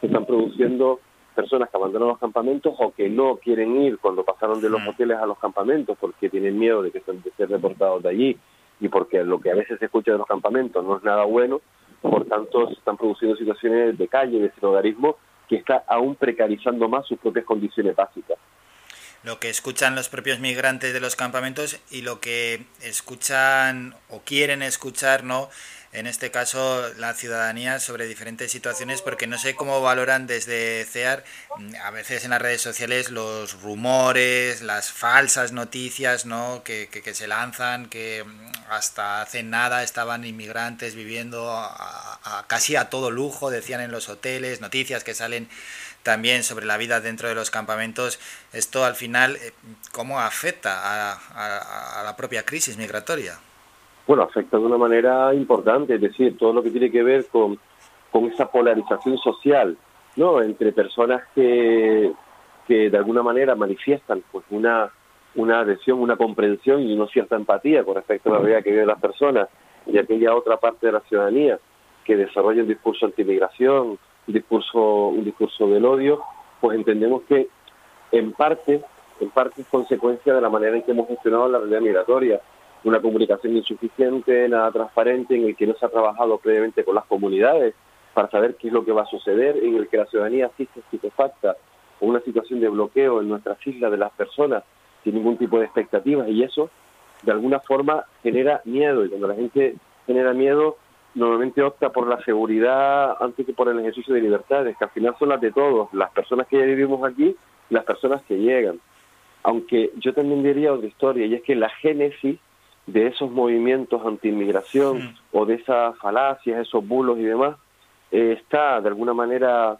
que están produciendo personas que abandonan los campamentos o que no quieren ir cuando pasaron de los hoteles a los campamentos porque tienen miedo de que sean de ser deportados de allí y porque lo que a veces se escucha de los campamentos no es nada bueno, por tanto se están produciendo situaciones de calle, de hogarismo, que está aún precarizando más sus propias condiciones básicas lo que escuchan los propios migrantes de los campamentos y lo que escuchan o quieren escuchar, ¿no? En este caso, la ciudadanía sobre diferentes situaciones, porque no sé cómo valoran desde CEAR, a veces en las redes sociales, los rumores, las falsas noticias, ¿no? Que, que, se lanzan, que hasta hace nada estaban inmigrantes viviendo a, casi a todo lujo, decían en los hoteles, noticias que salen también sobre la vida dentro de los campamentos, esto al final, eh, ¿cómo afecta a, la propia crisis migratoria? Bueno, afecta de una manera importante, es decir, todo lo que tiene que ver con, con esa polarización social, ¿no? Entre personas que, que de alguna manera manifiestan pues una, una adhesión, una comprensión y una cierta empatía con respecto a la realidad que viven las personas y aquella otra parte de la ciudadanía que desarrolla un discurso antimigración, un discurso, un discurso del odio, pues entendemos que en parte, en parte es consecuencia de la manera en que hemos gestionado la realidad migratoria, una comunicación insuficiente, nada transparente, en el que no se ha trabajado previamente con las comunidades para saber qué es lo que va a suceder, en el que la ciudadanía asiste estupefacta o una situación de bloqueo en nuestras islas de las personas sin ningún tipo de expectativas y eso de alguna forma genera miedo y cuando la gente genera miedo normalmente opta por la seguridad antes que por el ejercicio de libertades, que al final son las de todos, las personas que ya vivimos aquí y las personas que llegan. Aunque yo también diría otra historia, y es que la génesis de esos movimientos anti-inmigración o de esas falacias, esos bulos y demás, eh, está de alguna manera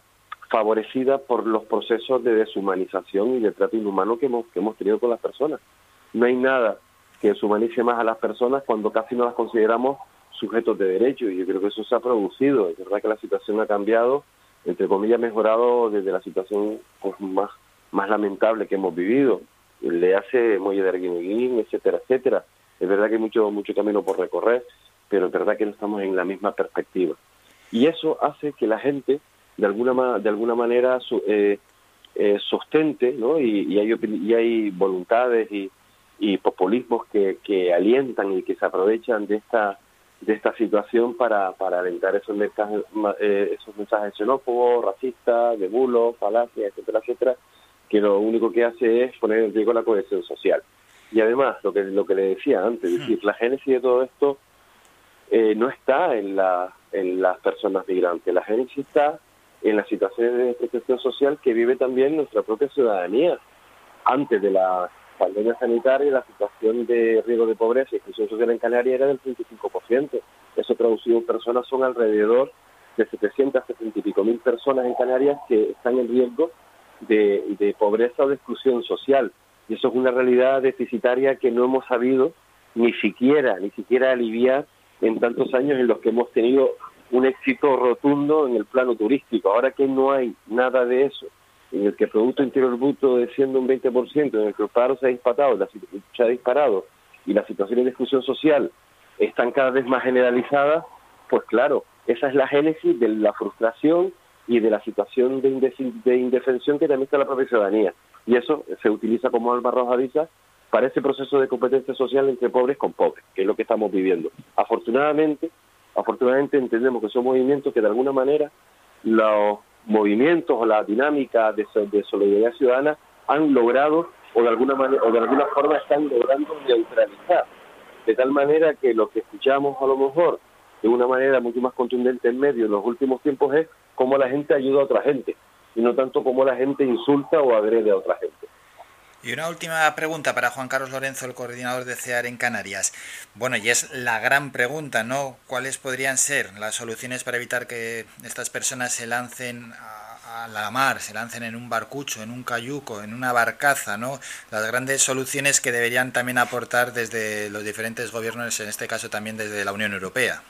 favorecida por los procesos de deshumanización y de trato inhumano que hemos, que hemos tenido con las personas. No hay nada que deshumanice más a las personas cuando casi no las consideramos sujetos de derecho y yo creo que eso se ha producido. Es verdad que la situación ha cambiado, entre comillas, mejorado desde la situación pues, más, más lamentable que hemos vivido. Le hace Molle de Arguineguín, etcétera, etcétera. Es verdad que hay mucho, mucho camino por recorrer, pero es verdad que no estamos en la misma perspectiva. Y eso hace que la gente, de alguna, de alguna manera, eh, eh, sostente, ¿no? Y, y, hay, y hay voluntades y, y populismos que, que alientan y que se aprovechan de esta de esta situación para, para alentar esos mensajes, eh, esos mensajes xenófobos, racistas, de bulos, falacias, etcétera, etcétera, que lo único que hace es poner en riesgo la cohesión social. Y además, lo que, lo que le decía antes, es decir, la génesis de todo esto eh, no está en, la, en las personas migrantes, la génesis está en las situaciones de protección social que vive también nuestra propia ciudadanía antes de la pandemia sanitaria, la situación de riesgo de pobreza y exclusión social en Canarias era del 35%. Eso traducido en personas son alrededor de 770 y pico mil personas en Canarias que están en riesgo de, de pobreza o de exclusión social. Y eso es una realidad deficitaria que no hemos sabido ni siquiera, ni siquiera aliviar en tantos años en los que hemos tenido un éxito rotundo en el plano turístico. Ahora que no hay nada de eso, en el que el Producto Interior Bruto desciende un 20%, en el que el paro se ha disparado, se ha disparado y las situaciones de exclusión social están cada vez más generalizadas, pues claro, esa es la génesis de la frustración y de la situación de, de indefensión que también está la propia ciudadanía. Y eso se utiliza como alma arrojadiza para ese proceso de competencia social entre pobres con pobres, que es lo que estamos viviendo. Afortunadamente, afortunadamente entendemos que son movimientos que de alguna manera los movimientos o la dinámica de, de solidaridad ciudadana han logrado o de alguna manera o de alguna forma están logrando neutralizar de tal manera que lo que escuchamos a lo mejor de una manera mucho más contundente en medio en los últimos tiempos es cómo la gente ayuda a otra gente y no tanto cómo la gente insulta o agrede a otra gente. Y una última pregunta para Juan Carlos Lorenzo, el coordinador de CEAR en Canarias. Bueno, y es la gran pregunta, ¿no? ¿Cuáles podrían ser las soluciones para evitar que estas personas se lancen a, a la mar, se lancen en un barcucho, en un cayuco, en una barcaza, ¿no? Las grandes soluciones que deberían también aportar desde los diferentes gobiernos, en este caso también desde la Unión Europea.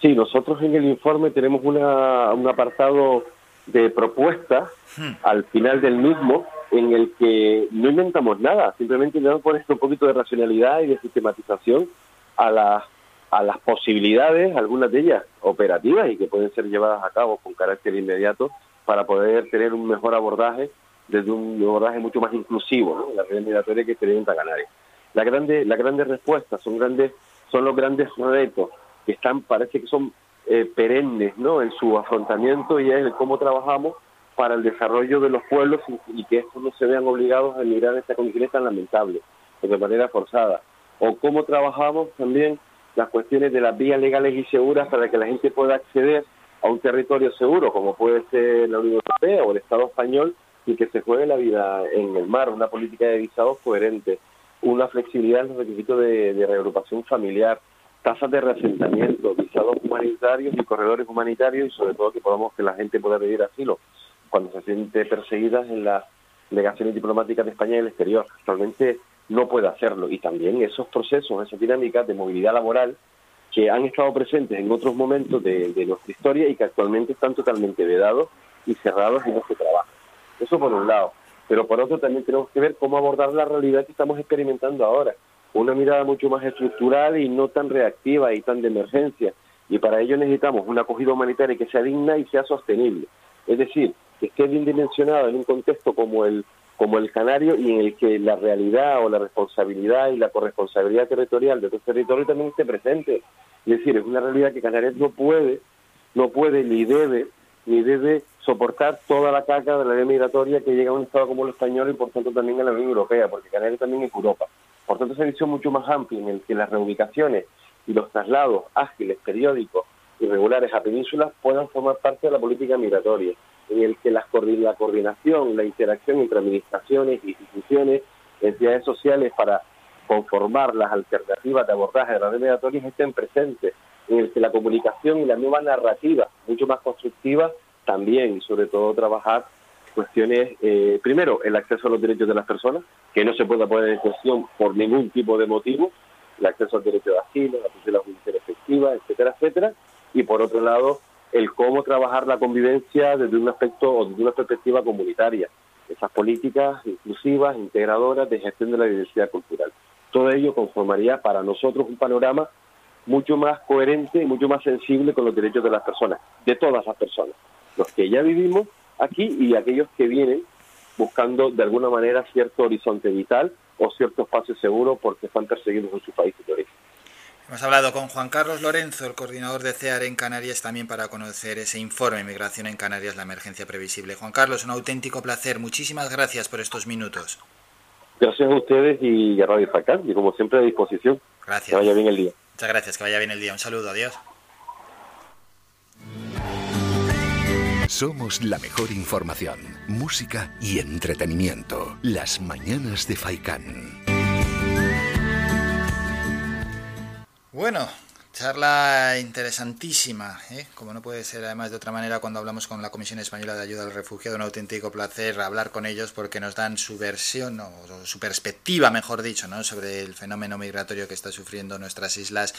Sí, nosotros en el informe tenemos una, un apartado de propuestas hmm. al final del mismo en el que no inventamos nada, simplemente le damos un poquito de racionalidad y de sistematización a las, a las posibilidades, algunas de ellas operativas y que pueden ser llevadas a cabo con carácter inmediato para poder tener un mejor abordaje desde un abordaje mucho más inclusivo, ¿no? la red migratoria que experimenta Canarias. La grande, la grandes respuestas son grandes, son los grandes retos que están, parece que son eh, perennes, ¿no? En su afrontamiento y es cómo trabajamos para el desarrollo de los pueblos y, que estos no se vean obligados a emigrar en estas condiciones tan lamentables, o de manera forzada. O cómo trabajamos también las cuestiones de las vías legales y seguras para que la gente pueda acceder a un territorio seguro, como puede ser la Unión Europea o el Estado español, y que se juegue la vida en el mar, una política de visados coherente, una flexibilidad en los requisitos de, de reagrupación familiar, tasas de reasentamiento, visados humanitarios y corredores humanitarios y sobre todo que podamos que la gente pueda pedir asilo cuando se siente perseguida en las delegaciones diplomáticas de España y el exterior. Actualmente no puede hacerlo y también esos procesos, esas dinámicas de movilidad laboral que han estado presentes en otros momentos de, de nuestra historia y que actualmente están totalmente vedados y cerrados y no se trabajan. Eso por un lado. Pero por otro también tenemos que ver cómo abordar la realidad que estamos experimentando ahora. Una mirada mucho más estructural y no tan reactiva y tan de emergencia. Y para ello necesitamos una acogida humanitaria que sea digna y sea sostenible. Es decir, que esté bien dimensionado en un contexto como el como el canario y en el que la realidad o la responsabilidad y la corresponsabilidad territorial de tu territorio también esté presente. Es decir, es una realidad que Canarias no puede, no puede ni debe, ni debe soportar toda la caca de la ley migratoria que llega a un Estado como el español y por tanto también a la Unión Europea, porque Canarias también es Europa. Por tanto, esa visión mucho más amplia en el que las reubicaciones y los traslados ágiles, periódicos y regulares a penínsulas puedan formar parte de la política migratoria en el que la, la coordinación, la interacción entre administraciones, instituciones, entidades sociales para conformar las alternativas de abordaje de las redes migratorias estén presentes, en el que la comunicación y la nueva narrativa, mucho más constructiva, también, sobre todo, trabajar cuestiones, eh, primero, el acceso a los derechos de las personas, que no se pueda poner en cuestión por ningún tipo de motivo, el acceso al derecho de asilo, la tutela judicial efectiva, etcétera, etcétera, y por otro lado, el cómo trabajar la convivencia desde un aspecto o desde una perspectiva comunitaria, esas políticas inclusivas, integradoras de gestión de la diversidad cultural. Todo ello conformaría para nosotros un panorama mucho más coherente y mucho más sensible con los derechos de las personas, de todas las personas, los que ya vivimos aquí y aquellos que vienen buscando de alguna manera cierto horizonte vital o cierto espacio seguro porque están perseguidos en su país de origen. Hemos hablado con Juan Carlos Lorenzo, el coordinador de CEAR en Canarias, también para conocer ese informe Migración en Canarias, la emergencia previsible. Juan Carlos, un auténtico placer. Muchísimas gracias por estos minutos. Gracias a ustedes y a Radio Facán, y como siempre a disposición. Gracias. Que vaya bien el día. Muchas gracias, que vaya bien el día. Un saludo, adiós. Somos la mejor información, música y entretenimiento. Las mañanas de Faikán. Bueno, charla interesantísima, ¿eh? como no puede ser además de otra manera cuando hablamos con la Comisión Española de Ayuda al Refugiado, un auténtico placer hablar con ellos porque nos dan su versión o su perspectiva, mejor dicho, ¿no? sobre el fenómeno migratorio que está sufriendo nuestras islas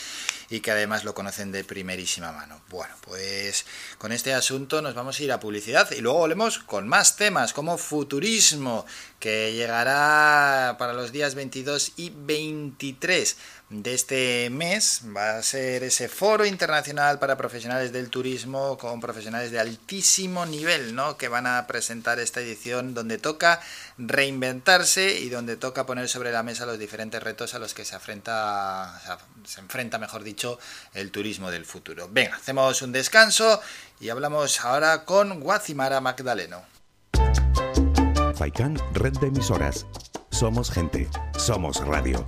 y que además lo conocen de primerísima mano. Bueno, pues con este asunto nos vamos a ir a publicidad y luego volvemos con más temas como futurismo que llegará para los días 22 y 23 de este mes. Va a ser ese foro internacional para profesionales del turismo con profesionales de altísimo nivel, ¿no? Que van a presentar esta edición donde toca reinventarse y donde toca poner sobre la mesa los diferentes retos a los que se enfrenta, se enfrenta, mejor dicho, el turismo del futuro. Venga, hacemos un descanso y hablamos ahora con Guacimara Magdaleno. Faikan, red de emisoras. Somos gente, somos radio.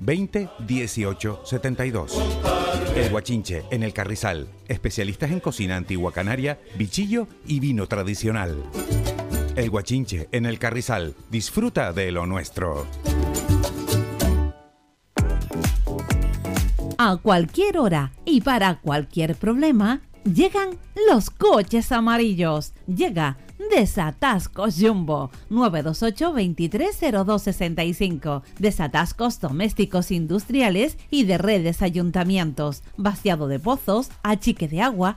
20 18 72. El Guachinche, en el Carrizal, especialistas en cocina antigua canaria, bichillo y vino tradicional. El Guachinche, en el Carrizal, disfruta de lo nuestro. A cualquier hora y para cualquier problema, llegan los coches amarillos. Llega Desatascos Jumbo 928 230265 Desatascos domésticos industriales y de redes ayuntamientos. Vaciado de pozos, achique de agua,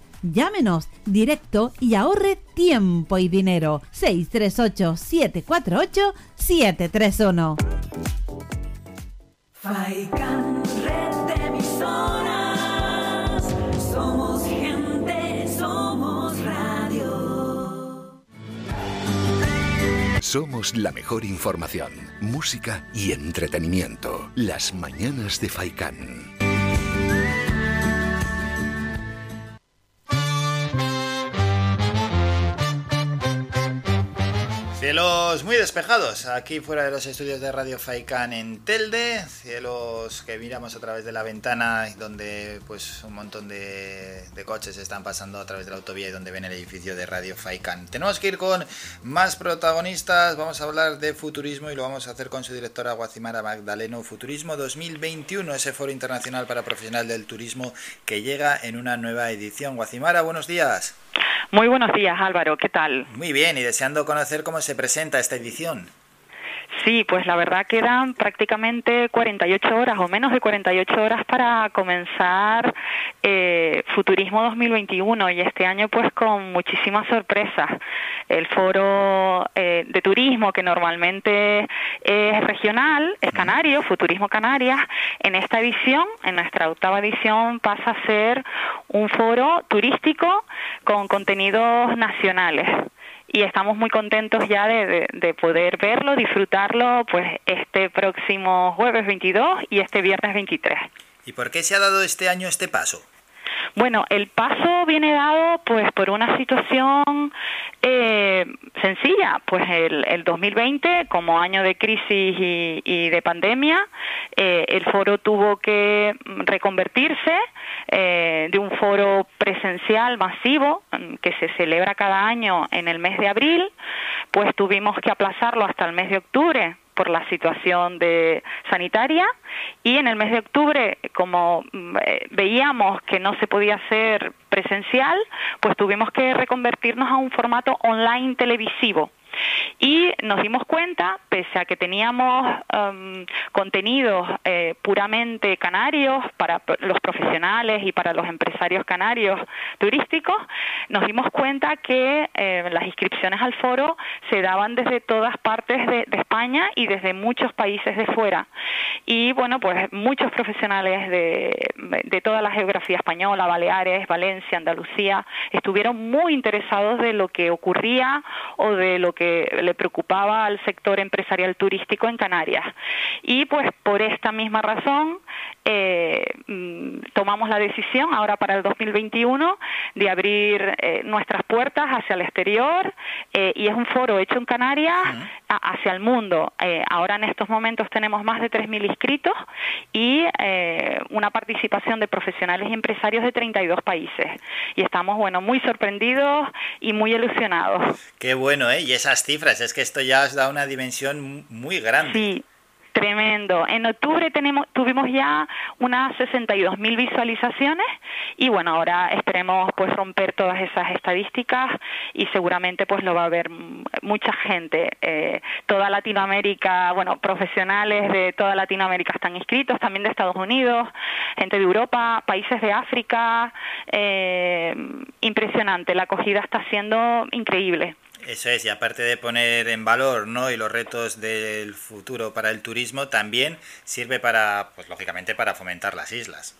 Llámenos directo y ahorre tiempo y dinero. 638 748 731 Faikan, red de emisoras. Somos gente, somos radio. Somos la mejor información, música y entretenimiento. Las mañanas de Faikán. Cielos muy despejados, aquí fuera de los estudios de Radio Faikan en Telde, cielos que miramos a través de la ventana donde pues un montón de, coches están pasando a través de la autovía y donde ven el edificio de Radio Faikan. Tenemos que ir con más protagonistas, vamos a hablar de futurismo y lo vamos a hacer con su directora Guacimara Magdaleno, Futurismo 2021, ese foro internacional para profesional del turismo que llega en una nueva edición. Guacimara, buenos días. Muy buenos días, Álvaro. ¿Qué tal? Muy bien, y deseando conocer cómo se presenta esta edición. Sí, pues la verdad quedan prácticamente 48 horas o menos de 48 horas para comenzar eh, Futurismo 2021 y este año pues con muchísimas sorpresas. El foro eh, de turismo que normalmente es regional, es canario, Futurismo Canarias, en esta edición, en nuestra octava edición, pasa a ser un foro turístico con contenidos nacionales y estamos muy contentos ya de, de, de, poder verlo, disfrutarlo pues este próximo jueves 22 y este viernes 23. ¿Y por qué se ha dado este año este paso? Bueno, el paso viene dado pues por una situación eh, sencilla, pues el, el, 2020 como año de crisis y, y de pandemia, eh, el foro tuvo que reconvertirse eh, de un foro presencial masivo mm, que se celebra cada año en el mes de abril, pues tuvimos que aplazarlo hasta el mes de octubre por la situación de sanitaria y en el mes de octubre como eh, veíamos que no se podía hacer presencial pues tuvimos que reconvertirnos a un formato online televisivo y nos dimos cuenta, pese a que teníamos um, contenidos eh, puramente canarios para los profesionales y para los empresarios canarios turísticos, nos dimos cuenta que eh, las inscripciones al foro se daban desde todas partes de, de, España y desde muchos países de fuera. Y bueno, pues muchos profesionales de, de toda la geografía española, Baleares, Valencia, Andalucía, estuvieron muy interesados de lo que ocurría o de lo que le preocupaba al sector empresarial turístico en Canarias. Y pues por esta misma razón eh, tomamos la decisión ahora para el 2021 de abrir eh, nuestras puertas hacia el exterior eh, y es un foro hecho en Canarias uh -huh. a, hacia el mundo. Eh, ahora en estos momentos tenemos más de 3.000 inscritos y eh, una participación de profesionales y empresarios de 32 países. Y estamos, bueno, muy sorprendidos y muy ilusionados. Qué bueno, ¿eh? Y esas cifras, es que esto ya os da una dimensión muy grande. Sí. Tremendo. En octubre tenemos, tuvimos ya unas 62.000 visualizaciones y bueno, ahora esperemos pues romper todas esas estadísticas y seguramente pues lo va a ver mucha gente. Eh, toda Latinoamérica, bueno, profesionales de toda Latinoamérica están inscritos, también de Estados Unidos, gente de Europa, países de África. Eh, impresionante, la acogida está siendo increíble. Eso es, y aparte de poner en valor ¿no? y los retos del futuro para el turismo, también sirve para, pues lógicamente, para fomentar las islas.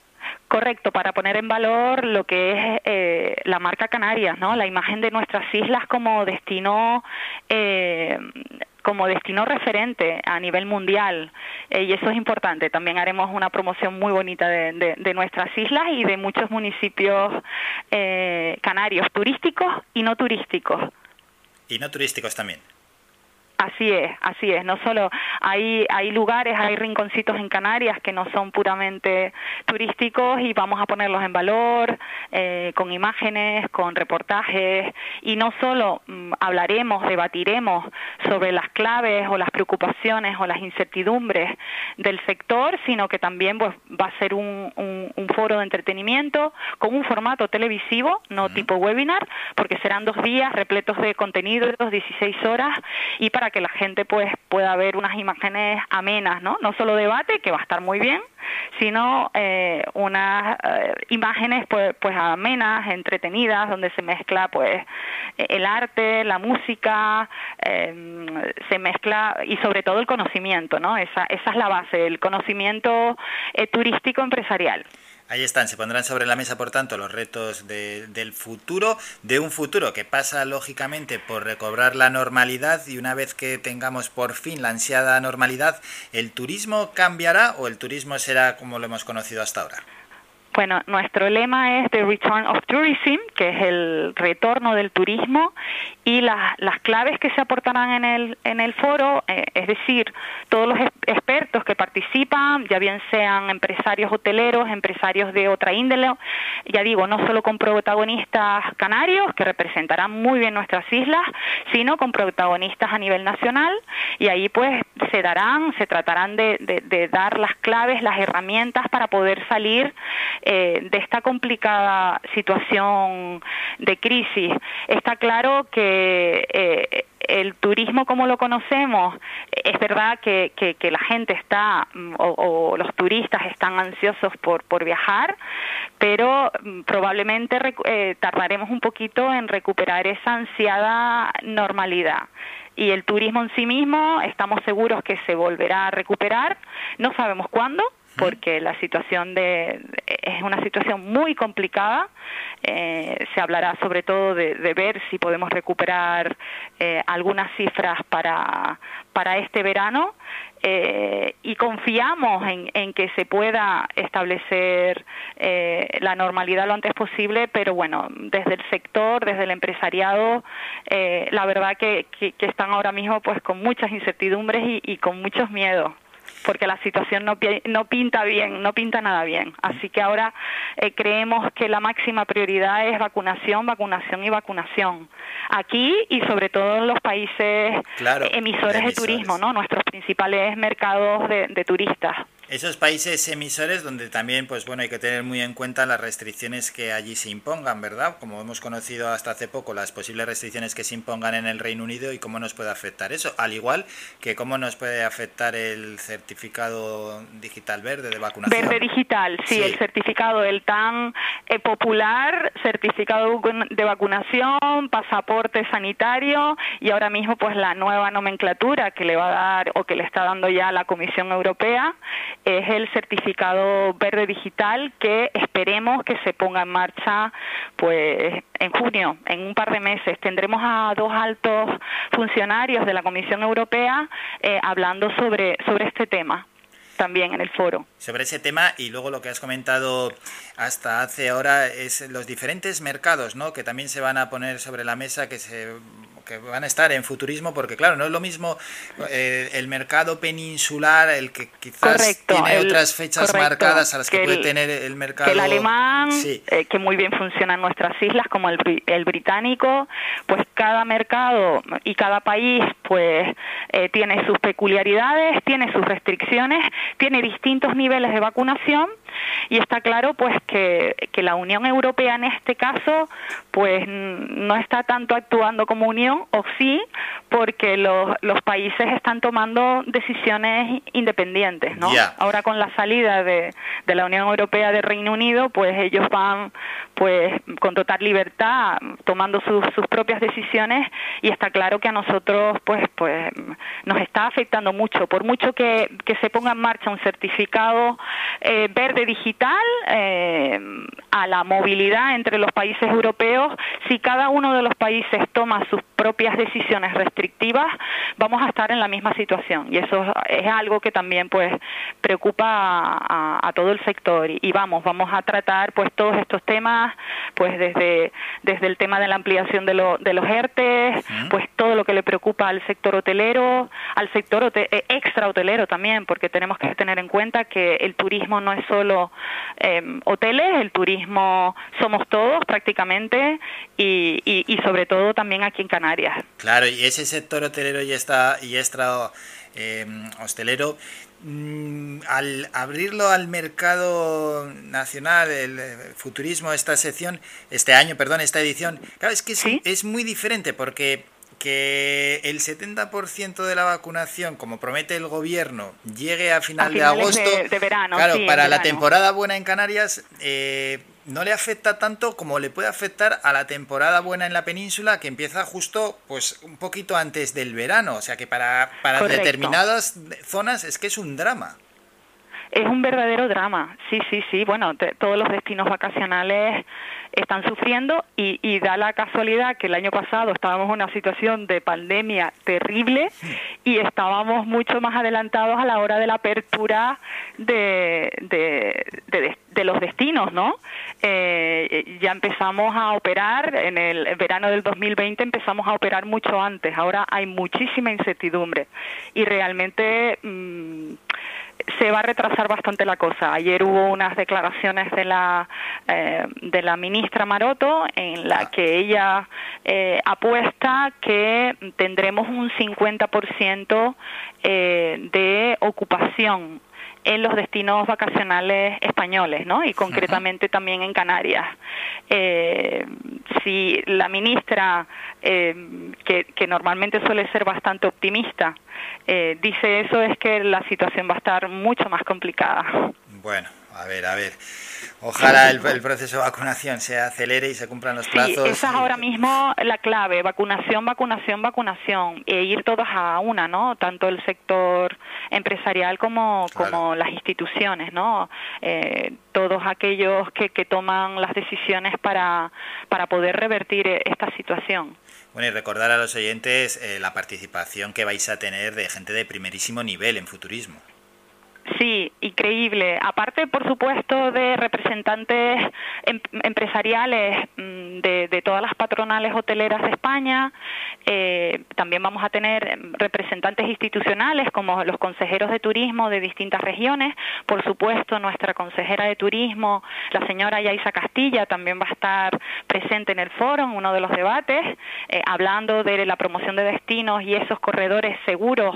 Correcto, para poner en valor lo que es eh, la marca Canarias, ¿no? La imagen de nuestras islas como destino eh, como destino referente a nivel mundial eh, y eso es importante. También haremos una promoción muy bonita de, de, nuestras islas y de muchos municipios eh, canarios turísticos y no turísticos. Y no turísticos también. Así es, así es. No solo hay, hay lugares, hay rinconcitos en Canarias que no son puramente turísticos y vamos a ponerlos en valor eh, con imágenes, con reportajes y no solo mm, hablaremos, debatiremos sobre las claves o las preocupaciones o las incertidumbres del sector, sino que también pues, va a ser un, un, un foro de entretenimiento con un formato televisivo, no uh -huh. tipo webinar, porque serán dos días repletos de contenidos, 16 horas y para que la gente pues pueda ver unas imágenes amenas, ¿no? No solo debate, que va a estar muy bien, sino eh, unas eh, imágenes pues, pues amenas, entretenidas, donde se mezcla pues el arte, la música, eh, se mezcla y sobre todo el conocimiento, ¿no? Esa, esa es la base, el conocimiento eh, turístico empresarial. Ahí están, se pondrán sobre la mesa, por tanto, los retos de, del futuro, de un futuro que pasa lógicamente por recobrar la normalidad y una vez que tengamos por fin la ansiada normalidad, ¿el turismo cambiará o el turismo será como lo hemos conocido hasta ahora? Bueno, nuestro lema es The Return of Tourism, que es el retorno del turismo, y las, las claves que se aportarán en el, en el foro, eh, es decir, todos los expertos que participan, ya bien sean empresarios hoteleros, empresarios de otra índole, ya digo, no solo con protagonistas canarios, que representarán muy bien nuestras islas, sino con protagonistas a nivel nacional, y ahí pues se darán, se tratarán de, de, dar las claves, las herramientas para poder salir eh, de esta complicada situación de crisis. Está claro que eh, el turismo como lo conocemos, es verdad que, que, la gente está, mm, o, los turistas están ansiosos por, viajar, pero mm, probablemente eh, tardaremos un poquito en recuperar esa ansiada normalidad. Y el turismo en sí mismo, estamos seguros que se volverá a recuperar, no sabemos cuándo, porque la situación de es una situación muy complicada. Eh, se hablará sobre todo de, ver si podemos recuperar eh, algunas cifras para, para este verano. Eh, y confiamos en, en que se pueda establecer eh, la normalidad lo antes posible, pero bueno, desde el sector, desde el empresariado, eh, la verdad que, que, que están ahora mismo pues con muchas incertidumbres y, y con muchos miedos porque la situación no, no pinta bien, no pinta nada bien. Así que ahora eh, creemos que la máxima prioridad es vacunación, vacunación y vacunación. Aquí y sobre todo en los países Claro, emisores de, emisores. turismo, ¿no? Nuestros principales mercados de, de turistas. Esos países emisores donde también, pues bueno, hay que tener muy en cuenta las restricciones que allí se impongan, ¿verdad? Como hemos conocido hasta hace poco, las posibles restricciones que se impongan en el Reino Unido y cómo nos puede afectar eso, al igual que cómo nos puede afectar el certificado digital verde de vacunación. Verde digital, sí, Sí. el certificado, el tan eh, popular certificado de vacunación, pasaporte sanitario y ahora mismo pues la nueva nomenclatura que le va a dar o que le está dando ya la Comisión Europea es el certificado verde digital que esperemos que se ponga en marcha pues en junio, en un par de meses. Tendremos a dos altos funcionarios de la Comisión Europea eh, hablando sobre, sobre este tema también en el foro. sobre ese tema y luego lo que has comentado hasta hace ahora es los diferentes mercados, ¿no? Que también se van a poner sobre la mesa que se que van a estar en futurismo porque claro no es lo mismo eh, el mercado peninsular el que quizás Correcto, tiene el- otras fechas correcto, marcadas a las que, que puede el- tener el mercado que el alemán, Sí. eh, que muy bien funciona en nuestras islas, como el, el británico, pues cada mercado y cada país pues eh, tiene sus peculiaridades, tiene sus restricciones, tiene distintos niveles de vacunación y está claro pues que, que la Unión Europea en este caso pues no está tanto actuando como unión o sí porque los, los países están tomando decisiones independientes ¿no? Ahora con la salida de, de la Unión Europea de Reino Unido pues ellos van pues con total libertad tomando sus, sus propias decisiones y está claro que a nosotros pues pues nos está afectando mucho por mucho que, que se ponga en marcha un certificado eh, verde digital eh, a la movilidad entre los países europeos. Si cada uno de los países toma sus propias decisiones restrictivas vamos a estar en la misma situación. Y eso es algo que también pues preocupa a, a- a todo el sector. Y, y vamos vamos a tratar pues todos estos temas pues desde desde el tema de la ampliación de, lo- de los ERTE pues todo lo que le preocupa al sector hotelero al sector hote- eh, extra hotelero también porque tenemos que tener en cuenta que el turismo no es solo eh, hoteles el turismo somos todos prácticamente y, y, y sobre todo también aquí en Canarias. Claro, y ese sector hotelero y, esta, y extra eh, hostelero, mm, al abrirlo al mercado nacional, el eh, futurismo, esta sección, este año, perdón, esta edición, claro, es que es, es muy diferente porque que el 70% de la vacunación, como promete el gobierno, llegue a final A de agosto, de- de verano, claro, sí, para la temporada buena en Canarias, eh, no le afecta tanto como le puede afectar a la temporada buena en la península que empieza justo pues un poquito antes del verano, o sea que para, para Correcto. determinadas zonas es que es un drama. Es un verdadero drama, sí, sí, sí. Bueno, te- todos los destinos vacacionales están sufriendo y, y da la casualidad que el año pasado estábamos en una situación de pandemia terrible y estábamos mucho más adelantados a la hora de la apertura de, de, de- los destinos, ¿no? Eh, ya empezamos a operar en el verano del 2020, empezamos a operar mucho antes. Ahora hay muchísima incertidumbre y realmente mm, se va a retrasar bastante la cosa. Ayer hubo unas declaraciones de la eh, de la ministra Maroto en la que ella eh, apuesta que tendremos un 50% eh, de ocupación en los destinos vacacionales españoles, ¿no? Y concretamente también en Canarias. Eh, si la ministra, eh, que, que normalmente suele ser bastante optimista, eh, dice eso, es que la situación va a estar mucho más complicada. Bueno, a ver, a ver. Ojalá el, el proceso de vacunación se acelere y se cumplan los Sí, plazos. esa es ahora mismo la clave, vacunación, vacunación, vacunación, e ir todos a una, ¿no? Tanto el sector empresarial como, como las instituciones, ¿no? Eh, todos aquellos que, que toman las decisiones para, para poder revertir eh, esta situación. Bueno, y recordar a los oyentes eh, la participación que vais a tener de gente de primerísimo nivel en futurismo. Sí, increíble. Aparte, por supuesto, de representantes em- empresariales mm, de, todas las patronales hoteleras de España, eh, también vamos a tener representantes institucionales como los consejeros de turismo de distintas regiones. Por supuesto, nuestra consejera de turismo, la señora Yaisa Castilla, también va a estar presente en el foro, en uno de los debates, eh, hablando de la promoción de destinos y esos corredores seguros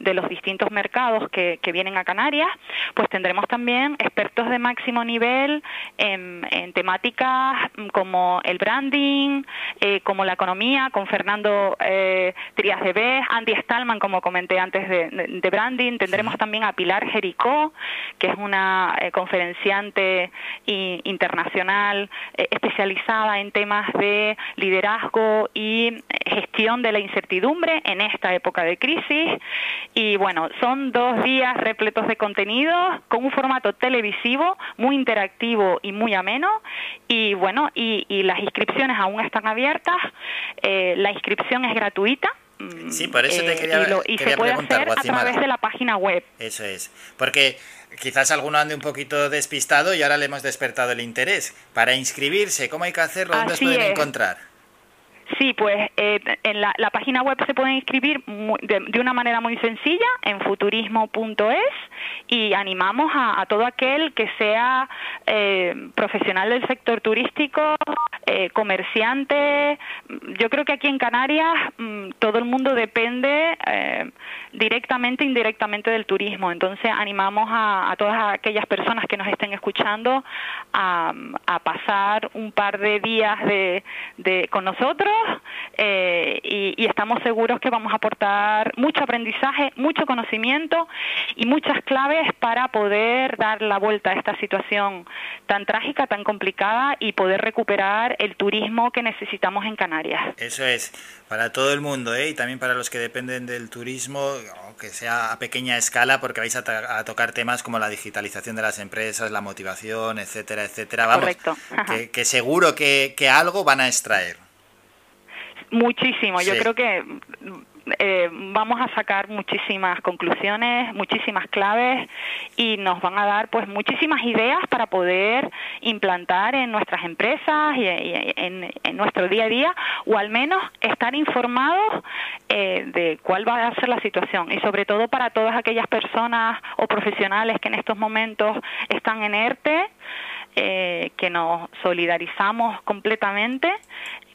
de los distintos mercados que, que vienen a Canarias, pues tendremos también expertos de máximo nivel en, en temáticas como el branding, eh, como la economía, con Fernando eh, Trías de B, Andy Stallman, como comenté antes de, de- de branding. Tendremos también a Pilar Jericó, que es una eh, conferenciante internacional especializada en temas de liderazgo y gestión de la incertidumbre en esta época de crisis. Y bueno, son dos días repletos de contenido con un formato televisivo muy interactivo y muy ameno. Y bueno, y, y las inscripciones aún están abiertas. Eh, la inscripción es gratuita. mm, Sí, por eso te eh, quería, y, lo- y quería se puede preguntar, hacer a través de la página web. Eso es. Porque quizás alguno ande un poquito despistado y ahora le hemos despertado el interés. Para inscribirse, ¿cómo hay que hacerlo? ¿Dónde os Así pueden es. encontrar? Sí, pues eh, en la, la página web se pueden inscribir mu- de, de una manera muy sencilla en futurismo.es y animamos a, todo aquel que sea eh, profesional del sector turístico, eh, comerciante. Yo creo que aquí en Canarias mm, todo el mundo depende eh, directamente e indirectamente del turismo. Entonces animamos a, todas aquellas personas que nos estén escuchando a, a pasar un par de días de, de- con nosotros eh, y, y estamos seguros que vamos a aportar mucho aprendizaje, mucho conocimiento y muchas claves para poder dar la vuelta a esta situación tan trágica, tan complicada y poder recuperar el turismo que necesitamos en Canarias. Eso es, para todo el mundo, ¿eh? Y también para los que dependen del turismo, aunque sea a pequeña escala, porque vais a, tocar temas como la digitalización de las empresas, la motivación, etcétera, etcétera. Vamos, Correcto. Que, que seguro que, que algo van a extraer. Muchísimo. Yo creo que eh, vamos a sacar muchísimas conclusiones, muchísimas claves y nos van a dar pues muchísimas ideas para poder implantar en nuestras empresas y, en, en nuestro día a día o al menos estar informados eh, de cuál va a ser la situación. Y sobre todo para todas aquellas personas o profesionales que en estos momentos están en ERTE eh, que nos solidarizamos completamente,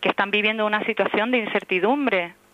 que están viviendo una situación de incertidumbre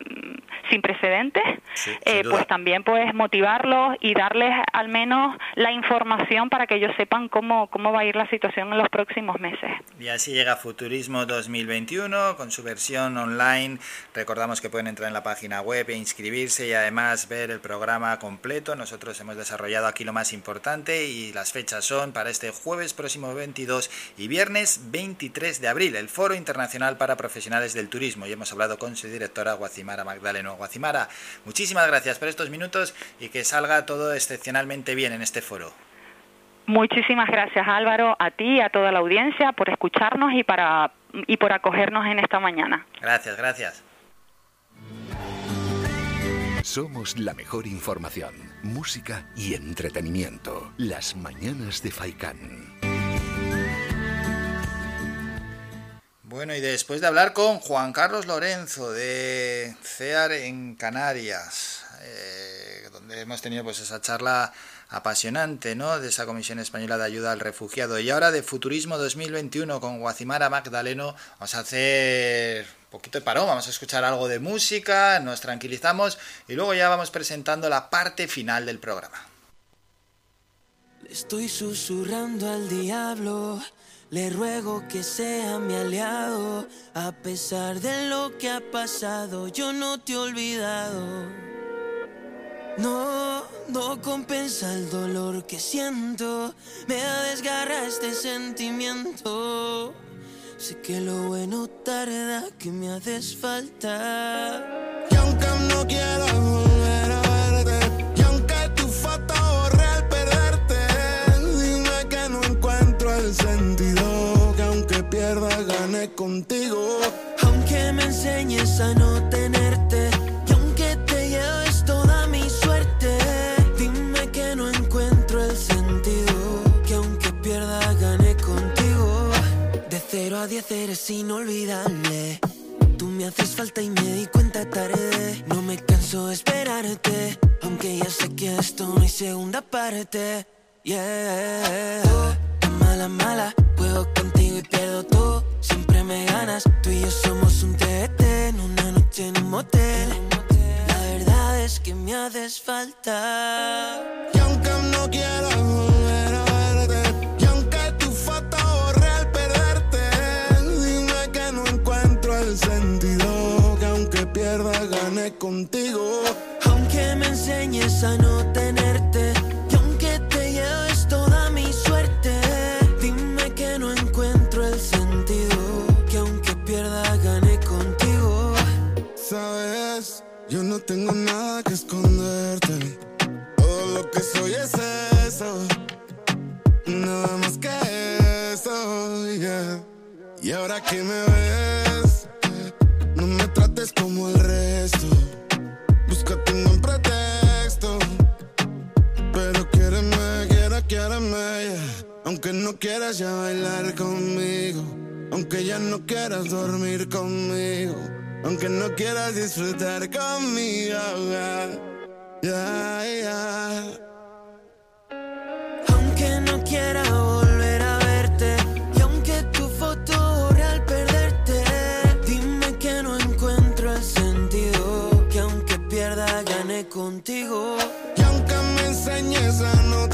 mm, sin precedentes, eh, pues también pues motivarlos y darles al menos la información para que ellos sepan cómo, cómo va a ir la situación en los próximos meses. Y así llega Futurismo 2021 con su versión online. Recordamos que pueden entrar en la página web e inscribirse y además ver el programa completo. Nosotros hemos desarrollado aquí lo más importante y las fechas son para este jueves próximo 22 y viernes 23 de abril, el Foro Internacional para Profesionales del Turismo. Y hemos hablado con su directora Guacimara Magdaleno. Guacimara, muchísimas gracias por estos minutos y que salga todo excepcionalmente bien en este foro. Muchísimas gracias Álvaro, a ti y a toda la audiencia por escucharnos y, para, y por acogernos en esta mañana. Gracias, gracias. Somos la mejor información, música y entretenimiento. Las mañanas de Faikán. Bueno, y después de hablar con Juan Carlos Lorenzo de CEAR en Canarias, eh, donde hemos tenido pues esa charla apasionante, ¿no? De esa Comisión Española de Ayuda al Refugiado. Y ahora de Futurismo 2021 con Guacimara Magdaleno, vamos a hacer un poquito de parón, vamos a escuchar algo de música, nos tranquilizamos y luego ya vamos presentando la parte final del programa. Le estoy susurrando al diablo Le ruego que sea mi aliado, a pesar de lo que ha pasado, yo no te he olvidado. No, no compensa el dolor que siento, me desgarra este sentimiento. Sé que lo bueno tarda, que me haces falta. Y aunque no quiero pierda gane contigo. Aunque me enseñes a no tenerte, y aunque te lleves toda mi suerte, dime que no encuentro el sentido, que aunque pierda gane contigo. De cero a diez eres inolvidable. Tú me haces falta y me di cuenta tarde. No me canso de esperarte, aunque ya sé que esto no hay segunda parte. Yeah. Mala, mala, juego contigo y pierdo todo. Siempre me ganas, tú y yo somos un TT en una noche en un motel. La verdad es que me haces falta. Y aunque no quiero volver a verte, y aunque tu foto borré al perderte, dime que no encuentro el sentido, que aunque pierda gane contigo. Aunque me enseñes a no tenerte, tengo nada que esconderte. Todo lo que soy es eso. Nada más que eso. Y ahora que me ves, no me trates como el resto. Búscate un buen pretexto. Pero quiéreme, quiera, quiéreme, yeah. Aunque no quieras ya bailar conmigo. Aunque ya no quieras dormir conmigo. Aunque no quieras disfrutar conmigo. yeah. Yeah. Aunque no quiera volver a verte y aunque tu foto borré al perderte, dime que no encuentro el sentido, que aunque pierda gane contigo. Y aunque me enseñes a no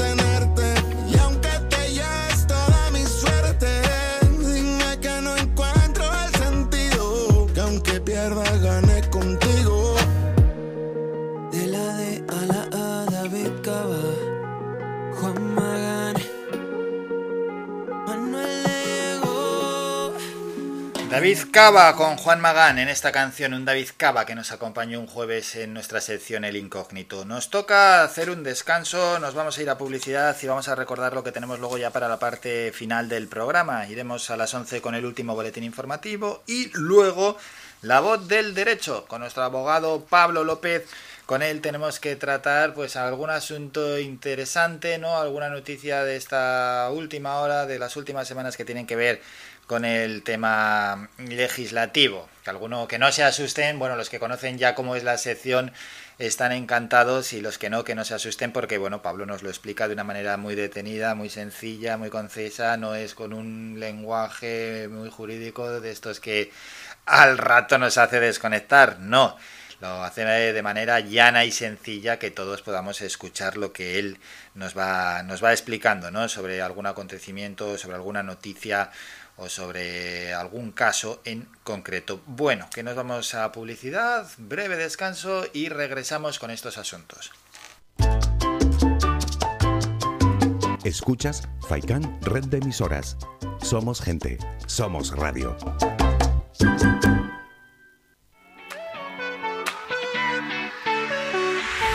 David Cava con Juan Magán en esta canción, un David Cava que nos acompañó un jueves en nuestra sección El Incógnito. Nos toca hacer un descanso, nos vamos a ir a publicidad y vamos a recordar lo que tenemos luego ya para la parte final del programa. Iremos a las 11 con el último boletín informativo y luego la voz del derecho con nuestro abogado Pablo López. Con él tenemos que tratar pues algún asunto interesante, ¿no? Alguna noticia de esta última hora, de las últimas semanas que tienen que ver con el tema legislativo. Que alguno que no se asusten, bueno, los que conocen ya cómo es la sección están encantados y los que no, que no se asusten porque, bueno, Pablo nos lo explica de una manera muy detenida, muy sencilla, muy concisa, no es con un lenguaje muy jurídico de estos que al rato nos hace desconectar, no. Lo hace de manera llana y sencilla que todos podamos escuchar lo que él nos va, nos va explicando, ¿no? Sobre algún acontecimiento, sobre alguna noticia o sobre algún caso en concreto. Bueno, que nos vamos a publicidad, breve descanso y regresamos con estos asuntos. Escuchas Faikan Red de Emisoras. Somos gente, somos radio.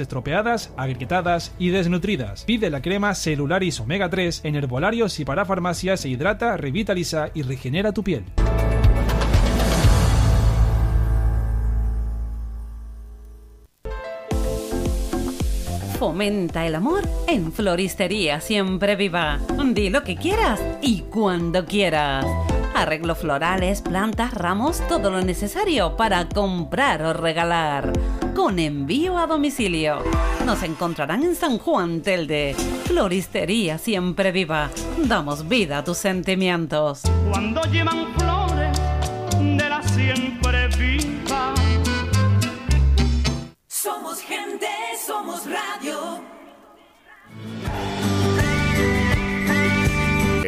estropeadas, agrietadas y desnutridas. Pide la crema Celularis Omega 3 en herbolarios y para farmacias se hidrata, revitaliza y regenera tu piel. Fomenta el amor en Floristería Siempre Viva. Di lo que quieras y cuando quieras. Arreglos florales, plantas, ramos, todo lo necesario para comprar o regalar. Con envío a domicilio. Nos encontrarán en San Juan Telde. Floristería Siempre Viva. Damos vida a tus sentimientos. Cuando llevan flores de la siempre.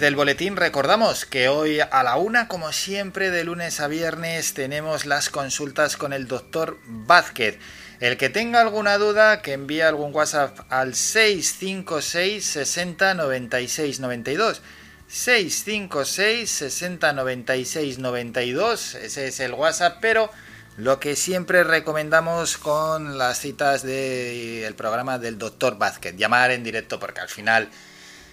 Antes del boletín recordamos que hoy a la una, como siempre, de lunes a viernes tenemos las consultas con el doctor Vázquez. El que tenga alguna duda, que envíe algún WhatsApp al 656 60 96 92. 656 60 96 92. Ese es el WhatsApp, pero lo que siempre recomendamos con las citas del programa del doctor Vázquez, llamar en directo, porque al final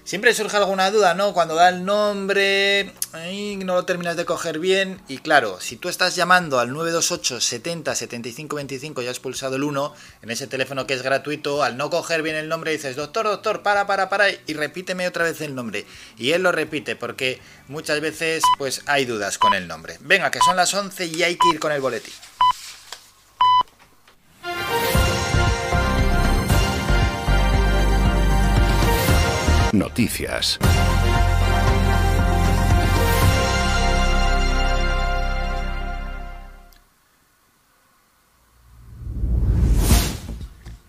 siempre surge alguna duda, ¿no? Cuando da el nombre, ay, no lo terminas de coger bien. Y claro, si tú estás llamando al 928 70 75 25 y has pulsado el 1 en ese teléfono que es gratuito, al no coger bien el nombre dices, doctor, doctor, para, para, para, y repíteme otra vez el nombre. Y él lo repite porque muchas veces pues hay dudas con el nombre. Venga, que son las 11 y hay que ir con el boletín. Noticias.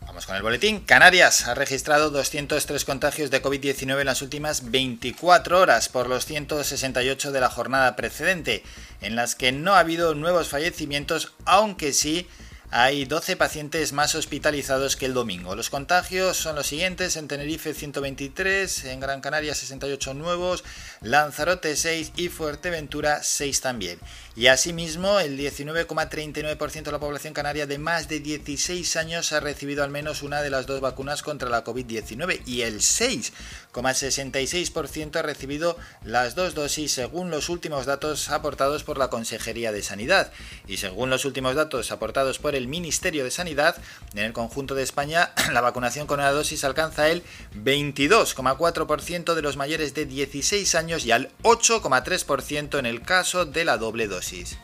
Vamos con el boletín. Canarias ha registrado 203 contagios de COVID-19 en las últimas 24 horas por los 168 de la jornada precedente, en las que no ha habido nuevos fallecimientos, aunque sí hay 12 pacientes más hospitalizados que el domingo. Los contagios son los siguientes: en Tenerife 123, en Gran Canaria 68 nuevos, Lanzarote 6 y Fuerteventura 6 también. Y asimismo, el 19,39% de la población canaria de más de 16 años ha recibido al menos una de las dos vacunas contra la COVID-19 y el 6,66% ha recibido las dos dosis según los últimos datos aportados por la Consejería de Sanidad. Y según los últimos datos aportados por el Ministerio de Sanidad, en el conjunto de España [clears throat] la vacunación con una dosis alcanza el 22,4% de los mayores de 16 años y al 8,3% en el caso de la doble dosis.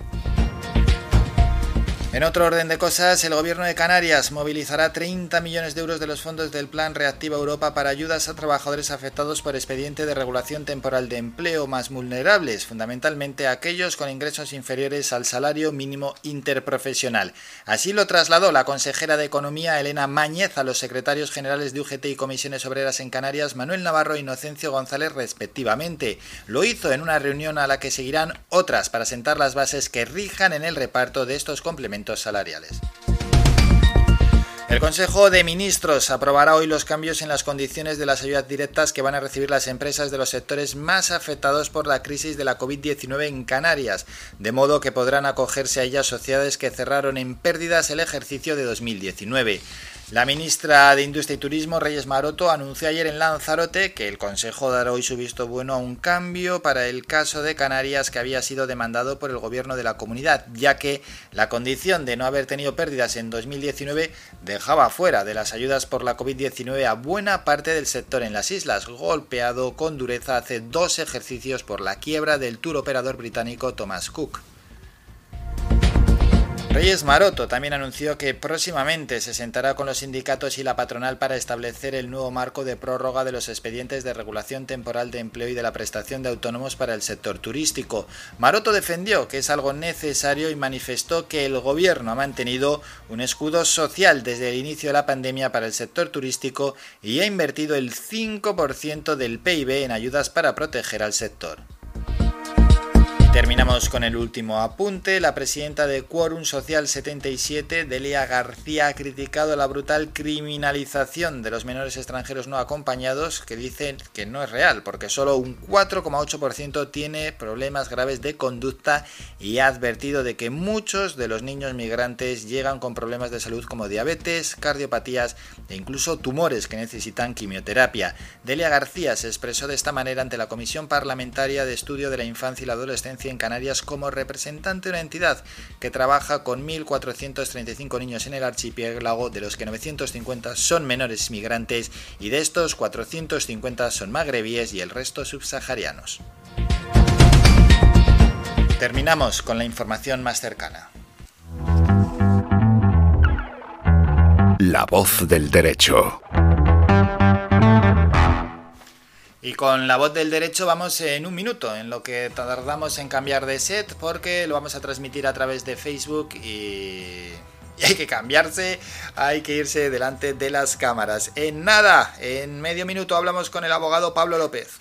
En otro orden de cosas, el gobierno de Canarias movilizará 30 millones de euros de los fondos del Plan Reactiva Europa para ayudas a trabajadores afectados por expediente de regulación temporal de empleo más vulnerables, fundamentalmente aquellos con ingresos inferiores al salario mínimo interprofesional. Así lo trasladó la consejera de Economía Elena Mañez a los secretarios generales de UGT y Comisiones Obreras en Canarias, Manuel Navarro e Inocencio González, respectivamente. Lo hizo en una reunión a la que seguirán otras para sentar las bases que rijan en el reparto de estos complementos salariales. El Consejo de Ministros aprobará hoy los cambios en las condiciones de las ayudas directas que van a recibir las empresas de los sectores más afectados por la crisis de la COVID-19 en Canarias, de modo que podrán acogerse a ellas sociedades que cerraron en pérdidas el ejercicio de 2019. La ministra de Industria y Turismo, Reyes Maroto, anunció ayer en Lanzarote que el Consejo dará hoy su visto bueno a un cambio para el caso de Canarias que había sido demandado por el gobierno de la comunidad, ya que la condición de no haber tenido pérdidas en 2019 dejaba fuera de las ayudas por la COVID-19 a buena parte del sector en las islas, golpeado con dureza hace dos ejercicios por la quiebra del tour operador británico Thomas Cook. Reyes Maroto también anunció que próximamente se sentará con los sindicatos y la patronal para establecer el nuevo marco de prórroga de los expedientes de regulación temporal de empleo y de la prestación de autónomos para el sector turístico. Maroto defendió que es algo necesario y manifestó que el gobierno ha mantenido un escudo social desde el inicio de la pandemia para el sector turístico y ha invertido el 5% del PIB en ayudas para proteger al sector. Terminamos con el último apunte. La presidenta de Quórum Social 77, Delia García, ha criticado la brutal criminalización de los menores extranjeros no acompañados, que dicen que no es real, porque solo un 4,8% tiene problemas graves de conducta y ha advertido de que muchos de los niños migrantes llegan con problemas de salud como diabetes, cardiopatías e incluso tumores que necesitan quimioterapia. Delia García se expresó de esta manera ante la Comisión Parlamentaria de Estudio de la Infancia y la Adolescencia en Canarias como representante de una entidad que trabaja con 1.435 niños en el archipiélago, de los que 950 son menores migrantes y de estos 450 son magrebíes y el resto subsaharianos. Terminamos con la información más cercana. La voz del derecho. Y con la voz del derecho vamos en un minuto, en lo que tardamos en cambiar de set, porque lo vamos a transmitir a través de Facebook y, hay que cambiarse, hay que irse delante de las cámaras. En nada, en medio minuto hablamos con el abogado Pablo López.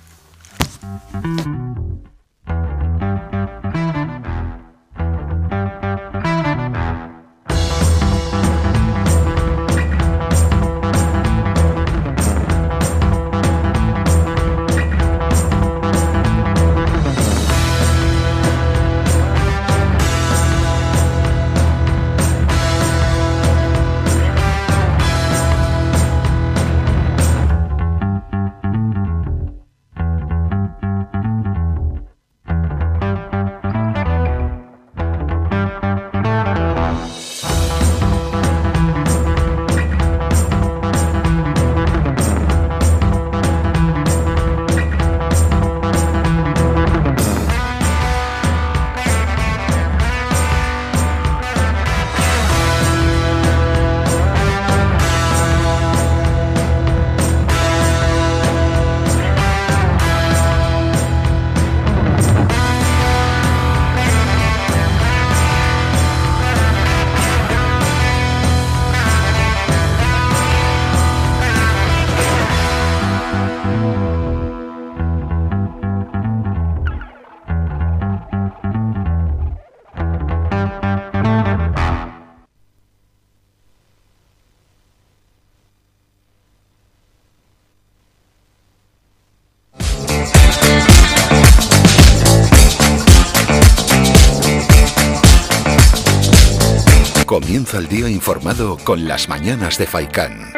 Comienza día informado con las mañanas de Faikán.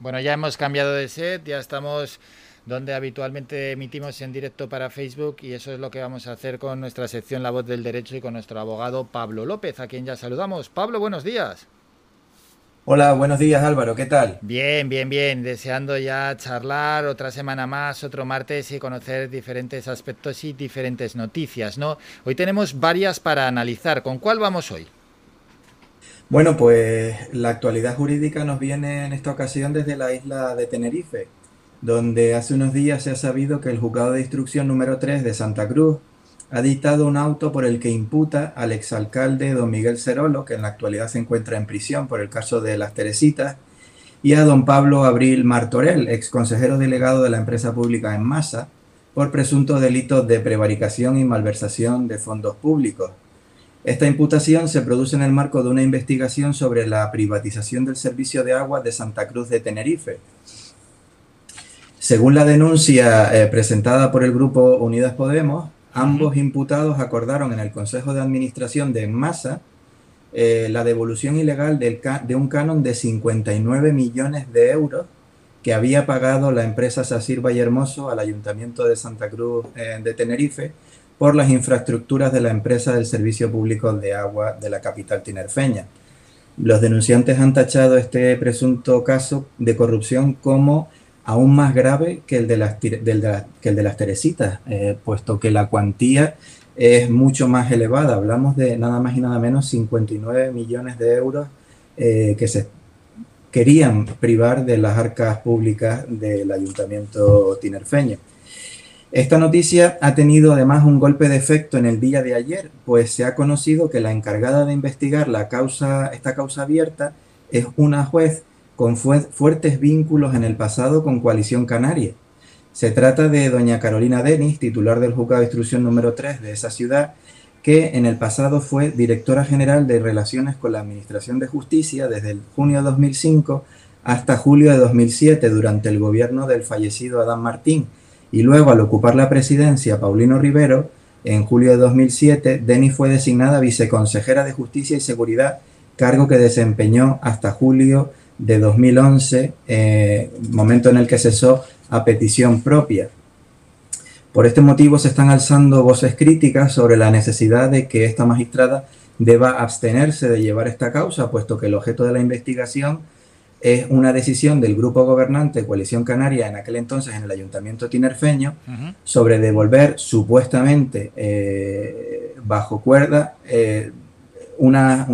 Bueno, ya hemos cambiado de set, ya estamos donde habitualmente emitimos en directo para Facebook y eso es lo que vamos a hacer con nuestra sección La Voz del Derecho y con nuestro abogado Pablo López, a quien ya saludamos. Pablo, buenos días. Hola, buenos días Álvaro, ¿qué tal? Bien, bien, bien. Deseando ya charlar otra semana más, otro martes y conocer diferentes aspectos y diferentes noticias, ¿no? Hoy tenemos varias para analizar. ¿Con cuál vamos hoy? Bueno, pues la actualidad jurídica nos viene en esta ocasión desde la isla de Tenerife, donde hace unos días se ha sabido que el juzgado de instrucción número 3 de Santa Cruz ha dictado un auto por el que imputa al exalcalde don Miguel Cerolo, que en la actualidad se encuentra en prisión por el caso de las Teresitas, y a don Pablo Abril Martorell, ex consejero delegado de la empresa pública en masa, por presuntos delitos de prevaricación y malversación de fondos públicos. Esta imputación se produce en el marco de una investigación sobre la privatización del servicio de agua de Santa Cruz de Tenerife. Según la denuncia eh, presentada por el grupo Unidas Podemos, Ambos imputados acordaron en el Consejo de Administración de Enmasa eh, la devolución ilegal del de un canon de 59 millones de euros que había pagado la empresa Sacir Hermoso al Ayuntamiento de Santa Cruz eh, de Tenerife por las infraestructuras de la empresa del Servicio Público de Agua de la capital tinerfeña. Los denunciantes han tachado este presunto caso de corrupción como aún más grave que el de las, que el de las Teresitas, eh, puesto que la cuantía es mucho más elevada. Hablamos de nada más y nada menos 59 millones de euros eh, que se querían privar de las arcas públicas del ayuntamiento tinerfeño. Esta noticia ha tenido además un golpe de efecto en el día de ayer, pues se ha conocido que la encargada de investigar la causa, esta causa abierta es una juez con fuertes vínculos en el pasado con Coalición Canaria. Se trata de doña Carolina Denis, titular del Juzgado de Instrucción número 3 de esa ciudad, que en el pasado fue directora general de Relaciones con la Administración de Justicia desde junio de 2005 hasta julio de 2007 durante el gobierno del fallecido Adán Martín y luego al ocupar la presidencia Paulino Rivero en julio de 2007 Denis fue designada viceconsejera de Justicia y Seguridad cargo que desempeñó hasta julio de 2011 eh, momento en el que cesó a petición propia. Por este motivo se están alzando voces críticas sobre la necesidad de que esta magistrada deba abstenerse de llevar esta causa, puesto que el objeto de la investigación es una decisión del grupo gobernante Coalición Canaria en aquel entonces en el ayuntamiento tinerfeño sobre devolver supuestamente eh, bajo cuerda eh, una,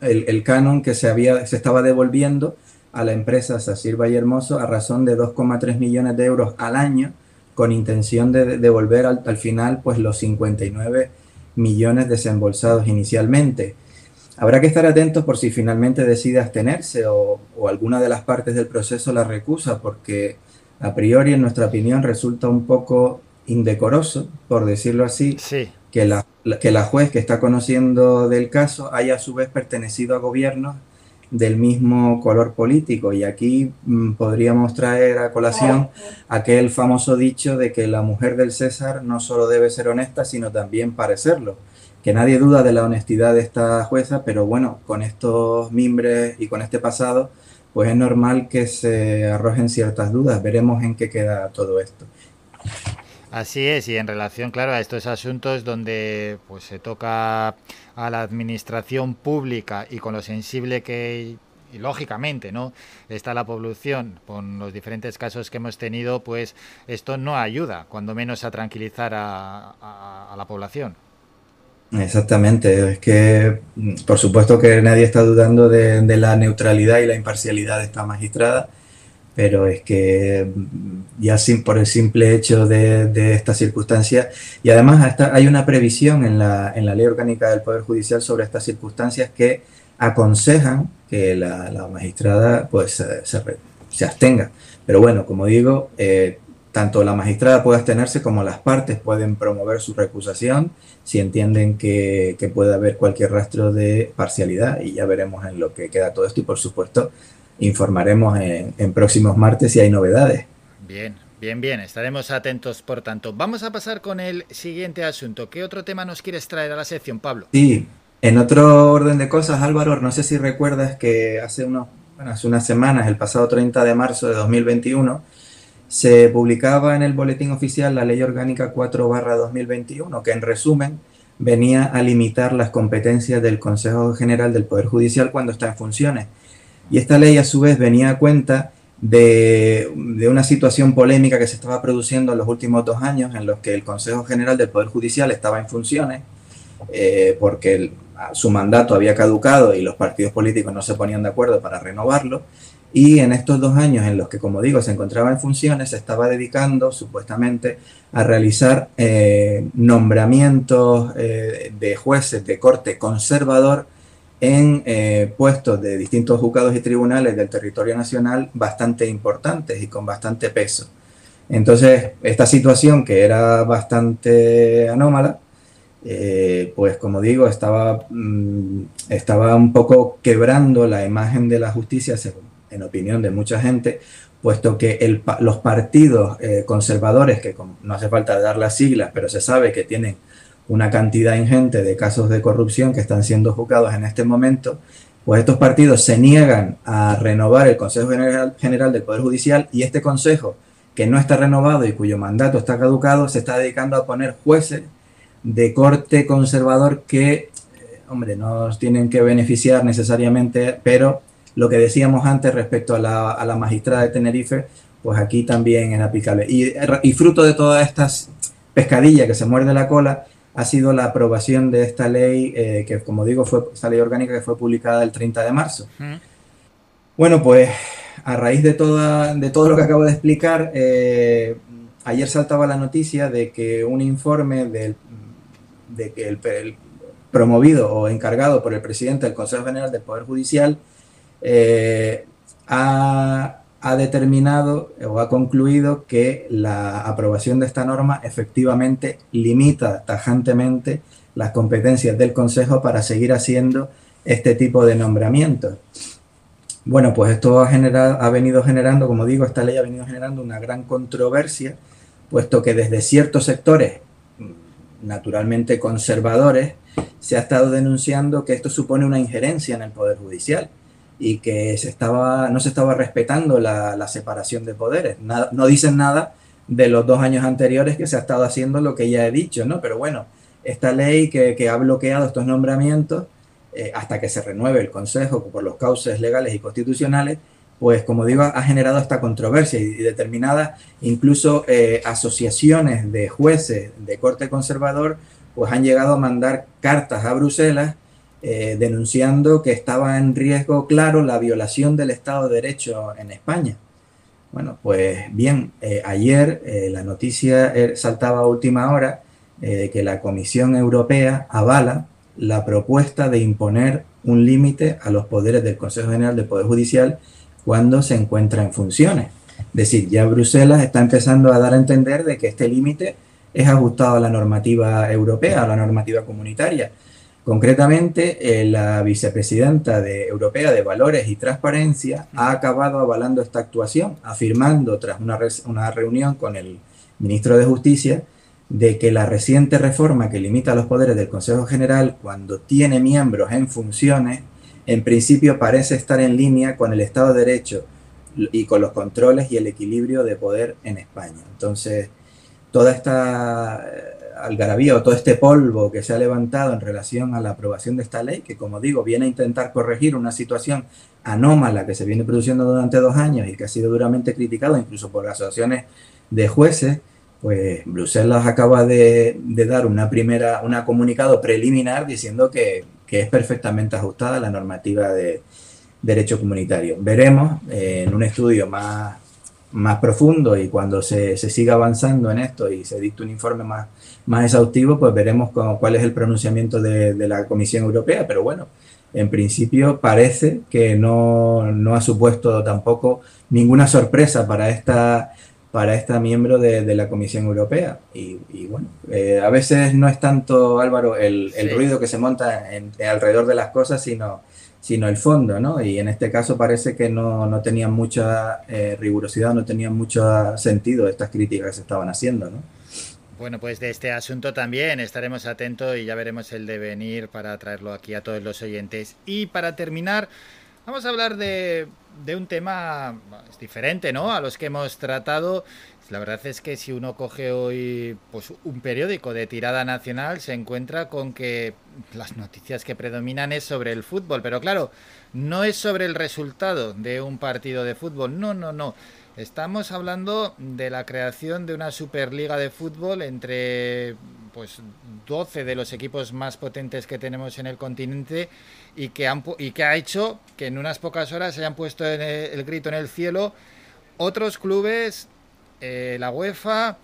el, canon que se, había, se estaba devolviendo a la empresa Sacir Valle Hermoso a razón de 2,3 millones de euros al año con intención de devolver al, final pues los 59 millones desembolsados inicialmente. Habrá que estar atentos por si finalmente decide abstenerse o, alguna de las partes del proceso la recusa, porque a priori, en nuestra opinión, resulta un poco indecoroso, por decirlo así, que, la, que la juez que está conociendo del caso haya a su vez pertenecido a gobiernos del mismo color político. Y aquí mm, podríamos traer a colación aquel famoso dicho de que la mujer del César no solo debe ser honesta, sino también parecerlo. Que nadie duda de la honestidad de esta jueza, pero bueno, con estos mimbres y con este pasado, pues es normal que se arrojen ciertas dudas. Veremos en qué queda todo esto. Así es, y en relación, claro, a estos asuntos donde pues se toca a la administración pública y con lo sensible que y lógicamente no está la población con los diferentes casos que hemos tenido pues esto no ayuda cuando menos a tranquilizar a, la población. Exactamente es que por supuesto que nadie está dudando de la neutralidad y la imparcialidad de esta magistrada pero es que mm, ya sin, por el simple hecho de, de esta circunstancia, y además hasta hay una previsión en la, en la ley orgánica del Poder Judicial sobre estas circunstancias que aconsejan que la, la magistrada pues se, se, abstenga. Pero bueno, como digo, eh, tanto la magistrada puede abstenerse como las partes pueden promover su recusación si entienden que, que puede haber cualquier rastro de parcialidad y ya veremos en lo que queda todo esto y por supuesto informaremos en, próximos martes si hay novedades. Bien, Bien, bien, estaremos atentos por tanto. Vamos a pasar con el siguiente asunto. ¿Qué otro tema nos quieres traer a la sección, Pablo? Sí, en otro orden de cosas, Álvaro, no sé si recuerdas que hace, unos, hace unas semanas, el pasado 30 de marzo de 2021, se publicaba en el Boletín Oficial la Ley Orgánica 4 2021, que en resumen venía a limitar las competencias del Consejo General del Poder Judicial cuando está en funciones y esta ley a su vez venía a cuenta de, una situación polémica que se estaba produciendo en los últimos dos años en los que el Consejo General del Poder Judicial estaba en funciones eh, porque su mandato había caducado y los partidos políticos no se ponían de acuerdo para renovarlo. Y en estos dos años en los que, como digo, se encontraba en funciones, se estaba dedicando supuestamente a realizar eh, nombramientos eh, de jueces de corte conservador en eh, puestos de distintos juzgados y tribunales del territorio nacional bastante importantes y con bastante peso. Entonces, esta situación que era bastante anómala, eh, pues como digo, estaba, mm, estaba un poco quebrando la imagen de la justicia, en opinión de mucha gente, puesto que los partidos eh, conservadores, que no hace falta dar las siglas, pero se sabe que tienen una cantidad ingente de casos de corrupción que están siendo juzgados en este momento, pues estos partidos se niegan a renovar el Consejo General, General del Poder Judicial y este Consejo, que no está renovado y cuyo mandato está caducado, se está dedicando a poner jueces de corte conservador que, eh, hombre, no tienen que beneficiar necesariamente, pero lo que decíamos antes respecto a la, a la magistrada de Tenerife, pues aquí también es aplicable. Y, y fruto de todas estas pescadillas que se muerde la cola, ha sido la aprobación de esta ley, eh, que como digo, fue esta ley orgánica que fue publicada el 30 de marzo. Bueno, pues a raíz de, toda, de todo lo que acabo de explicar, eh, ayer saltaba la noticia de que un informe del, de que el, el, promovido o encargado por el presidente del Consejo General del Poder Judicial eh, ha, ha, determinado o ha concluido que la aprobación de esta norma efectivamente limita tajantemente las competencias del Consejo para seguir haciendo este tipo de nombramientos. Bueno, pues esto ha, generado, ha venido generando, como digo, esta ley ha venido generando una gran controversia, puesto que desde ciertos sectores, naturalmente conservadores, se ha estado denunciando que esto supone una injerencia en el Poder Judicial y que se estaba, no se estaba respetando la, la separación de poderes. Nada, no dicen nada de los dos años anteriores que se ha estado haciendo lo que ya he dicho, ¿no? Pero bueno, esta ley que, que ha bloqueado estos nombramientos eh, hasta que se renueve el Consejo por los cauces legales y constitucionales, pues como digo, ha generado esta controversia y, determinadas incluso eh, asociaciones de jueces de corte conservador, pues han llegado a mandar cartas a Bruselas eh, denunciando que estaba en riesgo claro la violación del Estado de Derecho en España. Bueno, pues bien, eh, ayer eh, la noticia er, saltaba a última hora que la Comisión Europea avala la propuesta de imponer un límite a los poderes del Consejo General del Poder Judicial cuando se encuentra en funciones. Es decir, ya Bruselas está empezando a dar a entender de que este límite es ajustado a la normativa europea, a la normativa comunitaria. Concretamente, eh, la vicepresidenta de Europea de Valores y Transparencia ha acabado avalando esta actuación, afirmando tras una, una reunión con el ministro de Justicia de que la reciente reforma que limita los poderes del Consejo General cuando tiene miembros en funciones, en principio parece estar en línea con el Estado de Derecho y con los controles y el equilibrio de poder en España. Entonces, toda esta algarabía o todo este polvo que se ha levantado en relación a la aprobación de esta ley, que como digo, viene a intentar corregir una situación anómala que se viene produciendo durante dos años y que ha sido duramente criticado incluso por asociaciones de jueces, pues Bruselas acaba de, de dar una primera, una comunicado preliminar diciendo que, que, es perfectamente ajustada a la normativa de derecho comunitario. Veremos eh, en un estudio más, más profundo y cuando se, se, siga avanzando en esto y se dicte un informe más, más exhaustivo, pues veremos cómo, cuál es el pronunciamiento de, de, la Comisión Europea. Pero bueno, en principio parece que no, no ha supuesto tampoco ninguna sorpresa para esta, para esta miembro de, de la Comisión Europea. Y, y bueno, eh, a veces no es tanto, Álvaro, el, el sí. ruido que se monta en, alrededor de las cosas, sino sino el fondo, ¿no? Y en este caso parece que no, no tenían mucha eh, rigurosidad, no tenían mucho sentido estas críticas que se estaban haciendo, ¿no? Bueno, pues de este asunto también estaremos atentos y ya veremos el devenir para traerlo aquí a todos los oyentes. Y para terminar, vamos a hablar de, de un tema diferente, ¿no? A los que hemos tratado la verdad es que si uno coge hoy pues, un periódico de tirada nacional, se encuentra con que las noticias que predominan es sobre el fútbol. Pero claro, no es sobre el resultado de un partido de fútbol. No, no, no. Estamos hablando de la creación de una Superliga de fútbol entre pues 12 de los equipos más potentes que tenemos en el continente y que, han, y que ha hecho que en unas pocas horas se hayan puesto el, grito en el cielo otros clubes eh, la UEFA,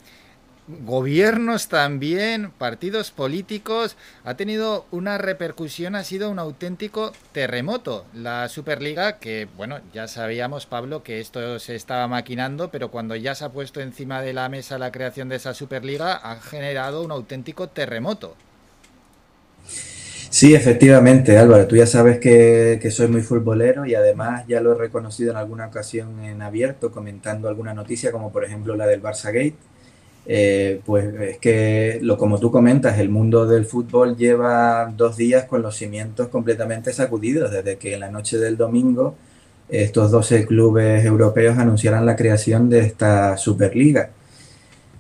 gobiernos también, partidos políticos, ha tenido una repercusión, ha sido un auténtico terremoto. La Superliga, que bueno, ya sabíamos, Pablo, que esto se estaba maquinando, pero cuando ya se ha puesto encima de la mesa la creación de esa Superliga, ha generado un auténtico terremoto. Sí, efectivamente, Álvaro, tú ya sabes que, soy muy futbolero y además ya lo he reconocido en alguna ocasión en abierto comentando alguna noticia, como por ejemplo la del Barça Gate. Eh, pues es que, lo como tú comentas, el mundo del fútbol lleva dos días con los cimientos completamente sacudidos, desde que en la noche del domingo estos 12 clubes europeos anunciaran la creación de esta Superliga.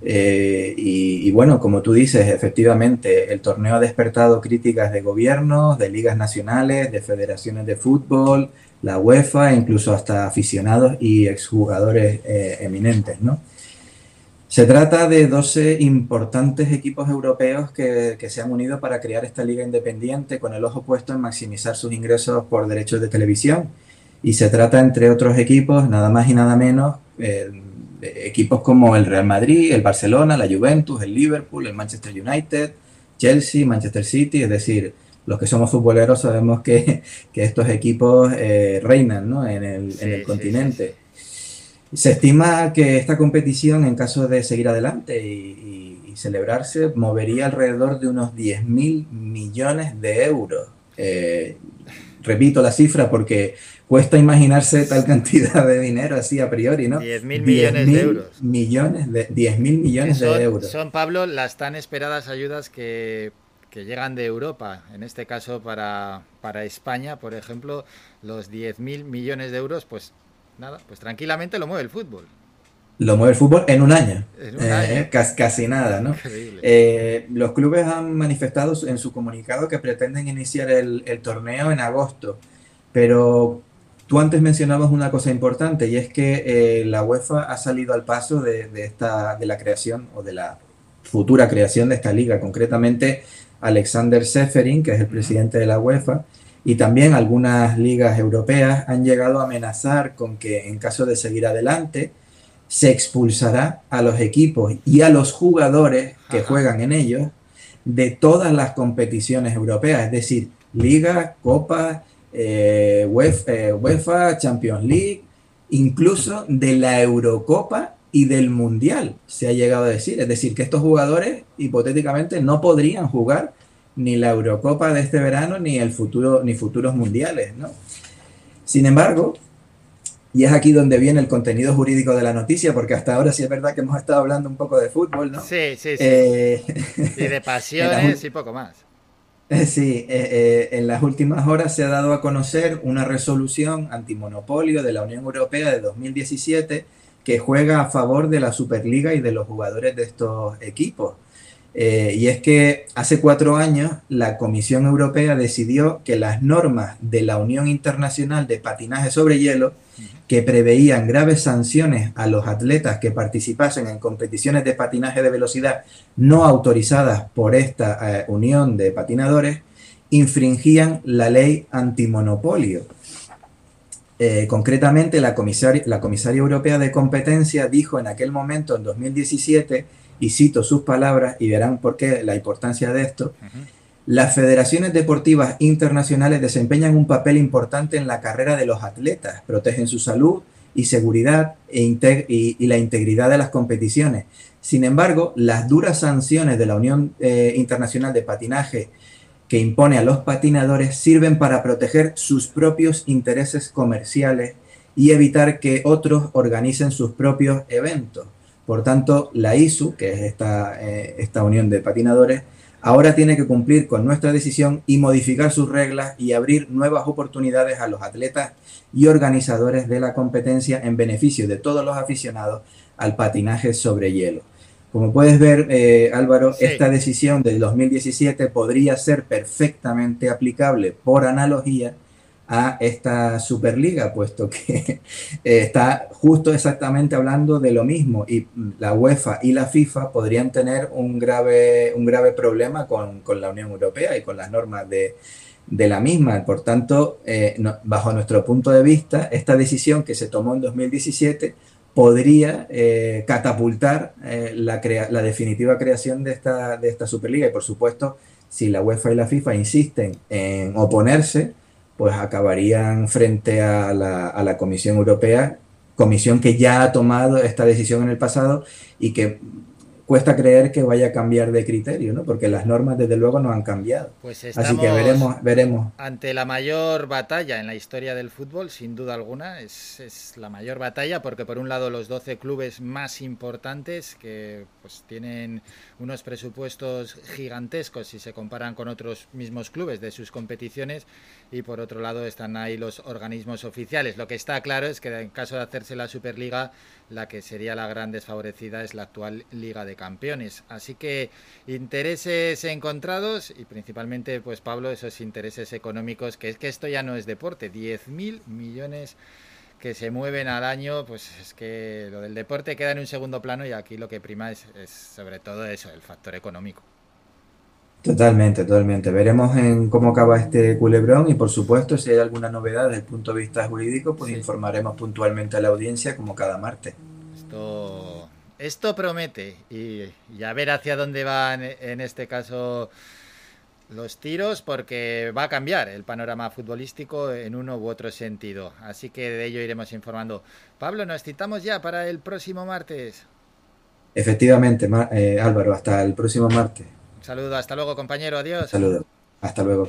Eh, y, bueno, como tú dices, efectivamente, el torneo ha despertado críticas de gobiernos, de ligas nacionales, de federaciones de fútbol, la UEFA, incluso hasta aficionados y exjugadores eh, eminentes, ¿no? Se trata de 12 importantes equipos europeos que, que, se han unido para crear esta liga independiente con el ojo puesto en maximizar sus ingresos por derechos de televisión. Y se trata, entre otros equipos, nada más y nada menos, eh, equipos como el Real Madrid, el Barcelona, la Juventus, el Liverpool, el Manchester United, Chelsea, Manchester City, es decir, los que somos futboleros sabemos que, [laughs] que estos equipos eh, reinan ¿no? en el, sí, en el continente. Sí. Se estima que esta competición, en caso de seguir adelante y, y, y celebrarse, movería alrededor de unos 10.000 millones de euros. Eh, repito la cifra porque cuesta imaginarse tal [laughs] cantidad de dinero así a priori, ¿no? 10 mil millones de euros. Millones de, 10 mil millones son, de euros. Son, Pablo, las tan esperadas ayudas que, que llegan de Europa. En este caso, para, para España, por ejemplo, los 10 mil millones de euros, pues nada, pues tranquilamente lo mueve el fútbol. Lo mueve el fútbol en un año, en un año. Eh, casi, casi, nada, ¿no? Eh, los clubes han manifestado en su comunicado que pretenden iniciar el, el torneo en agosto, pero Tú antes mencionabas una cosa importante y es que eh, la UEFA ha salido al paso de, de, esta, de la creación o de la futura creación de esta liga, concretamente Alexander Seferin, que es el presidente de la UEFA, y también algunas ligas europeas han llegado a amenazar con que en caso de seguir adelante se expulsará a los equipos y a los jugadores que Ajá. juegan en ellos de todas las competiciones europeas, es decir, ligas, copas, eh, UEFA, eh, UEFA, Champions League, incluso de la Eurocopa y del Mundial, se ha llegado a decir. Es decir, que estos jugadores hipotéticamente no podrían jugar ni la Eurocopa de este verano ni el futuro ni futuros mundiales, ¿no? Sin embargo, y es aquí donde viene el contenido jurídico de la noticia, porque hasta ahora sí es verdad que hemos estado hablando un poco de fútbol, ¿no? Sí, sí, sí. Eh, y de [laughs] pasiones y poco más. Sí, eh, eh, en las últimas horas se ha dado a conocer una resolución antimonopolio de la Unión Europea de 2017 que juega a favor de la Superliga y de los jugadores de estos equipos. Eh, y es que hace cuatro años la Comisión Europea decidió que las normas de la Unión Internacional de Patinaje sobre Hielo, que preveían graves sanciones a los atletas que participasen en competiciones de patinaje de velocidad no autorizadas por esta eh, Unión de Patinadores, infringían la ley antimonopolio. Eh, concretamente, la comisaria, la comisaria europea de competencia dijo en aquel momento, en 2017, y cito sus palabras y verán por qué la importancia de esto. Las federaciones deportivas internacionales desempeñan un papel importante en la carrera de los atletas, protegen su salud y seguridad e y, y, la integridad de las competiciones. Sin embargo, las duras sanciones de la Unión eh, Internacional de Patinaje que impone a los patinadores sirven para proteger sus propios intereses comerciales y evitar que otros organicen sus propios eventos. Por tanto, la ISU, que es esta, eh, esta unión de patinadores, ahora tiene que cumplir con nuestra decisión y modificar sus reglas y abrir nuevas oportunidades a los atletas y organizadores de la competencia en beneficio de todos los aficionados al patinaje sobre hielo. Como puedes ver, eh, Álvaro, sí. esta decisión del 2017 podría ser perfectamente aplicable por analogía a esta Superliga, puesto que [laughs] eh, está justo exactamente hablando de lo mismo y la UEFA y la FIFA podrían tener un grave, un grave problema con, con la Unión Europea y con las normas de, de la misma. Por tanto, eh, bajo nuestro punto de vista, esta decisión que se tomó en 2017 podría eh, catapultar la, crea la definitiva creación de esta, de esta Superliga y, por supuesto, si la UEFA y la FIFA insisten en oponerse, pues acabarían frente a la, a la, Comisión Europea, comisión que ya ha tomado esta decisión en el pasado y que cuesta creer que vaya a cambiar de criterio, ¿no? Porque las normas desde luego no han cambiado. Pues Así que veremos, veremos. Ante la mayor batalla en la historia del fútbol, sin duda alguna, es, es, la mayor batalla porque por un lado los 12 clubes más importantes que pues tienen unos presupuestos gigantescos si se comparan con otros mismos clubes de sus competiciones y por otro lado están ahí los organismos oficiales. Lo que está claro es que en caso de hacerse la Superliga, la que sería la gran desfavorecida es la actual Liga de Campeones. Así que intereses encontrados y principalmente, pues Pablo, esos intereses económicos, que es que esto ya no es deporte, 10.000 millones que se mueven al año, pues es que lo del deporte queda en un segundo plano y aquí lo que prima es, es sobre todo eso, el factor económico. Totalmente, totalmente. Veremos en cómo acaba este culebrón y por supuesto si hay alguna novedad desde el punto de vista jurídico, pues sí. informaremos puntualmente a la audiencia como cada martes. Esto, esto promete y, y a ver hacia dónde van en este caso los tiros porque va a cambiar el panorama futbolístico en uno u otro sentido. Así que de ello iremos informando. Pablo, nos citamos ya para el próximo martes. Efectivamente, eh, Álvaro, hasta el próximo martes. Saludo, hasta luego compañero, adiós. Saludos, hasta luego.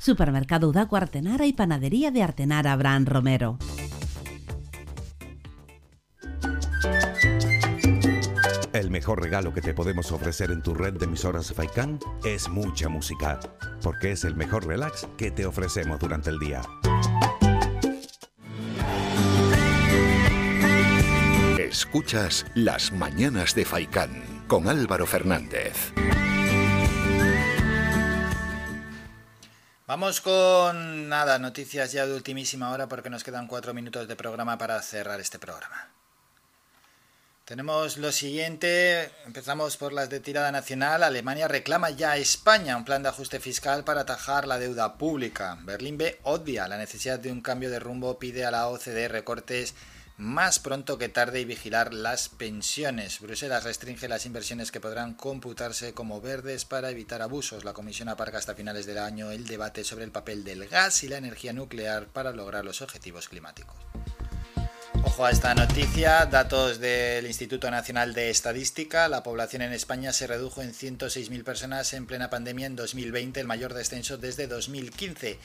Supermercado Udaco Artenara y Panadería de Artenara Abraham Romero. El mejor regalo que te podemos ofrecer en tu red de emisoras Faikan es mucha música, porque es el mejor relax que te ofrecemos durante el día. Escuchas Las Mañanas de Faicán con Álvaro Fernández. Vamos con nada, noticias ya de ultimísima hora porque nos quedan cuatro minutos de programa para cerrar este programa. Tenemos lo siguiente, empezamos por las de tirada nacional. Alemania reclama ya a España un plan de ajuste fiscal para atajar la deuda pública. Berlín B obvia la necesidad de un cambio de rumbo, pide a la OCDE recortes más pronto que tarde y vigilar las pensiones. Bruselas restringe las inversiones que podrán computarse como verdes para evitar abusos. La Comisión aparca hasta finales del año el debate sobre el papel del gas y la energía nuclear para lograr los objetivos climáticos. Ojo a esta noticia, datos del Instituto Nacional de Estadística, la población en España se redujo en 106.000 personas en plena pandemia en 2020, el mayor descenso desde 2015.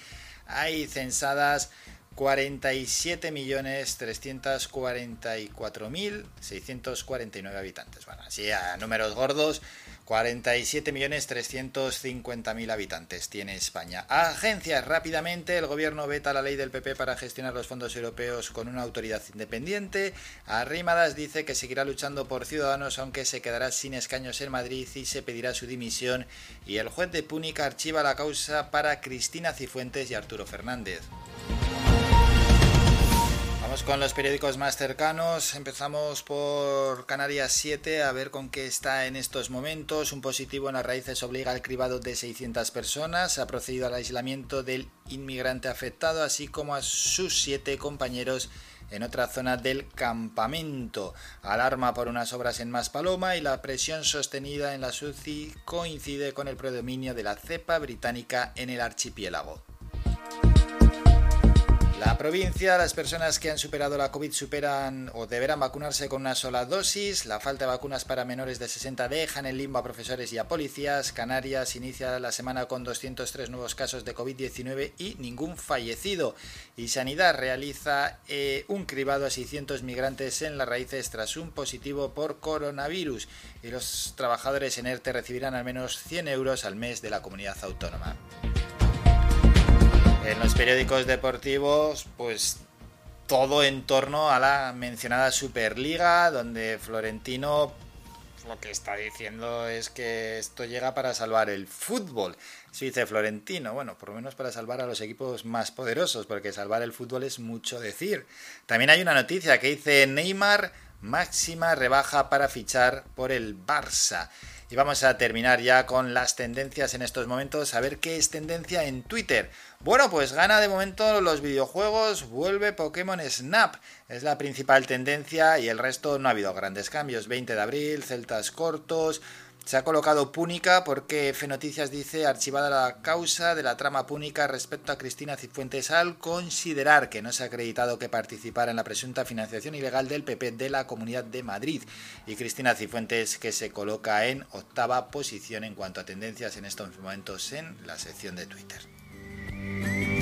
Hay censadas 47.344.649 habitantes. Bueno, así a números gordos, 47.350.000 habitantes tiene España. Agencias, rápidamente, el gobierno veta la ley del PP para gestionar los fondos europeos con una autoridad independiente. Arrimadas dice que seguirá luchando por Ciudadanos aunque se quedará sin escaños en Madrid y se pedirá su dimisión. Y el juez de Púnica archiva la causa para Cristina Cifuentes y Arturo Fernández. Vamos con los periódicos más cercanos. Empezamos por Canarias 7 a ver con qué está en estos momentos. Un positivo en las raíces obliga al cribado de 600 personas. Ha procedido al aislamiento del inmigrante afectado, así como a sus siete compañeros en otra zona del campamento. Alarma por unas obras en Maspaloma y la presión sostenida en la SUCI coincide con el predominio de la cepa británica en el archipiélago. La provincia, las personas que han superado la COVID superan o deberán vacunarse con una sola dosis. La falta de vacunas para menores de 60 dejan en limbo a profesores y a policías. Canarias inicia la semana con 203 nuevos casos de COVID-19 y ningún fallecido. Y Sanidad realiza eh, un cribado a 600 migrantes en las raíces tras un positivo por coronavirus. Y los trabajadores en ERTE recibirán al menos 100 euros al mes de la comunidad autónoma. En los periódicos deportivos, pues todo en torno a la mencionada Superliga, donde Florentino lo que está diciendo es que esto llega para salvar el fútbol. Se dice Florentino, bueno, por lo menos para salvar a los equipos más poderosos, porque salvar el fútbol es mucho decir. También hay una noticia que dice Neymar máxima rebaja para fichar por el Barça. Y vamos a terminar ya con las tendencias en estos momentos, a ver qué es tendencia en Twitter. Bueno, pues gana de momento los videojuegos, vuelve Pokémon Snap, es la principal tendencia y el resto no ha habido grandes cambios. 20 de abril, celtas cortos, se ha colocado Púnica porque Fenoticias dice archivada la causa de la trama Púnica respecto a Cristina Cifuentes al considerar que no se ha acreditado que participara en la presunta financiación ilegal del PP de la Comunidad de Madrid. Y Cristina Cifuentes que se coloca en octava posición en cuanto a tendencias en estos momentos en la sección de Twitter. Música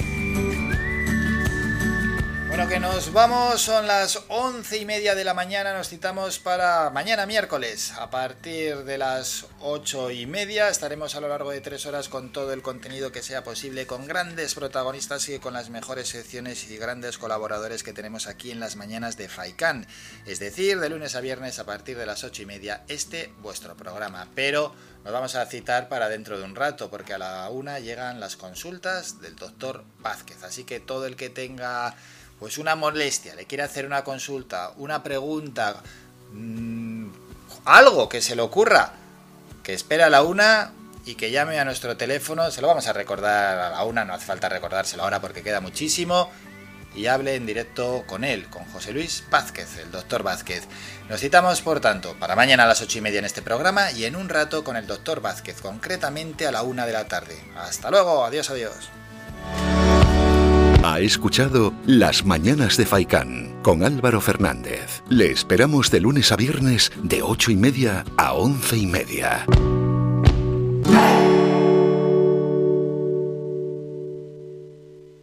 Bueno, que nos vamos, son las once y media de la mañana, nos citamos para mañana miércoles. A partir de las ocho y media estaremos a lo largo de tres horas con todo el contenido que sea posible, con grandes protagonistas y con las mejores secciones y grandes colaboradores que tenemos aquí en las mañanas de FAICAN. Es decir, de lunes a viernes a partir de las ocho y media, este vuestro programa. Pero nos vamos a citar para dentro de un rato, porque a la una llegan las consultas del doctor Vázquez. Así que todo el que tenga pues una molestia, le quiere hacer una consulta, una pregunta, mmm, algo que se le ocurra, que espera a la una y que llame a nuestro teléfono, se lo vamos a recordar a la una, no hace falta recordárselo ahora porque queda muchísimo, y hable en directo con él, con José Luis Vázquez, el doctor Vázquez. Nos citamos, por tanto, para mañana a las ocho y media en este programa y en un rato con el doctor Vázquez, concretamente a la una de la tarde. Hasta luego, adiós, adiós. Ha escuchado Las Mañanas de Faicán con Álvaro Fernández. Le esperamos de lunes a viernes de ocho y media a once y media.